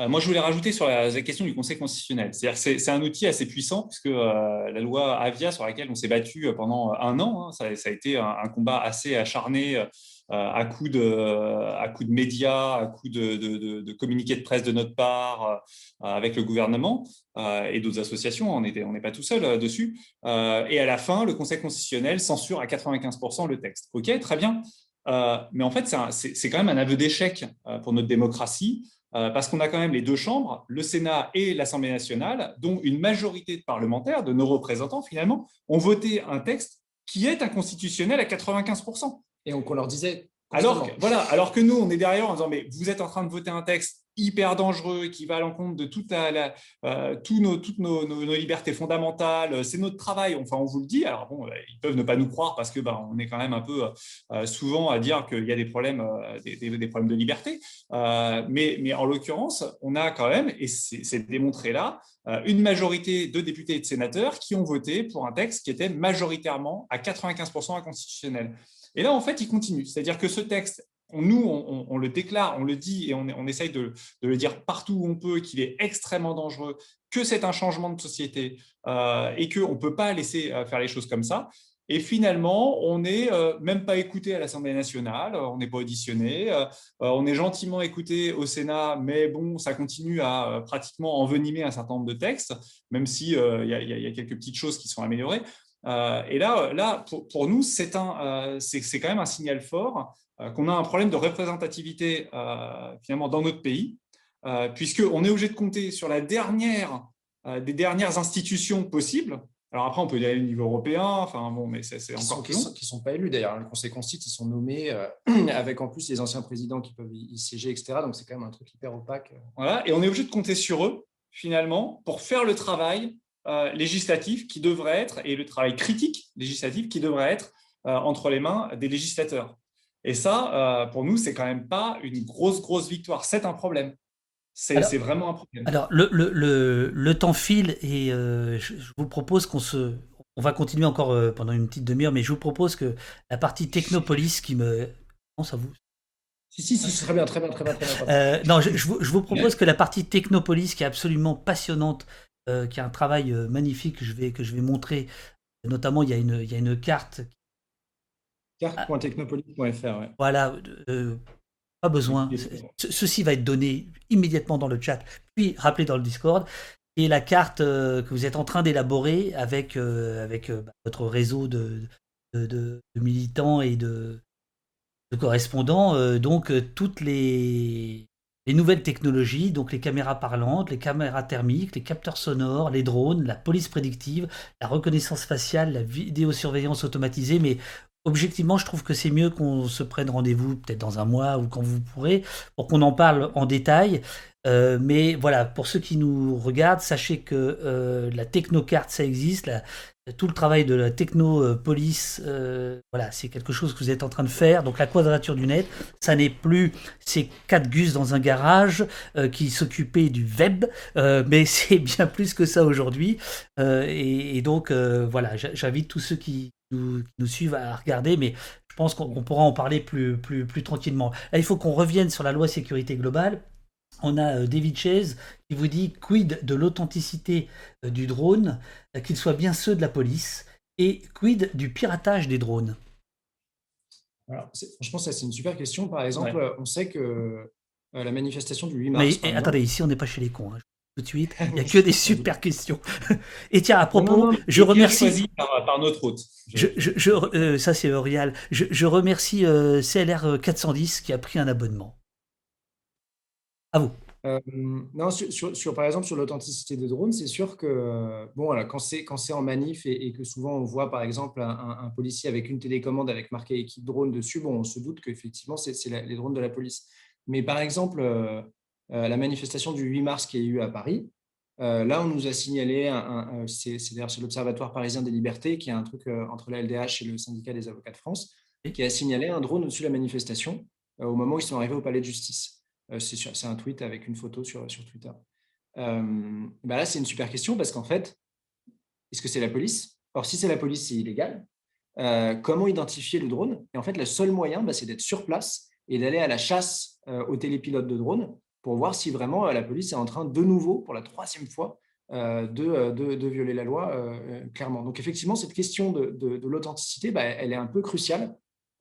Euh, moi, je voulais rajouter sur la, question du Conseil constitutionnel. C'est un outil assez puissant, puisque euh, la loi Avia, sur laquelle on s'est battu pendant un an, hein, ça, a été un, combat assez acharné à coup de, à coup de médias, à coup de, communiqués de presse de notre part avec le gouvernement. Euh, et d'autres associations, on n'est pas tout seul euh, dessus. Euh, et à la fin, le Conseil constitutionnel censure à 95% le texte. OK, très bien. mais en fait, c'est quand même un aveu d'échec pour notre démocratie, parce qu'on a quand même les deux chambres, le Sénat et l'Assemblée nationale, dont une majorité de parlementaires, de nos représentants finalement, ont voté un texte qui est inconstitutionnel à 95%. Et on leur disait alors que, voilà, alors que nous, on est derrière en disant, mais vous êtes en train de voter un texte hyper dangereux qui va à l'encontre de toute la, euh, nos, toutes nos, libertés fondamentales. C'est notre travail. Enfin, on vous le dit. Alors bon, euh, ils peuvent ne pas nous croire parce que bah, on est quand même un peu euh, souvent à dire qu'il y a des problèmes, des, problèmes de liberté. mais, mais en l'occurrence, on a quand même, et c'est démontré là, une majorité de députés et de sénateurs qui ont voté pour un texte qui était majoritairement à 95% inconstitutionnel. Et là, en fait, il continue. C'est-à-dire que ce texte, nous, on, le déclare, on le dit et on, essaye de, le dire partout où on peut qu'il est extrêmement dangereux, que c'est un changement de société euh, et qu'on ne peut pas laisser euh, faire les choses comme ça. Et finalement, on n'est euh, même pas écouté à l'Assemblée nationale, on n'est pas auditionné, on est gentiment écouté au Sénat, mais bon, ça continue à pratiquement envenimer un certain nombre de textes, même s'il y, y, a quelques petites choses qui sont améliorées. Euh, et là, là pour, nous, c'est euh, quand même un signal fort euh, qu'on a un problème de représentativité finalement dans notre pays, puisqu'on est obligé de compter sur la dernière des dernières institutions possibles. Alors après, on peut y aller au niveau européen, enfin bon, mais c'est encore plus long. Qui ne sont, pas élus d'ailleurs. Le Conseil constitue, ils sont nommés <clears throat> avec en plus les anciens présidents qui peuvent y siéger, etc. Donc c'est quand même un truc hyper opaque. Voilà, et on est obligé de compter sur eux finalement pour faire le travail euh, législatif qui devrait être, et le travail critique législatif qui devrait être euh, entre les mains des législateurs. Et ça, euh, pour nous, c'est quand même pas une grosse, grosse victoire. C'est un problème. C'est vraiment un problème. Alors, le, le, le, temps file et je, vous propose qu'on se. On va continuer encore pendant une petite demi-heure, mais je vous propose que la partie Technopolis qui me. Pense à vous? Si, si, si, très bien, très bien, très bien. Très bien. non, je, je, vous, je, vous, propose que la partie Technopolis, qui est absolument passionnante, euh, qui est un travail euh, magnifique que je vais, que je vais montrer. Notamment, il y a une, il y a une carte. Carte.technopolis.fr, ouais. Voilà, euh, pas besoin. ceci va être donné immédiatement dans le chat, puis rappelé dans le Discord. Et la carte que vous êtes en train d'élaborer avec, avec bah, votre réseau de, de, de, militants et de, de correspondants, donc toutes les, les nouvelles technologies, donc les caméras parlantes, les caméras thermiques, les capteurs sonores, les drones, la police prédictive, la reconnaissance faciale, la vidéosurveillance automatisée, mais objectivement, je trouve que c'est mieux qu'on se prenne rendez-vous peut-être dans un mois ou quand vous pourrez, pour qu'on en parle en détail. Euh, mais voilà, pour ceux qui nous regardent, sachez que euh, la technocarte, ça existe. tout le travail de la technopolis, euh, voilà, c'est quelque chose que vous êtes en train de faire. Donc la quadrature du net, ça n'est plus ces quatre gus dans un garage qui s'occupaient du web, mais <laughs> c'est bien plus que ça aujourd'hui. Et, donc voilà, j'invite tous ceux qui nous, suivent à regarder, mais je pense qu'on pourra en parler plus, plus, plus tranquillement. Là, il faut qu'on revienne sur la loi sécurité globale on a euh, David Chase qui vous dit quid de l'authenticité euh, du drone, euh, qu'il soit bien ceux de la police, et quid du piratage des drones? Alors, Franchement, ça c'est une super question. Par exemple, on sait que la manifestation du 8 mars. Mais eh, attendez, ici on n'est pas chez les cons. Hein. Tout de suite, il n'y a <laughs> que des super questions. <laughs> Et tiens, à propos, je remercie. Par, notre hôte. Je, ça, c'est Orial. Je, remercie CLR 410 qui a pris un abonnement. À vous. euh, non, sur, par exemple, sur l'authenticité des drones, c'est sûr que euh, bon, voilà, quand c'est en manif et, que souvent on voit par exemple un, policier avec une télécommande avec marqué équipe drone dessus, bon, on se doute qu'effectivement c'est les drones de la police. Mais par exemple, euh, la manifestation du 8 mars qui a eu à Paris, là on nous a signalé, c'est d'ailleurs sur l'Observatoire parisien des libertés, qui est un truc entre la LDH et le syndicat des avocats de France, qui a signalé un drone au-dessus de la manifestation au moment où ils sont arrivés au palais de justice. Euh, c'est un tweet avec une photo sur, Twitter. Euh, bah là, c'est une super question parce qu'en fait, est-ce que c'est la police? Or, si c'est la police, c'est illégal. Euh, comment identifier le drone? Et en fait, le seul moyen, bah, c'est d'être sur place et d'aller à la chasse aux télépilotes de drone pour voir si vraiment la police est en train de nouveau, pour la troisième fois, de, violer la loi, clairement. Donc effectivement, cette question de, de l'authenticité, bah, elle est un peu cruciale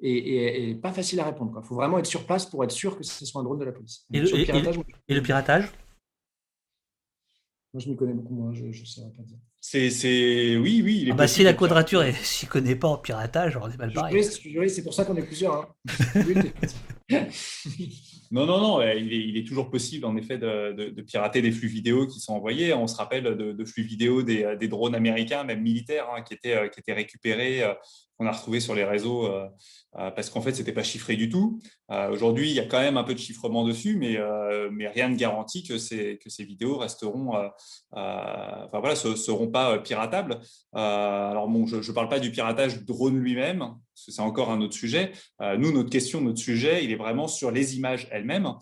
et, pas facile à répondre. Il faut vraiment être sur place pour être sûr que ce soit un drone de la police. Et, le, piratage, Moi, je m'y connais beaucoup moins, je ne sais pas dire. C'est, oui, oui. Ah bah, si la quadrature, elle s'y connaît pas en piratage, on est mal pareil. C'est pour ça qu'on est plusieurs. Hein. <laughs> non, non, non, il est, toujours possible en effet de, pirater des flux vidéo qui sont envoyés. On se rappelle de, flux vidéo des, drones américains, même militaires, hein, qui, étaient, qui étaient récupérés euh, qu'on a retrouvé sur les réseaux euh, euh, parce qu'en fait, ce n'était pas chiffré du tout. Euh, aujourd'hui, il y a quand même un peu de chiffrement dessus, mais, mais rien ne garantit que ces, que ces vidéos resteront, enfin voilà, seront pas piratables. alors bon, je ne parle pas du piratage drone lui-même, parce que c'est encore un autre sujet. nous, notre question, notre sujet, il est vraiment sur les images elles-mêmes.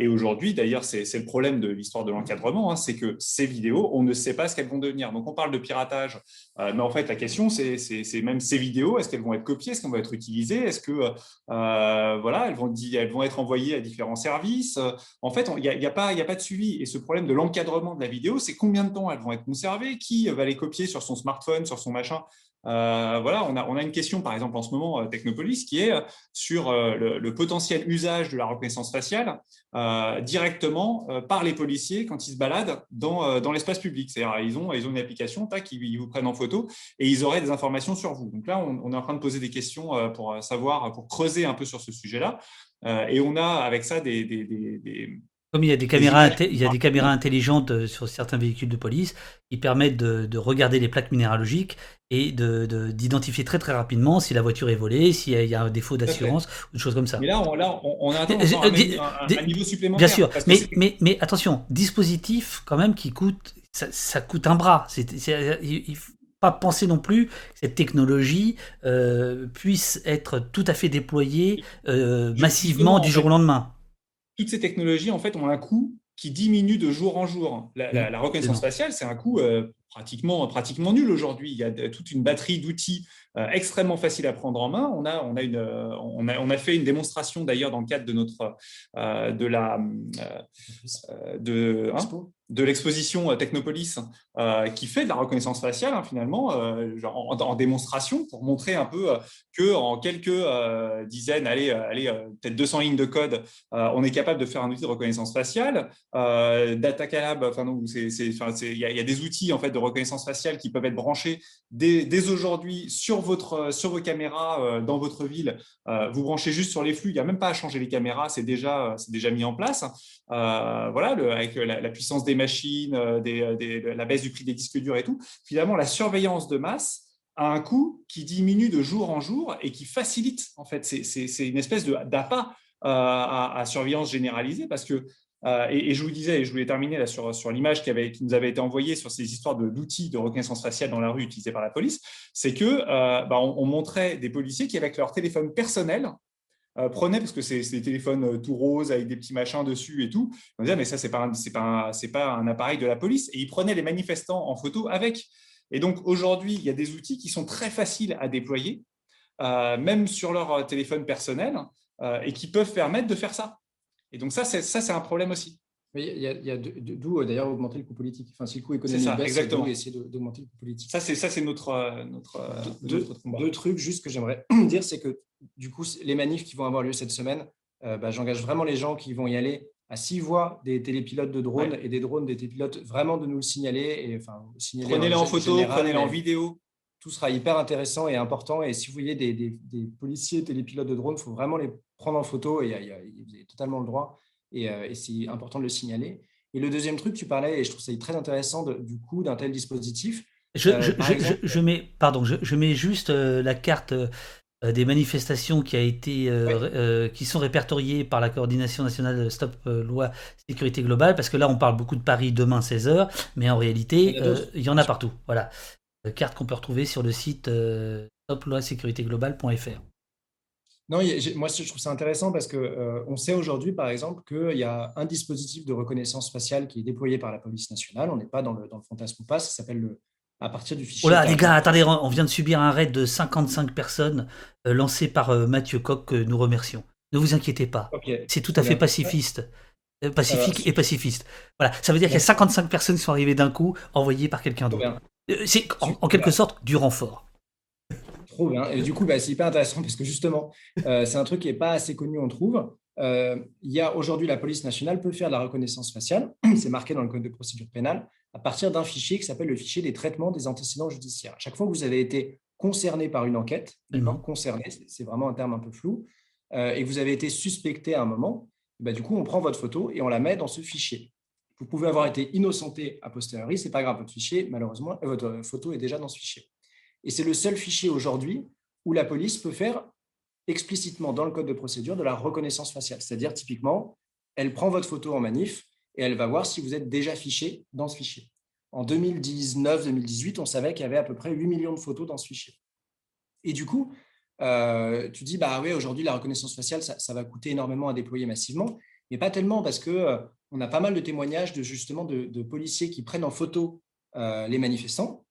et aujourd'hui, d'ailleurs, c'est le problème de l'histoire de l'encadrement, hein, c'est que ces vidéos, on ne sait pas ce qu'elles vont devenir. Donc, on parle de piratage, mais en fait, la question, c'est même ces vidéos est-ce qu'elles vont être copiées Est-ce qu'elles vont être utilisées Est-ce que euh, voilà, elles vont, être envoyées à différents services? En fait, il n'y a, a pas de suivi. Et ce problème de l'encadrement de la vidéo, c'est combien de temps elles vont être conservées? Qui va les copier sur son smartphone, sur son machin? Euh, voilà, on a, on a, une question, par exemple, en ce moment, euh, Technopolis, qui est sur le, potentiel usage de la reconnaissance faciale directement par les policiers quand ils se baladent dans, dans l'espace public. C'est-à-dire, ils ont, ils ont une application, tac, ils, vous prennent en photo et ils auraient des informations sur vous. Donc là, on, est en train de poser des questions pour savoir, pour creuser un peu sur ce sujet-là. et on a avec ça des, des comme il y a des caméras, il y a des caméras intelligentes euh, sur certains véhicules de police qui permettent de, regarder les plaques minéralogiques et d'identifier très très rapidement si la voiture est volée, s'il y, a un défaut d'assurance ou des choses comme ça. Mais là, on, là, on, a un, un, niveau supplémentaire. Bien sûr, mais, mais, mais, attention, dispositif quand même qui coûte, ça, coûte un bras. il ne faut pas penser non plus que cette technologie euh, puisse être tout à fait déployée euh, massivement du jour au lendemain toutes ces technologies, en fait, ont un coût qui diminue de jour en jour. La, mmh. reconnaissance faciale, c'est un coût euh, pratiquement, pratiquement nul aujourd'hui. Il y a toute une batterie d'outils euh, extrêmement faciles à prendre en main. On a, on a, une, euh, on a, on a fait une démonstration d'ailleurs dans le cadre de notre de la de, hein, de l'exposition euh, Technopolis euh, qui fait de la reconnaissance faciale hein, finalement euh, en, démonstration pour montrer un peu que en quelques dizaines, allez, allez peut-être 200 lignes de code, on est capable de faire un outil de reconnaissance faciale. Datacalab, enfin il y, a des outils en fait de reconnaissance faciale qui peuvent être branchés dès, dès aujourd'hui sur votre sur vos caméras dans votre ville. vous branchez juste sur les flux, il n'y a même pas à changer les caméras, c'est déjà c'est déjà mis en place. voilà, le, avec la, la puissance des euh, euh, la baisse du prix des disques durs et tout, finalement, la surveillance de masse a un coût qui diminue de jour en jour et qui facilite, en fait, c'est une espèce d'appât euh, à, surveillance généralisée parce que et, je vous disais, et je voulais terminer là sur, sur l'image qui, avait, qui nous avait été envoyée sur ces histoires d'outils de, reconnaissance faciale dans la rue utilisés par la police, c'est que bah, on, montrait des policiers qui, avec leur téléphone personnel, euh, prenez, parce que c'est des téléphones euh, tout roses avec des petits machins dessus et tout. On disait, mais ça, ce n'est pas, un, pas, pas un appareil de la police. Et ils prenaient les manifestants en photo avec. Et donc, aujourd'hui, il y a des outils qui sont très faciles à déployer, euh, même sur leur téléphone personnel, et qui peuvent permettre de faire ça. Et donc, ça, c'est un problème aussi. Il y a, d'où d'ailleurs augmenter le coût politique. Enfin, si le coût économique ça, baisse, exactement. essayer d'augmenter le coût politique. Ça, c'est notre, notre, deux, Deux trucs juste que j'aimerais <clears throat> dire, c'est que du coup, les manifs qui vont avoir lieu cette semaine, euh, bah, j'engage vraiment les gens qui vont y aller à s'ils voient des télépilotes de drones et des drones des télépilotes, vraiment de nous le signaler. Et, enfin, prenez-les en photo, prenez-les en vidéo. Tout sera hyper intéressant et important. Et si vous voyez des, policiers télépilotes de drones, il faut vraiment les prendre en photo et vous avez totalement le droit. Et, c'est important de le signaler. Et le deuxième truc, tu parlais, et je trouve ça très intéressant du coup d'un tel dispositif. Je, mets, pardon, je, mets juste la carte des manifestations qui a été qui sont répertoriées par la coordination nationale Stop Loi Sécurité Globale parce que là on parle beaucoup de Paris demain 16h mais en réalité il y en a partout. Voilà. Carte qu'on peut retrouver sur le site euh, globale.fr Non, moi je trouve ça intéressant parce que euh, on sait aujourd'hui, par exemple, qu'il y a un dispositif de reconnaissance faciale qui est déployé par la police nationale. On n'est pas dans le, dans le fantasme ou pas, ça s'appelle le, à partir du fichier. Oh là, les gars, attendez, on vient de subir un raid de 55 personnes euh, lancé par euh, Mathieu Coq, que nous remercions. Ne vous inquiétez pas, c'est tout à fait pacifiste. Pacifique et pacifiste. Voilà, ça veut dire qu'il y a 55 personnes qui sont arrivées d'un coup, envoyées par quelqu'un d'autre. C'est en, quelque sorte du renfort. Trop bien. Et du coup, bah, c'est hyper intéressant parce que justement, euh, c'est un truc qui n'est pas assez connu, on trouve. Euh, il y a aujourd'hui la police nationale peut faire de la reconnaissance faciale, <clears throat> c'est marqué dans le code de procédure pénale, à partir d'un fichier qui s'appelle le fichier des traitements des antécédents judiciaires. À chaque fois que vous avez été concerné par une enquête, concerné, c'est vraiment un terme un peu flou, et que vous avez été suspecté à un moment, bah, du coup, on prend votre photo et on la met dans ce fichier. Vous pouvez avoir été innocenté a posteriori, ce n'est pas grave, votre fichier, malheureusement, euh, votre photo est déjà dans ce fichier. Et c'est le seul fichier aujourd'hui où la police peut faire explicitement dans le code de procédure de la reconnaissance faciale. C'est-à-dire, typiquement, elle prend votre photo en manif et elle va voir si vous êtes déjà fiché dans ce fichier. En 2019-2018, on savait qu'il y avait à peu près 8 millions de photos dans ce fichier. Et du coup, euh, tu dis, bah aujourd'hui, la reconnaissance faciale, ça, ça, va coûter énormément à déployer massivement, mais pas tellement parce que euh, on a pas mal de témoignages de justement de, policiers qui prennent en photo euh, les manifestants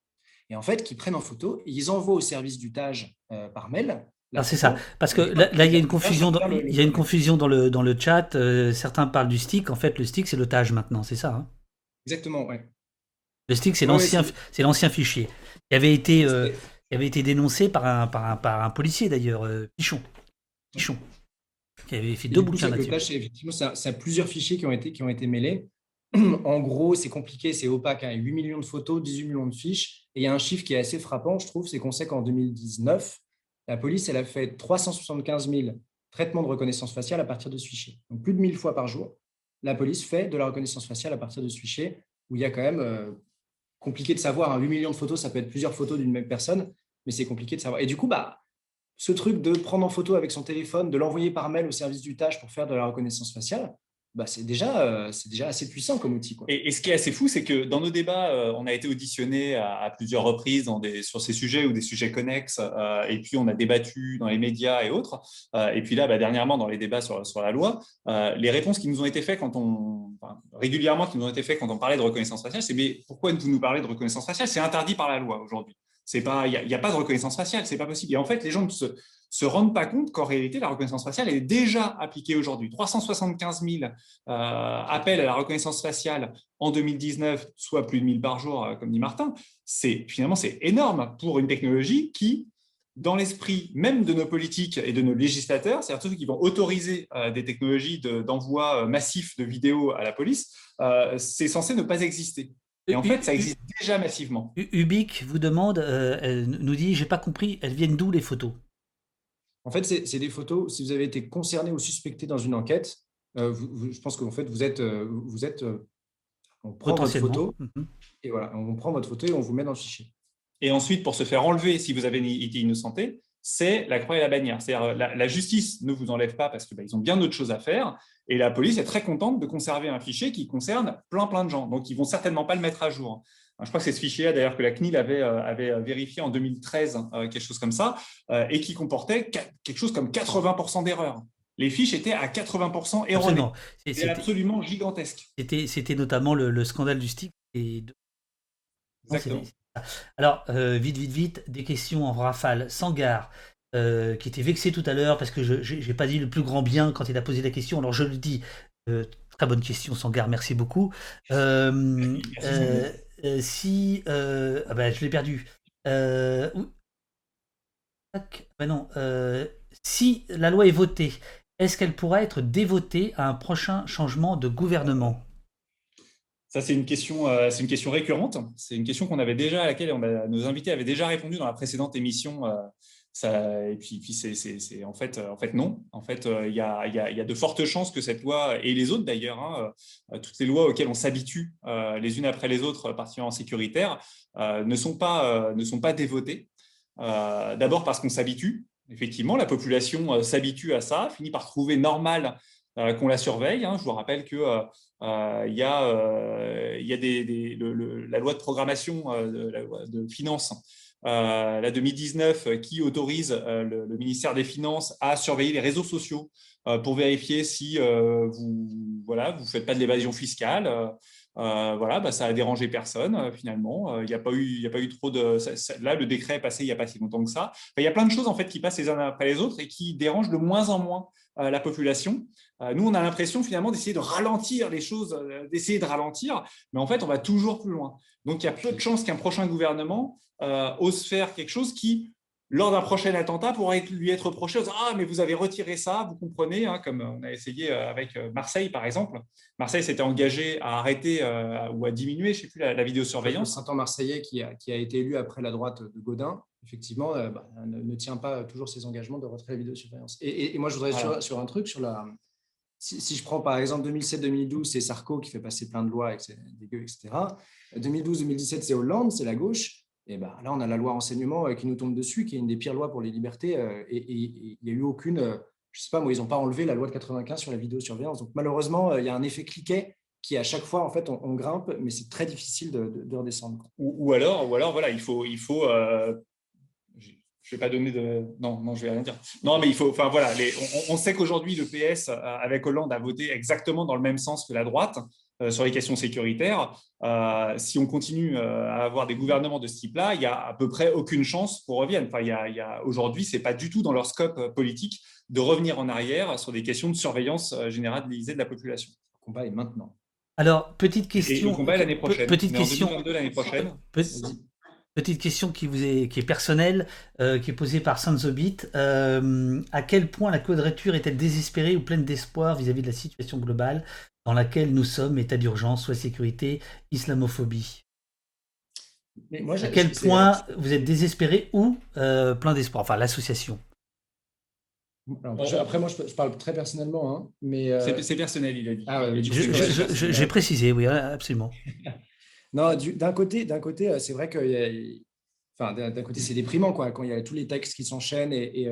et en fait qui prennent en photo et ils envoient au service du TAGE euh, par mail. Ah, c'est ça, parce que là, il y a une confusion, dans, il y a une confusion dans le, dans le chat. Euh, certains parlent du stick. En fait, le stick, c'est le TAGE maintenant, c'est ça hein? Exactement, oui. Le stick, c'est l'ancien, c'est l'ancien fichier qui avait été, qui avait été dénoncé par un, par un, par un policier d'ailleurs, Pichon. Pichon qui avait fait deux bouquins là-dessus. Effectivement, ça, a plusieurs fichiers qui ont été, qui ont été mêlés. <clears throat> en gros, c'est compliqué, c'est opaque. Hein. 8 millions de photos, 18 millions de fiches. Et il y a un chiffre qui est assez frappant, je trouve, c'est qu'on sait qu'en 2019, la police elle a fait 375 000 traitements de reconnaissance faciale à partir de ce fichier. Donc plus de 1000 fois par jour, la police fait de la reconnaissance faciale à partir de ce fichier, où il y a quand même euh, compliqué de savoir. 8 hein. millions de photos, ça peut être plusieurs photos d'une même personne, mais c'est compliqué de savoir. Et du coup, bah, ce truc de prendre en photo avec son téléphone, de l'envoyer par mail au service du tâche pour faire de la reconnaissance faciale, bah, c'est déjà, euh, déjà assez puissant comme outil. Et, ce qui est assez fou, c'est que dans nos débats, euh, on a été auditionné à, plusieurs reprises sur ces sujets ou des sujets connexes, euh, et puis on a débattu dans les médias et autres. et puis là, bah, dernièrement, dans les débats sur, sur la loi, les réponses qui nous ont été faites quand on, régulièrement qui nous ont été faites quand on parlait de reconnaissance faciale, c'est mais pourquoi vous nous parlez de reconnaissance faciale? C'est interdit par la loi aujourd'hui. Il n'y a, pas de reconnaissance faciale, c'est pas possible. Et en fait, les gens ne se, se rendent pas compte qu'en réalité, la reconnaissance faciale est déjà appliquée aujourd'hui. 375 000 euh, appels à la reconnaissance faciale en 2019, soit plus de 1000 par jour, euh, comme dit Martin. C'est finalement c'est énorme pour une technologie qui, dans l'esprit même de nos politiques et de nos législateurs, c'est-à-dire ceux qui vont autoriser euh, des technologies d'envoi massif de vidéos à la police, c'est censé ne pas exister. Et en fait, ça existe déjà massivement. Ubique vous demande, elle nous dit, j'ai pas compris, elles viennent d'où les photos? En fait, c'est des photos. Si vous avez été concerné ou suspecté dans une enquête, euh, je pense qu'en fait, vous êtes, euh, vous êtes, euh, on prend votre photo mhm. et voilà, on prend votre photo et on vous met dans le fichier. Et ensuite, pour se faire enlever, si vous avez été innocenté, c'est la croix et la bannière. C'est-à-dire la, justice ne vous enlève pas parce qu'ils bah, ont bien d'autres choses à faire. Et la police est très contente de conserver un fichier qui concerne plein, plein de gens. Donc, ils vont certainement pas le mettre à jour. Je crois que c'est ce fichier-là, d'ailleurs, que la CNIL avait, euh, avait euh, vérifié en 2013, euh, quelque chose comme ça, et qui comportait quelque chose comme 80% d'erreurs. Les fiches étaient à 80% erronées. C'est absolument gigantesque. C'était notamment le, scandale du stick. Et Exactement. Alors, vite, vite, vite, des questions en rafale, sans gare. Euh, qui était vexé tout à l'heure parce que je n'ai pas dit le plus grand bien quand il a posé la question. Alors je le dis, euh, très bonne question, Sangar, merci beaucoup. Euh, si. Ah ben, je l'ai perdu. Ben non. si la loi est votée, est-ce qu'elle pourra être dévotée à un prochain changement de gouvernement? Ça, c'est une question, récurrente. C'est une question qu'on avait déjà à laquelle nos invités avaient déjà répondu dans la précédente émission et puis, c'est en fait, en fait non. En fait, il y a, de fortes chances que cette loi et les autres d'ailleurs, hein, toutes les lois auxquelles on s'habitue les unes après les autres, particulièrement sécuritaires, ne sont pas ne sont pas dévotées. D'abord parce qu'on s'habitue. Effectivement, la population s'habitue à ça, finit par trouver normal qu'on la surveille. Hein. Je vous rappelle que il y a, la loi de programmation de, la loi de finances euh, la 2019 qui autorise euh, le, ministère des Finances à surveiller les réseaux sociaux euh, pour vérifier si vous voilà vous faites pas de l'évasion fiscale. voilà, bah, ça a dérangé personne finalement. Il n'y a eu, il a pas eu trop de. là, le décret est passé il n'y a pas si longtemps que ça. il y a plein de choses en fait qui passent les uns après les autres et qui dérangent de moins en moins la population. nous, on a l'impression finalement d'essayer de ralentir les choses, d'essayer de ralentir, mais en fait, on va toujours plus loin. Donc, il y a peu de chances qu'un prochain gouvernement euh, ose faire quelque chose qui, lors d'un prochain attentat, pourrait lui être reproché Ah, mais vous avez retiré ça, vous comprenez, hein, comme on a essayé euh, avec euh, Marseille, par exemple. Marseille s'était engagé à arrêter ou à diminuer, je ne sais plus, la, vidéosurveillance. Le Saint-Marseillais qui a, qui a, été élu après la droite de Godin, effectivement, bah, ne, tient pas toujours ses engagements de retrait de la vidéosurveillance. Et, et, moi, je voudrais sur, un truc, sur la, si, je prends par exemple 2007-2012, c'est Sarko qui fait passer plein de lois, etc. 2012-2017, c'est Hollande, c'est la gauche. Et ben, là, on a la loi renseignement euh, qui nous tombe dessus, qui est une des pires lois pour les libertés. Euh, et il n'y a eu aucune, euh, je ne sais pas, moi, ils n'ont pas enlevé la loi de 95 sur la vidéosurveillance. Donc malheureusement, il y a un effet cliquet qui à chaque fois, en fait, on, grimpe, mais c'est très difficile de, redescendre. Ou, alors, ou alors, voilà, il faut, il faut je vais pas donner de. Non, non, je vais rien dire. Non, mais il faut. Enfin voilà, les... on, sait qu'aujourd'hui le PS avec Hollande a voté exactement dans le même sens que la droite. Euh, sur les questions sécuritaires, euh, si on continue euh, à avoir des gouvernements de ce type-là, il n'y a à peu près aucune chance pour revienne. Enfin, il y a, Aujourd'hui, ce n'est pas du tout dans leur scope politique de revenir en arrière sur des questions de surveillance généralisée de la population. Le combat est maintenant. Alors, petite question. le combat l'année prochaine. Petite question. l'année prochaine. Petite question qui, vous est, qui est personnelle, qui est posée par Sanzobit. à quel point la quadrature est-elle désespérée ou pleine d'espoir vis-à-vis de la situation globale dans laquelle nous sommes, état d'urgence, soit sécurité, islamophobie? Mais moi, à quel point vous êtes désespéré ou euh, plein d'espoir, enfin l'association après, moi, je, parle très personnellement, hein, mais euh, c'est personnel, il a dit. Ah j'ai précisé, oui, absolument. <laughs> non, d'un côté, d'un côté, euh, c'est vrai que, enfin, d'un côté, c'est déprimant, quoi, quand il y a tous les textes qui s'enchaînent et,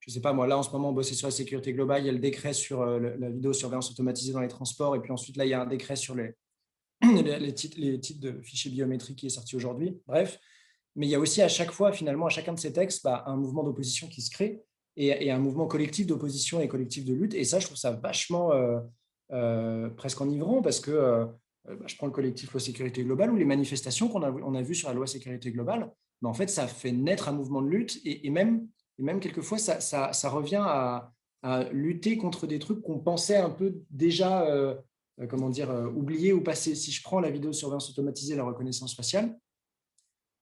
je sais pas, moi, là, en ce moment, on bossait sur la sécurité globale. Il y a le décret sur euh, la vidéosurveillance automatisée dans les transports. Et puis ensuite, là, il y a un décret sur les, <clears throat> les, titres, de fichiers biométriques qui est sorti aujourd'hui. Bref. Mais il y a aussi à chaque fois, finalement, à chacun de ces textes, bah, un mouvement d'opposition qui se crée et, un mouvement collectif d'opposition et collectif de lutte. Et ça, je trouve ça vachement euh, euh, presque enivrant parce que je prends le collectif Loi Sécurité Globale ou les manifestations qu'on a, on vues sur la Loi Sécurité Globale. Mais en fait, ça fait naître un mouvement de lutte et, même quelquefois, ça, revient à, lutter contre des trucs qu'on pensait un peu déjà, euh, euh, comment dire, euh, oubliés ou passés. Si je prends la vidéosurveillance automatisée, la reconnaissance faciale,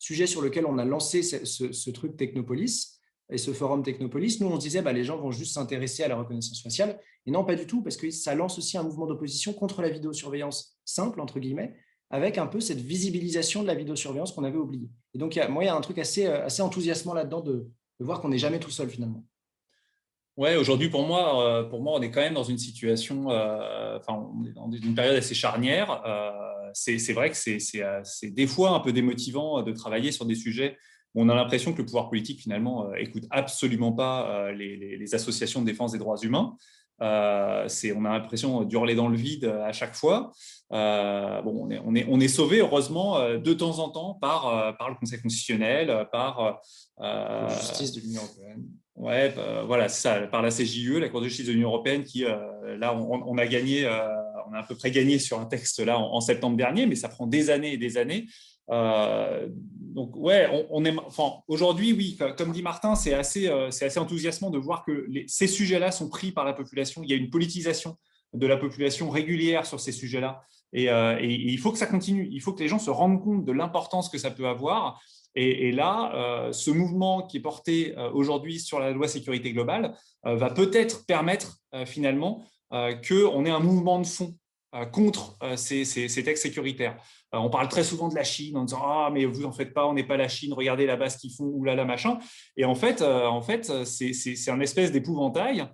sujet sur lequel on a lancé ce, truc Technopolis et ce forum Technopolis, nous, on se disait, bah, les gens vont juste s'intéresser à la reconnaissance faciale. Et non, pas du tout, parce que ça lance aussi un mouvement d'opposition contre la vidéosurveillance simple, entre guillemets, avec un peu cette visibilisation de la vidéosurveillance qu'on avait oubliée. Et donc, moi, il y a un truc assez, assez enthousiasmant là-dedans de, voir qu'on n'est jamais tout seul finalement. Ouais, aujourd'hui pour moi, euh, pour moi, on est quand même dans une situation, euh, enfin, on est dans une période assez charnière. Euh, c'est vrai que c'est des fois un peu démotivant de travailler sur des sujets on a l'impression que le pouvoir politique finalement écoute absolument pas les, les, associations de défense des droits humains. Euh, on a l'impression d'hurler dans le vide à chaque fois. Euh, bon, on est, on, est, on est sauvé, heureusement, euh, de temps en temps par, par le Conseil constitutionnel, par la justice de l'Union européenne. Ouais, voilà, ça, par la CJUE, la Cour de justice de l'Union européenne, qui, là, on, a gagné, on a à peu près gagné sur un texte là en, septembre dernier, mais ça prend des années et des années. Donc, ouais, on, est, enfin, aujourd'hui, oui, comme dit Martin, c'est assez, c'est assez enthousiasmant de voir que ces sujets-là sont pris par la population. Il y a une politisation de la population régulière sur ces sujets-là. Et, il faut que ça continue. Il faut que les gens se rendent compte de l'importance que ça peut avoir. Et, là, ce mouvement qui est porté aujourd'hui sur la loi sécurité globale va peut-être permettre finalement qu'on ait un mouvement de fond contre ces, textes sécuritaires. on parle très souvent de la Chine en disant ah mais vous en faites pas, on n'est pas la Chine, regardez la base qu'ils font, oulala machin. Et en fait, en fait, c'est un espèce d'épouvantail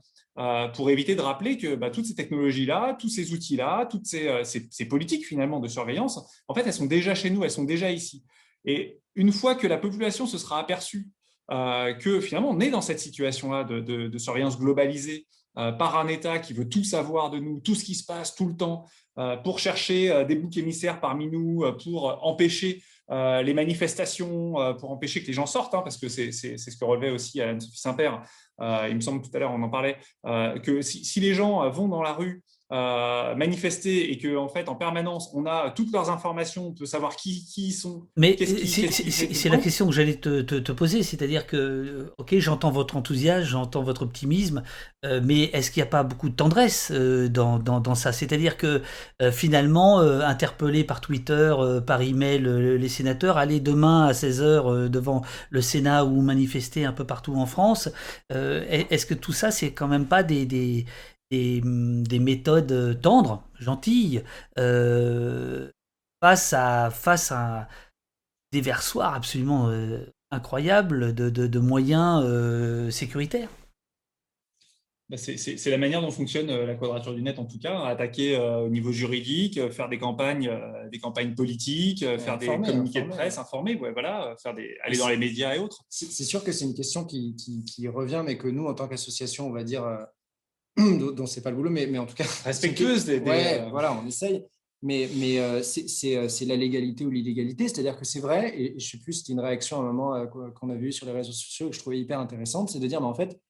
pour éviter de rappeler que bah, toutes ces technologies-là, tous ces outils-là, toutes ces, politiques finalement de surveillance, en fait, elles sont déjà chez nous, elles sont déjà ici. Et une fois que la population se sera aperçue euh, que finalement on est dans cette situation-là de, surveillance globalisée euh, par un État qui veut tout savoir de nous, tout ce qui se passe tout le temps, euh, pour chercher des boucs émissaires parmi nous, pour empêcher les manifestations, pour empêcher que les gens sortent, hein, parce que c'est ce que relevait aussi Anne-Sophie Saint-Père, il me semble tout à l'heure, on en parlait, que si, les gens vont dans la rue euh, manifester et que en fait en permanence on a toutes leurs informations, on peut savoir qui, qui sont. Mais c'est la question que j'allais te, te, poser, c'est-à-dire que euh, ok j'entends votre enthousiasme, j'entends votre optimisme, euh, mais est-ce qu'il n'y a pas beaucoup de tendresse dans, dans, dans, ça? C'est-à-dire que finalement interpellé par Twitter, par email, les sénateurs, aller demain à 16h devant le Sénat ou manifester un peu partout en France, est-ce que tout ça c'est quand même pas des, des des, méthodes euh, tendres, gentilles, euh, face, à, face à un déversoir absolument euh, incroyable de, moyens sécuritaires. Bah, c'est la manière dont fonctionne la quadrature du net, en tout cas, attaquer au niveau juridique, faire des campagnes, des campagnes politiques, faire des communiqués de presse, informer, voilà, faire des, aller dans les médias et autres. C'est sûr que c'est une question qui, qui, revient, mais que nous, en tant qu'association, on va dire, <clears throat> dont c'est pas le boulot, mais, mais en tout cas. <laughs> <laughs> Respectueuse des. ouais, voilà, on essaye. Mais, mais euh, euh, c'est la légalité ou l'illégalité. C'est-à-dire que c'est vrai, et, je sais plus, c'était une réaction à un moment euh, qu'on avait eu sur les réseaux sociaux que je trouvais hyper intéressante, c'est de dire, mais en fait,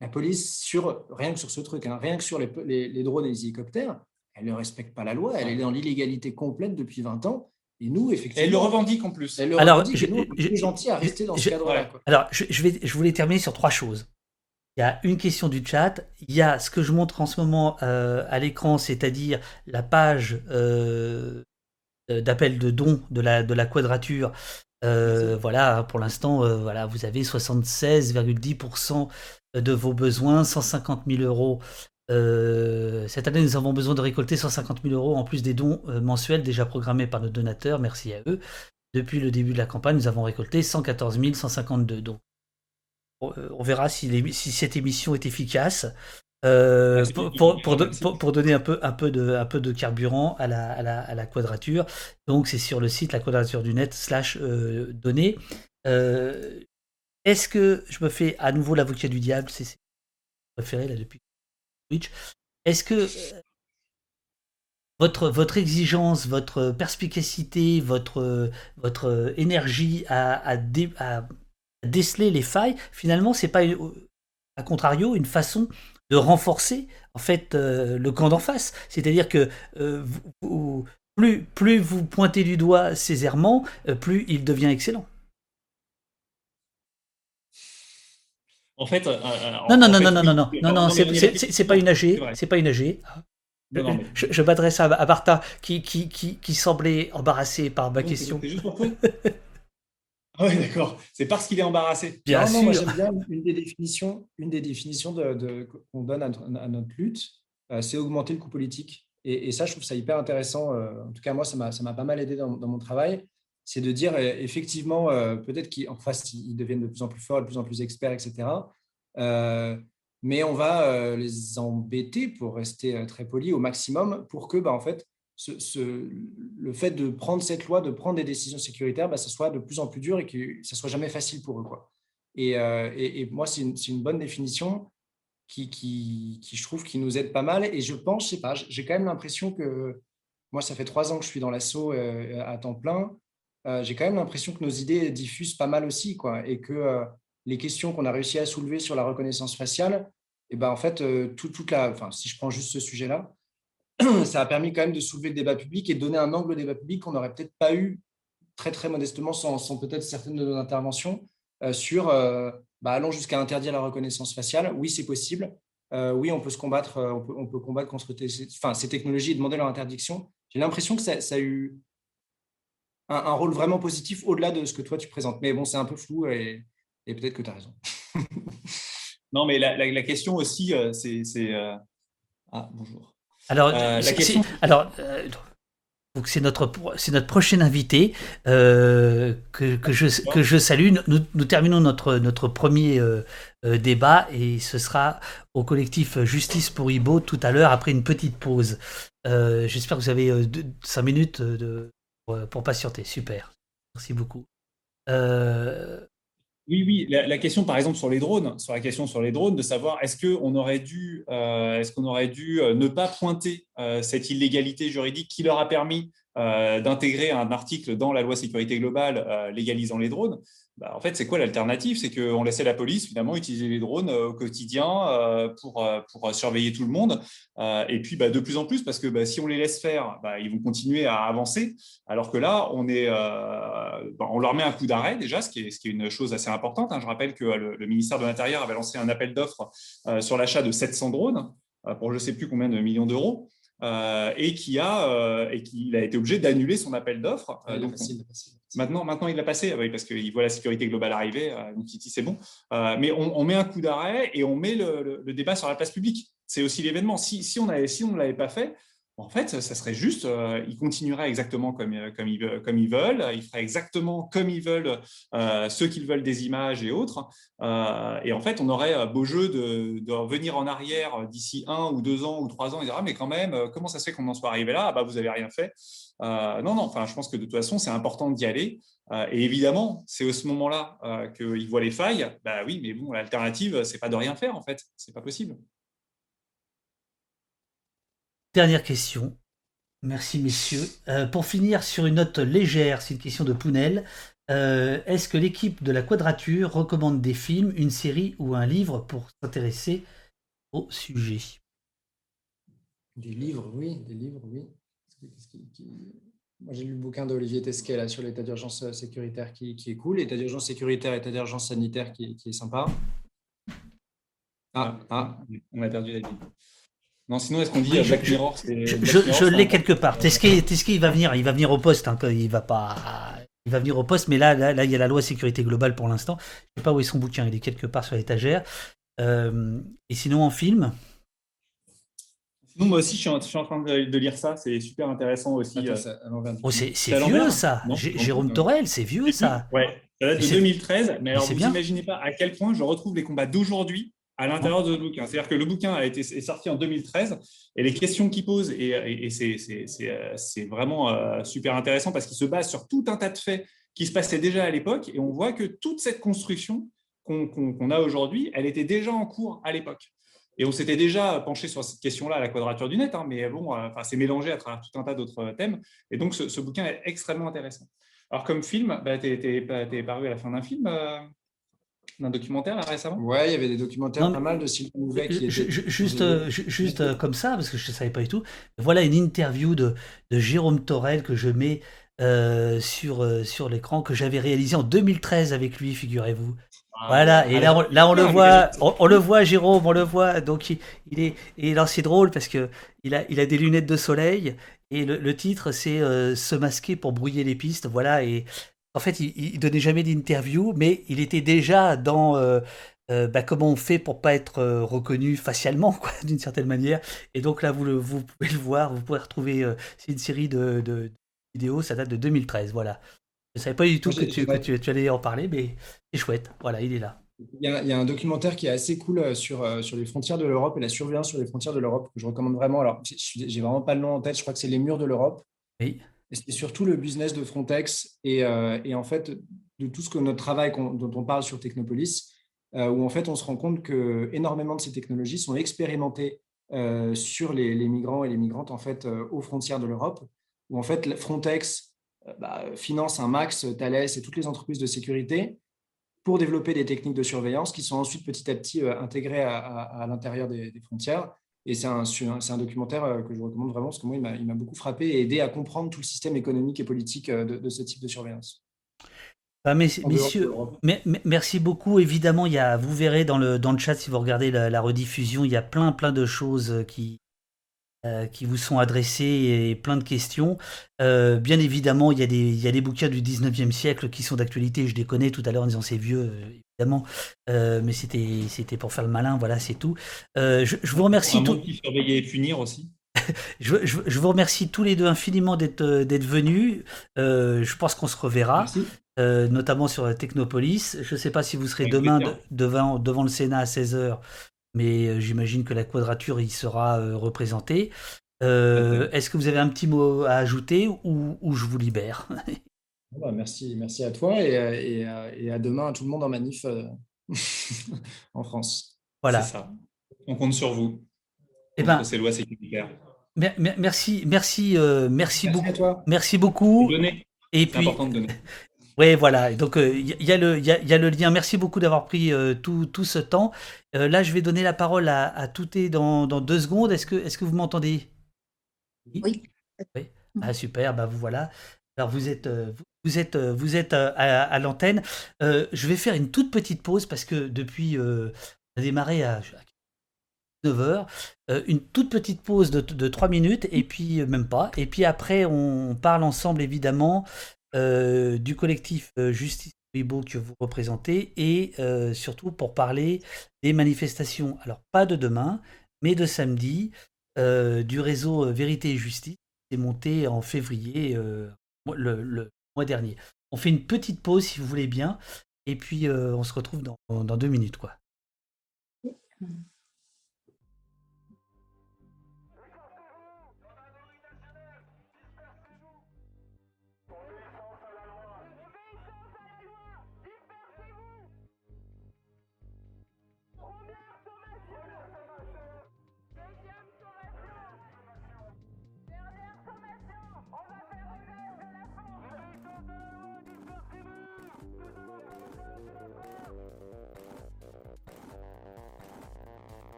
la police, sur, rien que sur ce truc, hein, rien que sur les, les, drones et les hélicoptères, elle ne respecte pas la loi, elle est dans l'illégalité complète depuis 20 ans. Et nous, effectivement. Elle le revendique en plus. Elle le alors, revendique, je, nous, on est gentil à rester dans ce cadre-là. Alors, je, je, vais, je voulais terminer sur trois choses. Il y a une question du chat. Il y a ce que je montre en ce moment euh, à l'écran, c'est-à-dire la page euh, d'appel de dons de la, de la quadrature. Euh, voilà, pour l'instant, voilà, vous avez 76,10% de vos besoins, 150 000 euros. cette année, nous avons besoin de récolter 150 000 euros en plus des dons mensuels déjà programmés par nos donateurs. Merci à eux. Depuis le début de la campagne, nous avons récolté 114 152 dons. Euh, on verra si, cette émission est efficace. Euh, pour, donner un peu, un, peu de, un peu de carburant à la, quadrature. Donc c'est sur le site la quadrature du net slash euh, données. Est-ce que je me fais à nouveau l'avocat du diable? C'est préféré là depuis Twitch. Est-ce que votre, votre exigence, votre perspicacité, votre, votre énergie à, à, à déceler les failles, finalement, c'est pas, à contrario, une façon de renforcer en fait euh, le camp d'en face. C'est-à-dire que euh, plus, plus vous pointez du doigt ces errements, euh, plus il devient excellent. En fait, non, non, non, non, non, non, non, non, non, c'est pas une AG, c'est pas une AG. Je, je m'adresse à, à Martha qui, qui, qui, qui, semblait embarrassé par ma question. C'est juste pour <laughs> Ah oui, d'accord. C'est parce qu'il est embarrassé. Bien sûr. moi, j'aime bien une des définitions, une des définitions de, qu'on donne à, notre lutte, euh, c'est augmenter le coût politique. Et, ça, je trouve ça hyper intéressant. Euh, en tout cas, moi, ça m'a pas mal aidé dans, mon travail. C'est de dire, euh, effectivement, peut-être qu'en face, ils deviennent de plus en plus forts, de plus en plus experts, etc. mais on va les embêter, pour rester très poli, au maximum, pour que, bah, en fait, le fait de prendre cette loi, de prendre des décisions sécuritaires, bah, ça soit de plus en plus dur et que ça soit jamais facile pour eux. Quoi. Et, euh, moi, c'est une, bonne définition qui, je trouve, qui nous aide pas mal. Et je pense, je sais pas, j'ai quand même l'impression que moi, ça fait trois ans que je suis dans l'assaut euh, à temps plein. Euh, j'ai quand même l'impression que nos idées diffusent pas mal aussi, quoi, et que les questions qu'on a réussi à soulever sur la reconnaissance faciale, et ben en fait, tout, toute la, enfin, si je prends juste ce sujet-là, ça a permis quand même de soulever le débat public et de donner un angle au débat public qu'on n'aurait peut-être pas eu très très modestement sans, peut-être certaines de nos interventions euh, sur euh, bah, allons jusqu'à interdire la reconnaissance faciale. Oui, c'est possible. Euh, oui, on peut se combattre, on peut, combattre contre ces technologies et demander leur interdiction. J'ai l'impression que ça, a eu un, rôle vraiment positif au-delà de ce que toi tu présentes. Mais bon, c'est un peu flou et, peut-être que tu as raison. <laughs> non, mais la, question aussi, c'est. Ah, bonjour. Alors, la question. Alors, donc c'est notre c'est notre prochain invité euh, que, que, je que je salue. Nous, nous terminons notre notre premier euh, euh, débat et ce sera au collectif Justice pour Ibo tout à l'heure après une petite pause. J'espère que vous avez cinq minutes de, pour, pour, patienter. Super. Merci beaucoup. Oui, oui. La, question, par exemple, sur les drones, sur la question sur les drones, de savoir est-ce qu'on aurait dû, euh, est-ce aurait dû euh, ne pas pointer euh, cette illégalité juridique qui leur a permis d'intégrer un article dans la loi sécurité globale légalisant les drones? Bah, en fait, c'est quoi l'alternative? C'est qu'on laissait la police finalement utiliser les drones euh, au quotidien euh, pour, euh, pour surveiller tout le monde. Et puis, bah, de plus en plus, parce que bah, si on les laisse faire, ils vont continuer à avancer. Alors que là, on, est, on leur met un coup d'arrêt déjà, ce qui, est, ce qui est une chose assez importante. Hein. Je rappelle que le, ministère de l'Intérieur avait lancé un appel d'offres sur l'achat de 700 drones pour je ne sais plus combien de millions d'euros. et qui a et qui a été obligé d'annuler son appel d'offres. Maintenant, maintenant, il l'a passé, oui, parce qu'il voit la sécurité globale arriver, euh, donc dit c'est bon. Euh, mais on, met un coup d'arrêt et on met le, débat sur la place publique. C'est aussi l'événement. Si, on ne l'avait pas fait, en fait, ça serait juste, euh, ils continueraient exactement comme, comme, ils, comme veulent, ils feraient exactement comme ils veulent ceux qu'ils veulent des images et autres. et en fait, on aurait beau jeu de, revenir en arrière d'ici un ou deux ans ou trois ans et dire ah, mais quand même, comment ça se fait qu'on en soit arrivé là? Ah, bah, Vous n'avez rien fait. Euh, non, non, enfin, je pense que de toute façon, c'est important d'y aller. Euh, et évidemment, c'est à ce moment-là euh, qu'ils voient les failles. Bah oui, mais bon, l'alternative, c'est pas de rien faire, en fait. C'est pas possible. Dernière question. Merci, messieurs. pour finir sur une note légère, c'est une question de Pounel. Est-ce que l'équipe de la Quadrature recommande des films, une série ou un livre pour s'intéresser au sujet? Des livres, oui, des livres, oui. Moi, j'ai lu le bouquin d'Olivier Tesquet là, sur l'état d'urgence euh, sécuritaire qui, est cool, l'état d'urgence sécuritaire, l'état d'urgence sanitaire qui, est sympa. Ah, ah, on a perdu la vie. Non, sinon, est-ce qu'on dit euh, Black Mirror Je, l'ai quelque part. Tesquet, il va venir, il va venir au poste. Hein, il va pas, il va venir au poste, mais là, là, il y a la loi sécurité globale pour l'instant. Je ne sais pas où est son bouquin. Il est quelque part sur l'étagère. Euh, et sinon, en film, moi aussi, je suis, en, train de, lire ça. C'est super intéressant aussi. Euh. Oh, c'est vieux, ça. Jérôme Torel, c'est vieux, ça. Ouais, ça date de 2013. Mais alors, vous n'imaginez pas à quel point je retrouve les combats d'aujourd'hui à l'intérieur de ce bouquin. C'est-à-dire que le bouquin a été, est sorti en 2013 et les questions qu'il pose, et, euh, c'est vraiment euh, super intéressant parce qu'il se base sur tout un tas de faits qui se passaient déjà à l'époque et on voit que toute cette construction qu'on a aujourd'hui, elle était déjà en cours à l'époque. Et on s'était déjà penché sur cette question-là à la quadrature du net, hein, mais bon, euh, enfin, c'est mélangé à travers tout un tas d'autres thèmes. Et donc, ce, bouquin est extrêmement intéressant. Alors, comme film, bah, tu es, paru à la fin d'un film, euh, d'un documentaire récemment? Oui, il y avait des documentaires pas mal de Sylvain Louvet qui Juste, euh, juste comme ça, parce que je ne savais pas du tout. Voilà une interview de, de Jérôme Torel que je mets sur, sur l'écran, que j'avais réalisé en 2013 avec lui, figurez-vous. Voilà, et là, on, là, on le voit, on, le voit, Jérôme, on le voit. Donc, il, est, et là, c'est drôle parce que il a, il a des lunettes de soleil et le, titre, c'est euh, Se masquer pour brouiller les pistes. Voilà, et en fait, il, il donnait jamais d'interview, mais il était déjà dans euh, euh, bah, comment on fait pour pas être reconnu facialement, <laughs> d'une certaine manière. Et donc là, vous, le, vous pouvez le voir, vous pouvez retrouver. c'est une série de, de, vidéos, ça date de 2013, voilà. Je ne savais pas du tout que, tu, que tu, allais en parler, mais c'est chouette. Voilà, il est là. Il y, a, un documentaire qui est assez cool euh, sur, euh, sur les frontières de l'Europe et la surveillance sur les frontières de l'Europe que je recommande vraiment. Alors, j'ai vraiment pas le nom en tête, je crois que c'est Les Murs de l'Europe. Oui. Et c'est surtout le business de Frontex et, euh, et, en fait de tout ce que notre travail dont on parle sur Technopolis, où en fait on se rend compte que énormément de ces technologies sont expérimentées sur les, les, migrants et les migrantes en fait aux frontières de l'Europe, où en fait Frontex bah, finance un max, Thales et toutes les entreprises de sécurité pour développer des techniques de surveillance qui sont ensuite petit à petit euh, intégrées à, l'intérieur des, frontières. Et c'est un, un, documentaire euh, que je recommande vraiment parce que moi, il m'a beaucoup frappé et aidé à comprendre tout le système économique et politique de, ce type de surveillance. Bah, messieurs, merci beaucoup. Évidemment, il y a, vous verrez dans le, dans le chat, si vous regardez la, la rediffusion, il y a plein, plein de choses qui, euh, qui vous sont adressés et plein de questions. Euh, bien évidemment, il y, a des, il y a des bouquins du 19e siècle qui sont d'actualité, je les connais tout à l'heure en disant c'est vieux, euh, évidemment, mais c'était, pour faire le malin, voilà, c'est tout. Je, je, vous remercie. Un tout... qui surveiller et punir aussi. <laughs> je, je, vous remercie tous les deux infiniment d'être venus. je pense qu'on se reverra. notamment sur Technopolis. Je ne sais pas si vous serez demain devant, devant le Sénat à 16h, mais j'imagine que la quadrature y sera représentée. Est-ce que vous avez un petit mot à ajouter ou, ou je vous libère? Bah, merci, merci à toi et, et, à demain à tout le monde en manif <laughs> en France. Voilà. Ça. On compte sur vous. Eh ben, ces lois sécuritaires. Merci, merci, euh, merci, beaucoup. Merci beaucoup. Et puis, important de donner. Oui, voilà. Donc, il y, a le, y, a, le lien. Merci beaucoup d'avoir pris euh, tout, tout, ce temps. Euh, là, je vais donner la parole à, à Touté dans, dans, deux secondes. Est-ce que, est que vous m'entendez? Oui. oui. Ah, super. Bah, vous voilà. Alors, vous êtes, vous êtes, vous êtes à, à l'antenne. je vais faire une toute petite pause parce que depuis, on a démarré à 9h. Euh, une toute petite pause de, de 3 minutes, et puis euh, même pas. Et puis après, on parle ensemble évidemment euh, du collectif Justice Weibo que vous représentez, et surtout pour parler des manifestations, alors pas de demain, mais de samedi, du réseau Vérité et Justice, qui est monté en février, le, mois dernier. On fait une petite pause si vous voulez bien, et puis on se retrouve dans, dans deux minutes. quoi.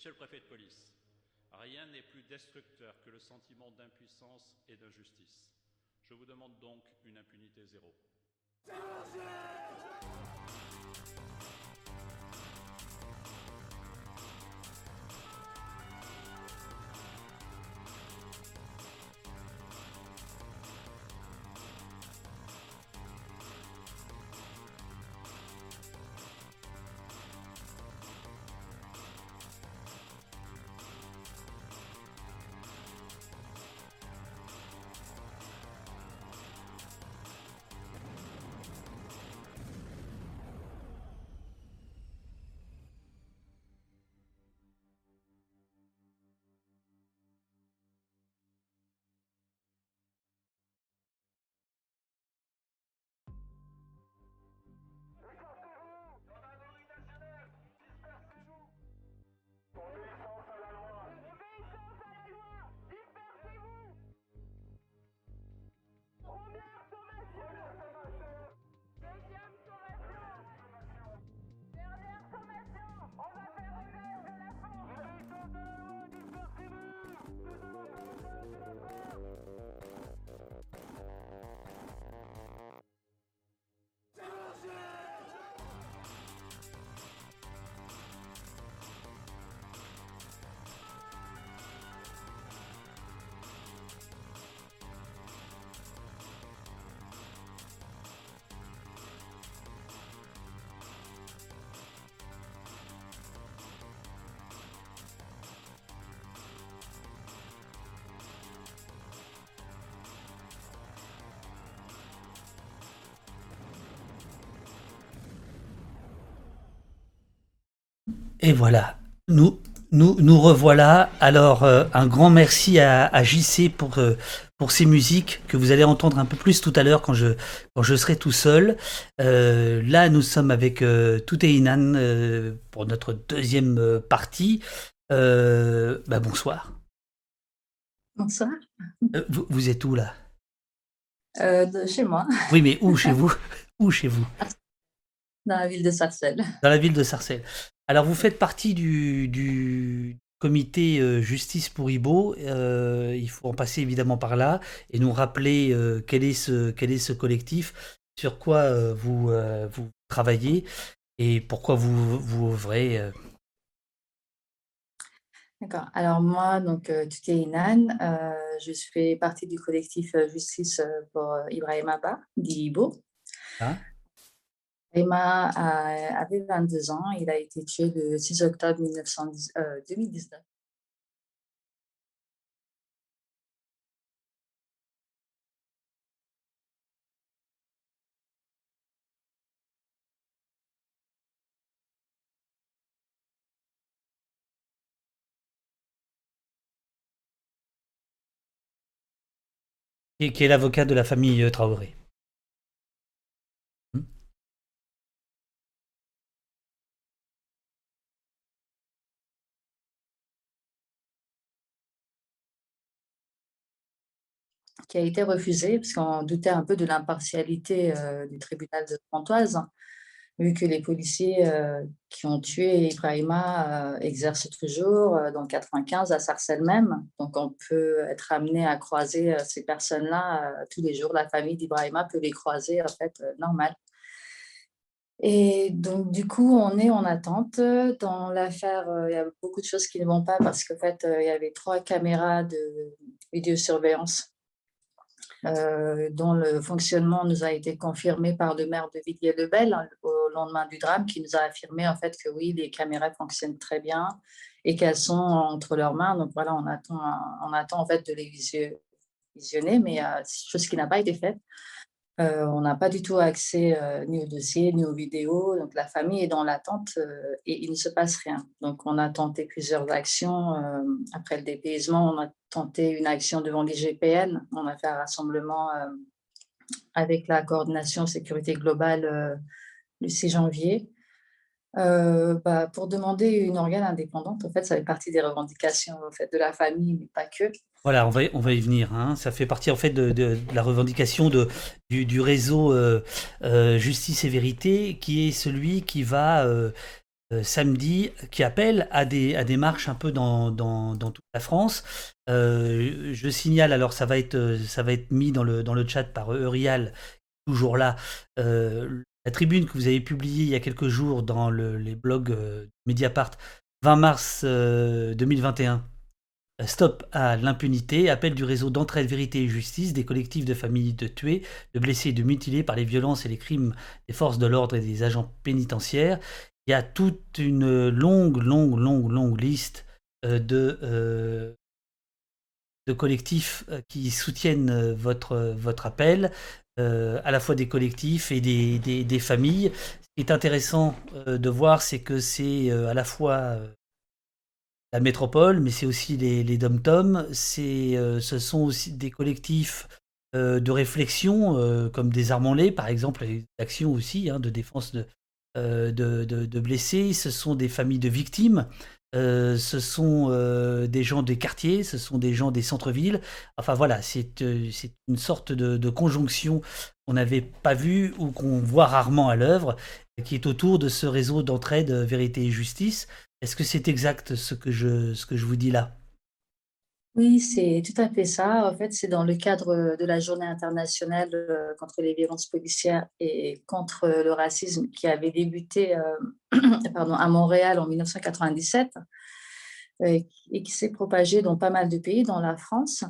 Monsieur le préfet de police, rien n'est plus destructeur que le sentiment d'impuissance et d'injustice. Je vous demande donc une impunité zéro. Et voilà, nous, nous, nous revoilà. Alors, euh, un grand merci à, à JC pour, euh, pour ces musiques que vous allez entendre un peu plus tout à l'heure quand je, quand je serai tout seul. Euh, là, nous sommes avec euh, Inan euh, pour notre deuxième partie. Bah, bonsoir. Bonsoir. Vous, vous, êtes où là? De Chez moi. Oui, mais où chez vous? <laughs> Où chez vous? Dans la ville de Sarcelles. Dans la ville de Sarcelles. Alors, vous faites partie du, du comité euh, justice pour Ibo. Euh, il faut en passer évidemment par là et nous rappeler euh, quel, est ce, quel est ce collectif, sur quoi vous, vous travaillez et pourquoi vous, vous ouvrez. D'accord. Alors moi, donc Tuté Inan, je fais partie du collectif Justice pour Ibrahim Abba d'Ibo. Ah. Emma avait 22 ans. Il a été tué le 6 octobre 1910, euh, 2019. Et qui est l'avocat de la famille euh, Traoré? Qui a été refusé, parce qu'on doutait un peu de l'impartialité euh, du tribunal de Pontoise, vu que les policiers euh, qui ont tué Ibrahima euh, exercent toujours dans 95 à Sarcelles même. Donc on peut être amené à croiser ces personnes-là tous les jours. La famille d'Ibrahima peut les croiser en fait normal. Et donc, du coup, on est en attente. Dans l'affaire, il y a beaucoup de choses qui ne vont pas parce qu'en fait, il y avait trois caméras de vidéosurveillance dont le fonctionnement nous a été confirmé par le maire de Villiers-le-Bel hein, au lendemain du drame, qui nous a affirmé en fait que oui, les caméras fonctionnent très bien et qu'elles sont entre leurs mains. Donc voilà, on attend, on attend en fait de les visionner, mais euh, chose qui n'a pas été faite. Euh, on n'a pas du tout accès euh, ni au dossier, ni aux vidéos. Donc la famille est dans l'attente euh, et il ne se passe rien. Donc on a tenté plusieurs actions. après le dépaysement, on a tenté une action devant l'IGPN. On a fait un rassemblement avec la coordination sécurité globale le 6 janvier. Bah, pour demander une organe indépendante, en fait, ça fait partie des revendications en fait, de la famille, mais pas que. Voilà, on va, on va y venir. Hein. Ça fait partie en fait de, la revendication de, du, réseau euh, euh, Justice et Vérité, qui est celui qui va euh, samedi, qui appelle à des, à des marches un peu dans, dans, toute la France. je signale, alors ça va être, ça va être mis dans le, dans le chat par Eurial, toujours là. la tribune que vous avez publiée il y a quelques jours dans le, les blogs Mediapart, 20 mars 2021 Stop à l'impunité, appel du réseau d'entraide, vérité et justice des collectifs de familles de tués, de blessés et de mutilés par les violences et les crimes des forces de l'ordre et des agents pénitentiaires. Il y a toute une longue, longue, longue, longue liste euh, de, euh, de collectifs euh, qui soutiennent votre, appel, à la fois des collectifs et des, des familles. Ce qui est intéressant de voir, c'est que c'est à la fois la métropole, mais c'est aussi les, les dom-tom, euh, ce sont aussi des collectifs euh, de réflexion, euh, comme des armons par exemple, d'actions aussi, hein, de défense de, de, de, blessés, ce sont des familles de victimes, ce sont des gens des quartiers, ce sont des gens des centres-villes. Enfin voilà, c'est une sorte de, conjonction qu'on n'avait pas vue ou qu'on voit rarement à l'œuvre, qui est autour de ce réseau d'entraide vérité et justice. Est-ce que c'est exact ce que je, ce que je vous dis là? Oui, c'est tout à fait ça. En fait, c'est dans le cadre de la journée internationale euh, contre les violences policières et contre le racisme qui avait débuté euh, <clears throat> pardon, à Montréal en 1997 euh, et qui s'est propagé dans pas mal de pays, dans la France.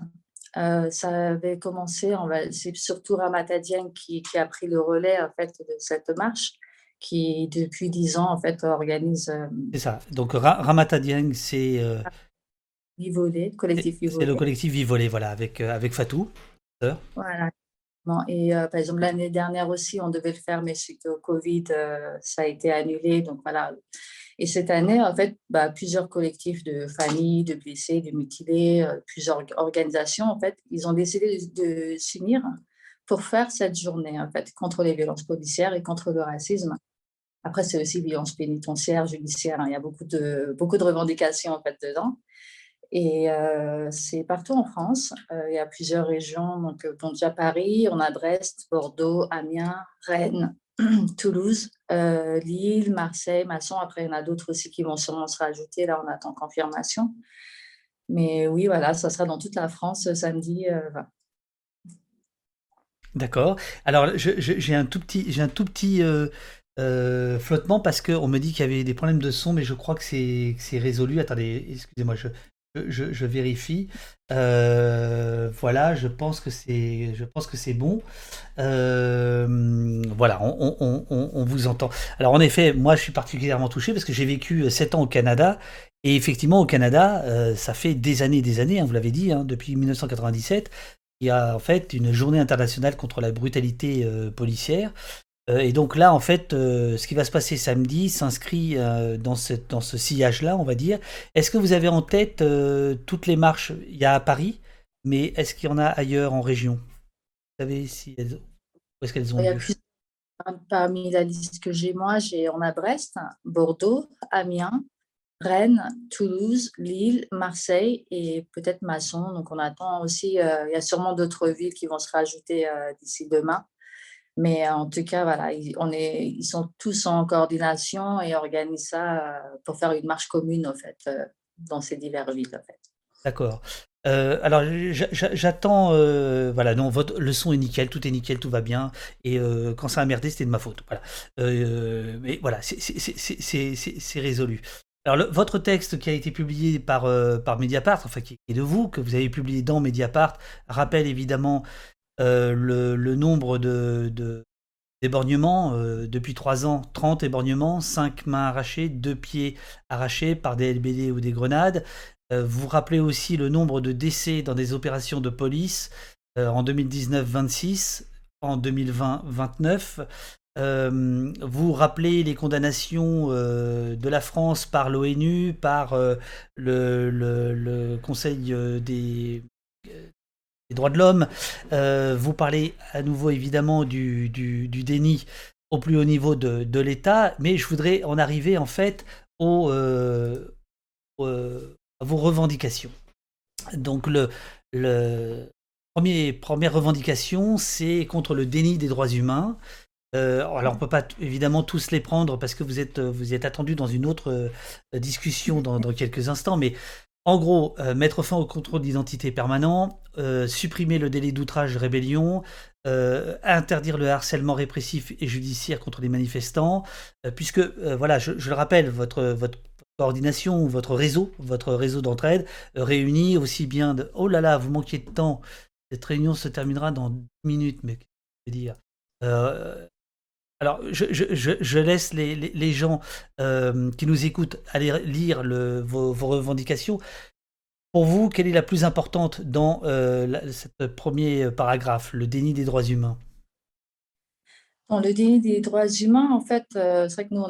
ça avait commencé, c'est surtout Ramatadien qui, qui, a pris le relais en fait, de cette marche qui, depuis dix ans, en fait, organise. Euh, c'est ça. Donc, Ramata Dieng, c'est. Euh, Vivolé, collectif Vivolé. C'est le collectif Vivolé, voilà, avec, euh, avec Fatou. Voilà. Et par exemple, l'année dernière aussi, on devait le faire, mais suite au Covid, ça a été annulé. Donc voilà. Et cette année, en fait, bah, plusieurs collectifs de familles, de blessés, de mutilés, plusieurs organisations, en fait, ils ont décidé de, de s'unir pour faire cette journée, en fait, contre les violences policières et contre le racisme. Après, c'est aussi violence pénitentiaire, judiciaire. Hein. Il y a beaucoup de, beaucoup de revendications en fait dedans. Et euh, c'est partout en France. Euh, il y a plusieurs régions. Donc, euh, bon, déjà Paris, on a Brest, Bordeaux, Amiens, Rennes, <clears throat> Toulouse, Lille, Marseille, Masson. Après, il y en a d'autres aussi qui vont sûrement se rajouter. Là, on attend confirmation. Mais oui, voilà, ça sera dans toute la France samedi. D'accord. Alors, j'ai un tout petit, j'ai un tout petit euh, flottement parce qu'on me dit qu'il y avait des problèmes de son, mais je crois que c'est résolu. Attendez, excusez-moi, je, vérifie. Euh, voilà, je pense que c'est, bon. Euh, voilà, on, vous entend. Alors en effet, moi je suis particulièrement touché parce que j'ai vécu 7 ans au Canada et effectivement au Canada, ça fait des années, des années. Hein, vous l'avez dit, hein, depuis 1997. Il y a en fait une journée internationale contre la brutalité policière euh, et donc là, en fait, euh, ce qui va se passer samedi s'inscrit euh, dans, dans ce sillage-là, on va dire. Est-ce que vous avez en tête toutes les marches? Il y a à Paris, mais est-ce qu'il y en a ailleurs en région? Vous savez si elles, où est-ce qu'elles ont lieu? Parmi la liste que j'ai, moi, j'ai, on a Brest, Bordeaux, Amiens, Rennes, Toulouse, Lille, Marseille et peut-être Masson. Donc on attend aussi, il y a sûrement d'autres villes qui vont se rajouter d'ici demain. Mais en tout cas, voilà, on est, ils sont tous en coordination et organisent ça euh, pour faire une marche commune, en fait, euh, dans ces diverses villes. D'accord. Euh, alors j'attends, voilà, non, votre, le son est nickel, tout est nickel, tout va bien, et quand ça a merdé, c'était de ma faute, voilà. mais voilà, c'est résolu. Alors votre texte qui a été publié par, par Mediapart, enfin qui est de vous, que vous avez publié dans Mediapart, rappelle évidemment euh, le, nombre de, d'éborgnements, euh, depuis 3 ans, 30 éborgnements, 5 mains arrachées, 2 pieds arrachés par des LBD ou des grenades. Euh, vous rappelez aussi le nombre de décès dans des opérations de police en 2019, 26, en 2020, 29. vous rappelez les condamnations de la France par l'ONU, par le, le, Conseil des, droits de l'homme. Euh, vous parlez à nouveau évidemment du, déni au plus haut niveau de, l'État, mais je voudrais en arriver en fait au, euh, à vos revendications. Donc le, le premier, première revendication, c'est contre le déni des droits humains. Euh, alors on peut pas évidemment tous les prendre parce que vous êtes vous êtes attendu dans une autre discussion dans, dans, quelques instants, mais en gros, euh, mettre fin au contrôle d'identité permanent, euh, supprimer le délai d'outrage rébellion, euh, interdire le harcèlement répressif et judiciaire contre les manifestants, puisque, voilà, je, le rappelle, votre, coordination, votre réseau, votre réseau d'entraide réunit aussi bien de... Oh là là, vous manquiez de temps, cette réunion se terminera dans 10 minutes, mais je veux dire? Alors, je, laisse les, gens euh, qui nous écoutent aller lire vos, revendications. Pour vous, quelle est la plus importante dans euh, ce premier paragraphe, le déni des droits humains? Dans le déni des droits humains, en fait, euh, c'est vrai que nous,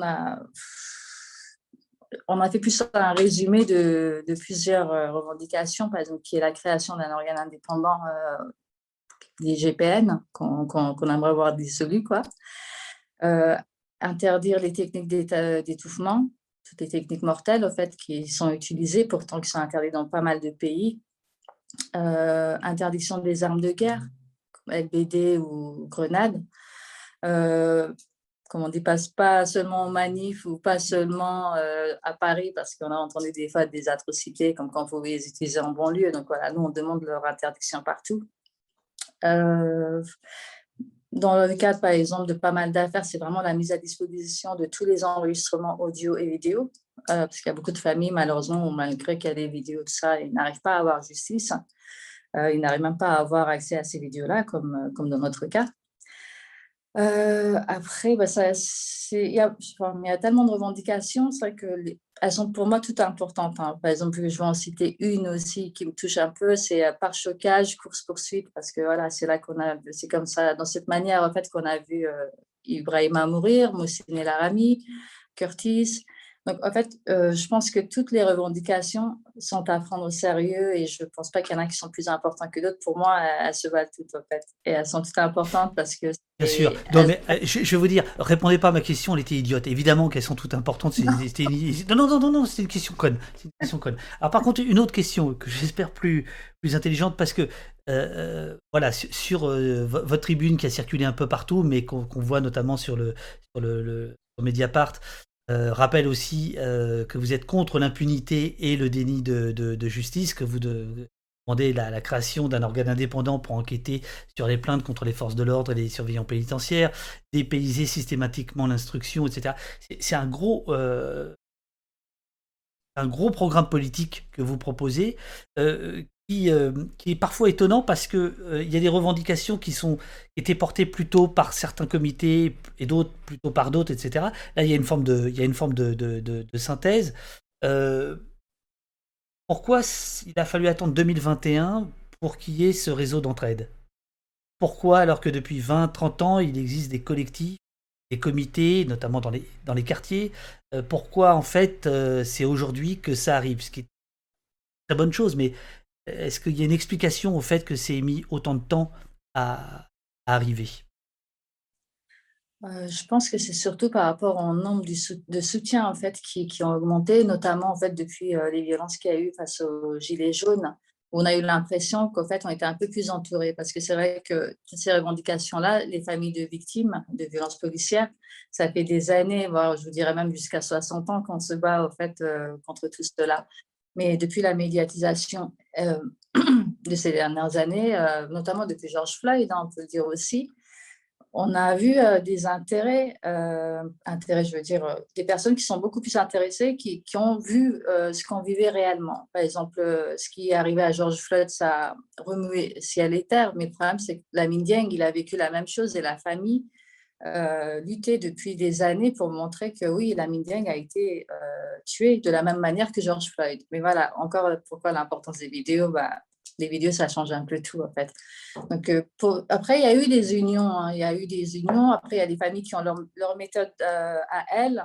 on a, fait plus un résumé de, plusieurs revendications, par exemple, qui est la création d'un organe indépendant des GPN, qu'on aimerait voir dissolu, quoi. Euh, interdire les techniques d'étouffement, toutes les techniques mortelles en fait, qui sont utilisées, pourtant qui sont interdites dans pas mal de pays. Euh, interdiction des armes de guerre, LBD ou grenades. Euh, comme on dit, pas, seulement en manif ou pas seulement à Paris, parce qu'on a entendu des fois des atrocités, comme quand vous les utiliser en banlieue. Donc voilà, nous, on demande leur interdiction partout. Dans le cadre, par exemple, de pas mal d'affaires, c'est vraiment la mise à disposition de tous les enregistrements audio et vidéo, euh, parce qu'il y a beaucoup de familles, malheureusement, malgré qu'il y a des vidéos de ça, ils n'arrivent pas à avoir justice. Euh, ils n'arrivent même pas à avoir accès à ces vidéos-là, comme, euh, comme dans notre cas. Après, bah, ça, il, y a, il y a tellement de revendications, c'est vrai que elles sont pour moi toutes importantes. Hein. Par exemple, je vais en citer une aussi qui me touche un peu, c'est par chocage, course-poursuite, parce que voilà, c'est là qu'on a, c'est comme ça, dans cette manière en fait qu'on a vu Ibrahima mourir, Moussine Larami, Curtis. Donc, en fait, euh, je pense que toutes les revendications sont à prendre au sérieux et je ne pense pas qu'il y en a qui sont plus importantes que d'autres. Pour moi, elles, se valent toutes, en fait. Et elles sont toutes importantes parce que. Bien sûr. Non, mais euh, je, vais vous dire, répondez pas à ma question, elle était idiote. Évidemment qu'elles sont toutes importantes. Non. non, non, non, non, c'est une question conne. Une question conne. Alors, par contre, une autre question que j'espère plus, plus intelligente parce que, euh, voilà, sur, votre tribune qui a circulé un peu partout, mais qu'on voit notamment sur le, sur le, le sur Mediapart, euh, rappelle aussi euh, que vous êtes contre l'impunité et le déni de, justice, que vous demandez la, création d'un organe indépendant pour enquêter sur les plaintes contre les forces de l'ordre et les surveillants pénitentiaires, dépayser systématiquement l'instruction, etc. C'est un gros, euh, un gros programme politique que vous proposez, euh, qui, est parfois étonnant parce que euh, il y a des revendications qui sont étaient portées plutôt par certains comités et d'autres plutôt par d'autres, etc. Là, il y a une forme de, il y a une forme de, synthèse. Euh, pourquoi il a fallu attendre 2021 pour qu'il y ait ce réseau d'entraide? Pourquoi, alors que depuis 20-30 ans, il existe des collectifs, des comités, notamment dans les, dans les quartiers? Pourquoi, en fait, c'est aujourd'hui que ça arrive? Ce qui est une très bonne chose, mais est-ce qu'il y a une explication au fait que c'est mis autant de temps à, arriver? Euh, je pense que c'est surtout par rapport au nombre de soutiens en fait qui, ont augmenté, notamment depuis euh, les violences qu'il y a eu face aux gilets jaunes. On a eu l'impression qu'en fait on était un peu plus entouré parce que c'est vrai que toutes ces revendications-là, les familles de victimes de violences policières, ça fait des années, voire je vous dirais même jusqu'à 60 ans qu'on se bat fait euh, contre tout cela. Mais depuis la médiatisation euh, <clears throat> de ces dernières années, euh, notamment depuis George Floyd, hein, on peut le dire aussi, on a vu euh, des intérêts, intérêts, je veux dire, des personnes qui sont beaucoup plus intéressées, qui, qui ont vu ce qu'on vivait réellement. Par exemple, ce qui est arrivé à George Floyd, ça a remué ciel et terre, mais le problème, c'est que la Dieng, il a vécu la même chose et la famille euh, lutté depuis des années pour montrer que oui, la Dieng a été euh, tuée de la même manière que George Floyd. Mais voilà, encore pourquoi l'importance des vidéos bah, Les vidéos, ça change un peu tout, en fait. Donc, euh, après, il y a eu des unions. Hein. il y a eu des unions. Après, il y a des familles qui ont leur, leur méthode à elles.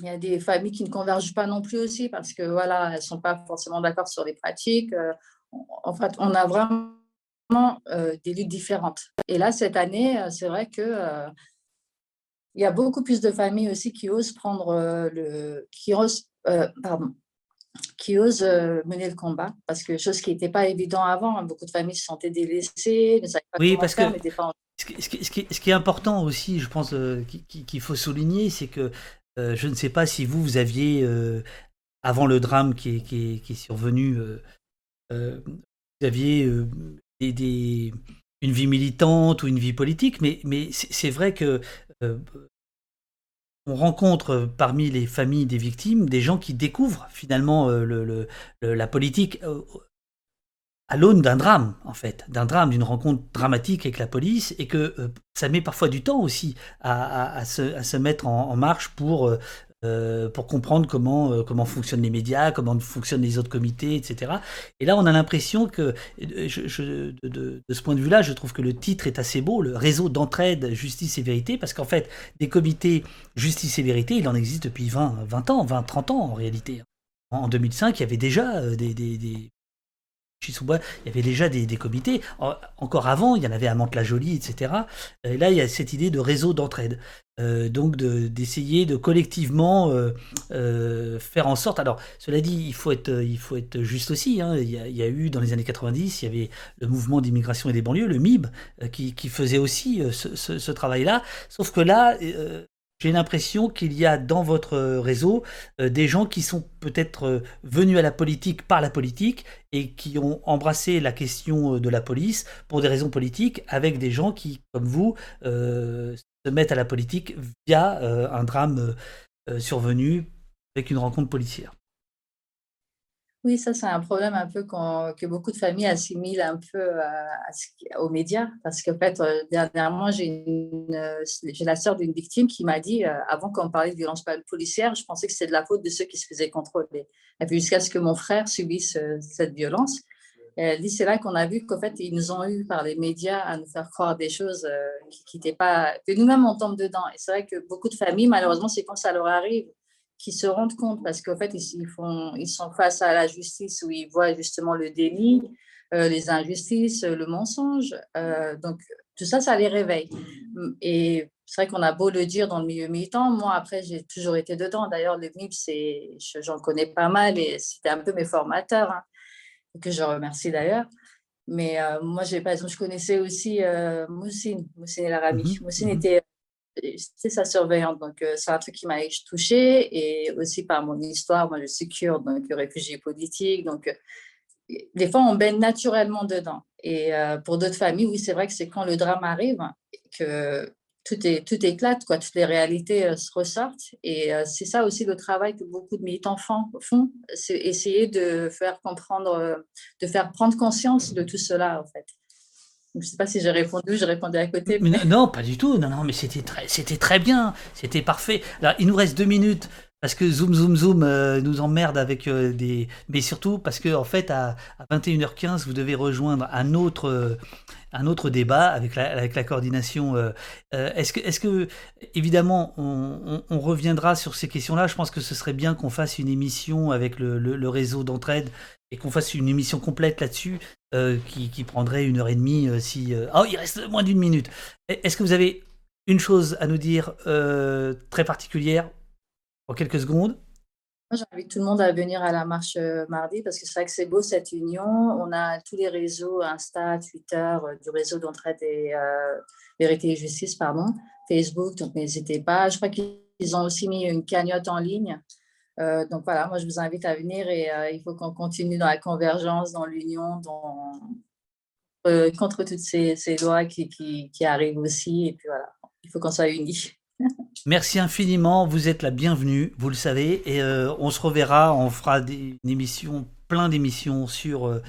Il y a des familles qui ne convergent pas non plus aussi parce que voilà, elles ne sont pas forcément d'accord sur les pratiques. en fait, on a vraiment euh, des luttes différentes. Et là, cette année, euh, c'est vrai que euh, il y a beaucoup plus de familles aussi qui osent prendre le, qui osent, pardon, qui osent mener le combat, parce que chose qui n'était pas évident avant. Hein. Beaucoup de familles se sentaient délaissées, ne savaient pas oui, parce que ce, qui, ce, qui, est important aussi, je pense qu'il faut souligner, c'est que je ne sais pas si vous, vous aviez, avant le drame qui est, qui est survenu, vous aviez une vie militante ou une vie politique, mais, c'est vrai que euh, on rencontre parmi les familles des victimes des gens qui découvrent finalement euh, la politique euh, à l'aune d'un drame, en fait, d'un drame, d'une rencontre dramatique avec la police, et que ça met parfois du temps aussi à, se, mettre en, marche pour pour comprendre comment, euh, comment fonctionnent les médias, comment fonctionnent les autres comités, etc. Et là, on a l'impression que, euh, de, ce point de vue-là, je trouve que le titre est assez beau, le réseau d'entraide, justice et vérité, parce qu'en fait, des comités justice et vérité, il en existe depuis 20, 20 ans, 20, 30 ans en réalité. En 2005, il y avait déjà des, il y avait déjà des, comités. Encore avant, il y en avait à Mantes-la-Jolie, etc. Et là, il y a cette idée de réseau d'entraide. Euh, donc d'essayer de, collectivement euh, euh, faire en sorte. Alors, cela dit, il faut être, il faut être juste aussi. Hein. Il, y a, eu dans les années 90, il y avait le mouvement d'immigration et des banlieues, le MIB, qui, faisait aussi ce travail-là. Sauf que là, j'ai l'impression qu'il y a dans votre réseau euh, des gens qui sont peut-être euh, venus à la politique par la politique et qui ont embrassé la question euh, de la police pour des raisons politiques avec des gens qui, comme vous, se mettent à la politique via un drame survenu avec une rencontre policière. Oui, ça, c'est un problème un peu que beaucoup de familles assimilent un peu euh, aux médias. Parce qu'en fait, euh, dernièrement, j'ai la sœur d'une victime qui m'a dit, euh, avant qu'on parlait de violence policière, je pensais que c'était de la faute de ceux qui se faisaient contrôler. Et puis jusqu'à ce que mon frère subisse cette violence. elle dit, c'est là qu'on a vu qu'en fait, ils nous ont eu par les médias à nous faire croire des choses qui n'étaient pas... que nous-mêmes, on tombe dedans. Et c'est vrai que beaucoup de familles, malheureusement, c'est quand ça leur arrive qui se rendent compte parce qu'en fait, ils, font, ils sont face à la justice où ils voient justement le déni, euh, les injustices, le mensonge. Euh, donc, tout ça, ça les réveille. Et c'est vrai qu'on a beau le dire dans le milieu militant. Moi, après, j'ai toujours été dedans. D'ailleurs, le MIP, j'en connais pas mal et c'était un peu mes formateurs, hein, que je remercie d'ailleurs. Mais euh, moi, j'ai, par exemple, je connaissais aussi Moussine, Moussine El Arabi. Mmh Moussine mmh était c'est sa surveillante. Donc, euh, c'est un truc qui m'a touchée. Et aussi par mon histoire, moi, je suis kurde, donc réfugié politique. Donc, euh, des fois, on baigne naturellement dedans. Et euh, pour d'autres familles, oui, c'est vrai que c'est quand le drame arrive que tout, est, tout éclate, quoi, toutes les réalités se ressortent. Et c'est ça aussi le travail que beaucoup de militants font, c'est essayer de faire comprendre, de faire prendre conscience de tout cela, en fait. Je ne sais pas si j'ai répondu, j'ai répondu à côté. Non, pas du tout. Non, non, mais c'était très, c'était très bien. C'était parfait. Alors, il nous reste deux minutes parce que Zoom Zoom Zoom euh, nous emmerde avec euh, des. Mais surtout parce que en fait, à, 21h15, vous devez rejoindre un autre, euh, un autre débat avec la, avec la coordination. est-ce que, est que, évidemment, on, reviendra sur ces questions-là. Je pense que ce serait bien qu'on fasse une émission avec le, le réseau d'entraide et qu'on fasse une émission complète là-dessus euh, qui, prendrait une heure et demie euh, si... Euh, oh, il reste moins d'une minute. Est-ce que vous avez une chose à nous dire très particulière en quelques secondes? J'invite tout le monde à venir à la marche mardi parce que c'est vrai que c'est beau cette union. On a tous les réseaux, Insta, Twitter, du réseau d'entraide et vérité et justice, pardon, Facebook, donc n'hésitez pas. Je crois qu'ils ont aussi mis une cagnotte en ligne euh, donc voilà, moi je vous invite à venir et euh, il faut qu'on continue dans la convergence, dans l'union, euh, contre toutes ces, lois qui, arrivent aussi. Et puis voilà, il faut qu'on soit unis. <laughs> Merci infiniment, vous êtes la bienvenue, vous le savez, et on se reverra, on fera des, une plein d'émissions sur,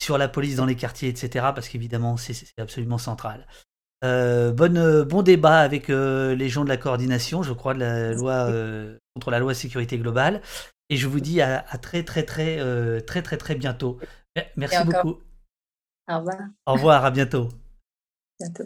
sur la police dans les quartiers, etc., parce qu'évidemment c'est absolument central. Bon débat avec les gens de la coordination, je crois, de la loi contre la loi sécurité globale. Et je vous dis à, très très très très très très bientôt. Merci beaucoup. Au revoir. Au revoir, à bientôt. Bientôt.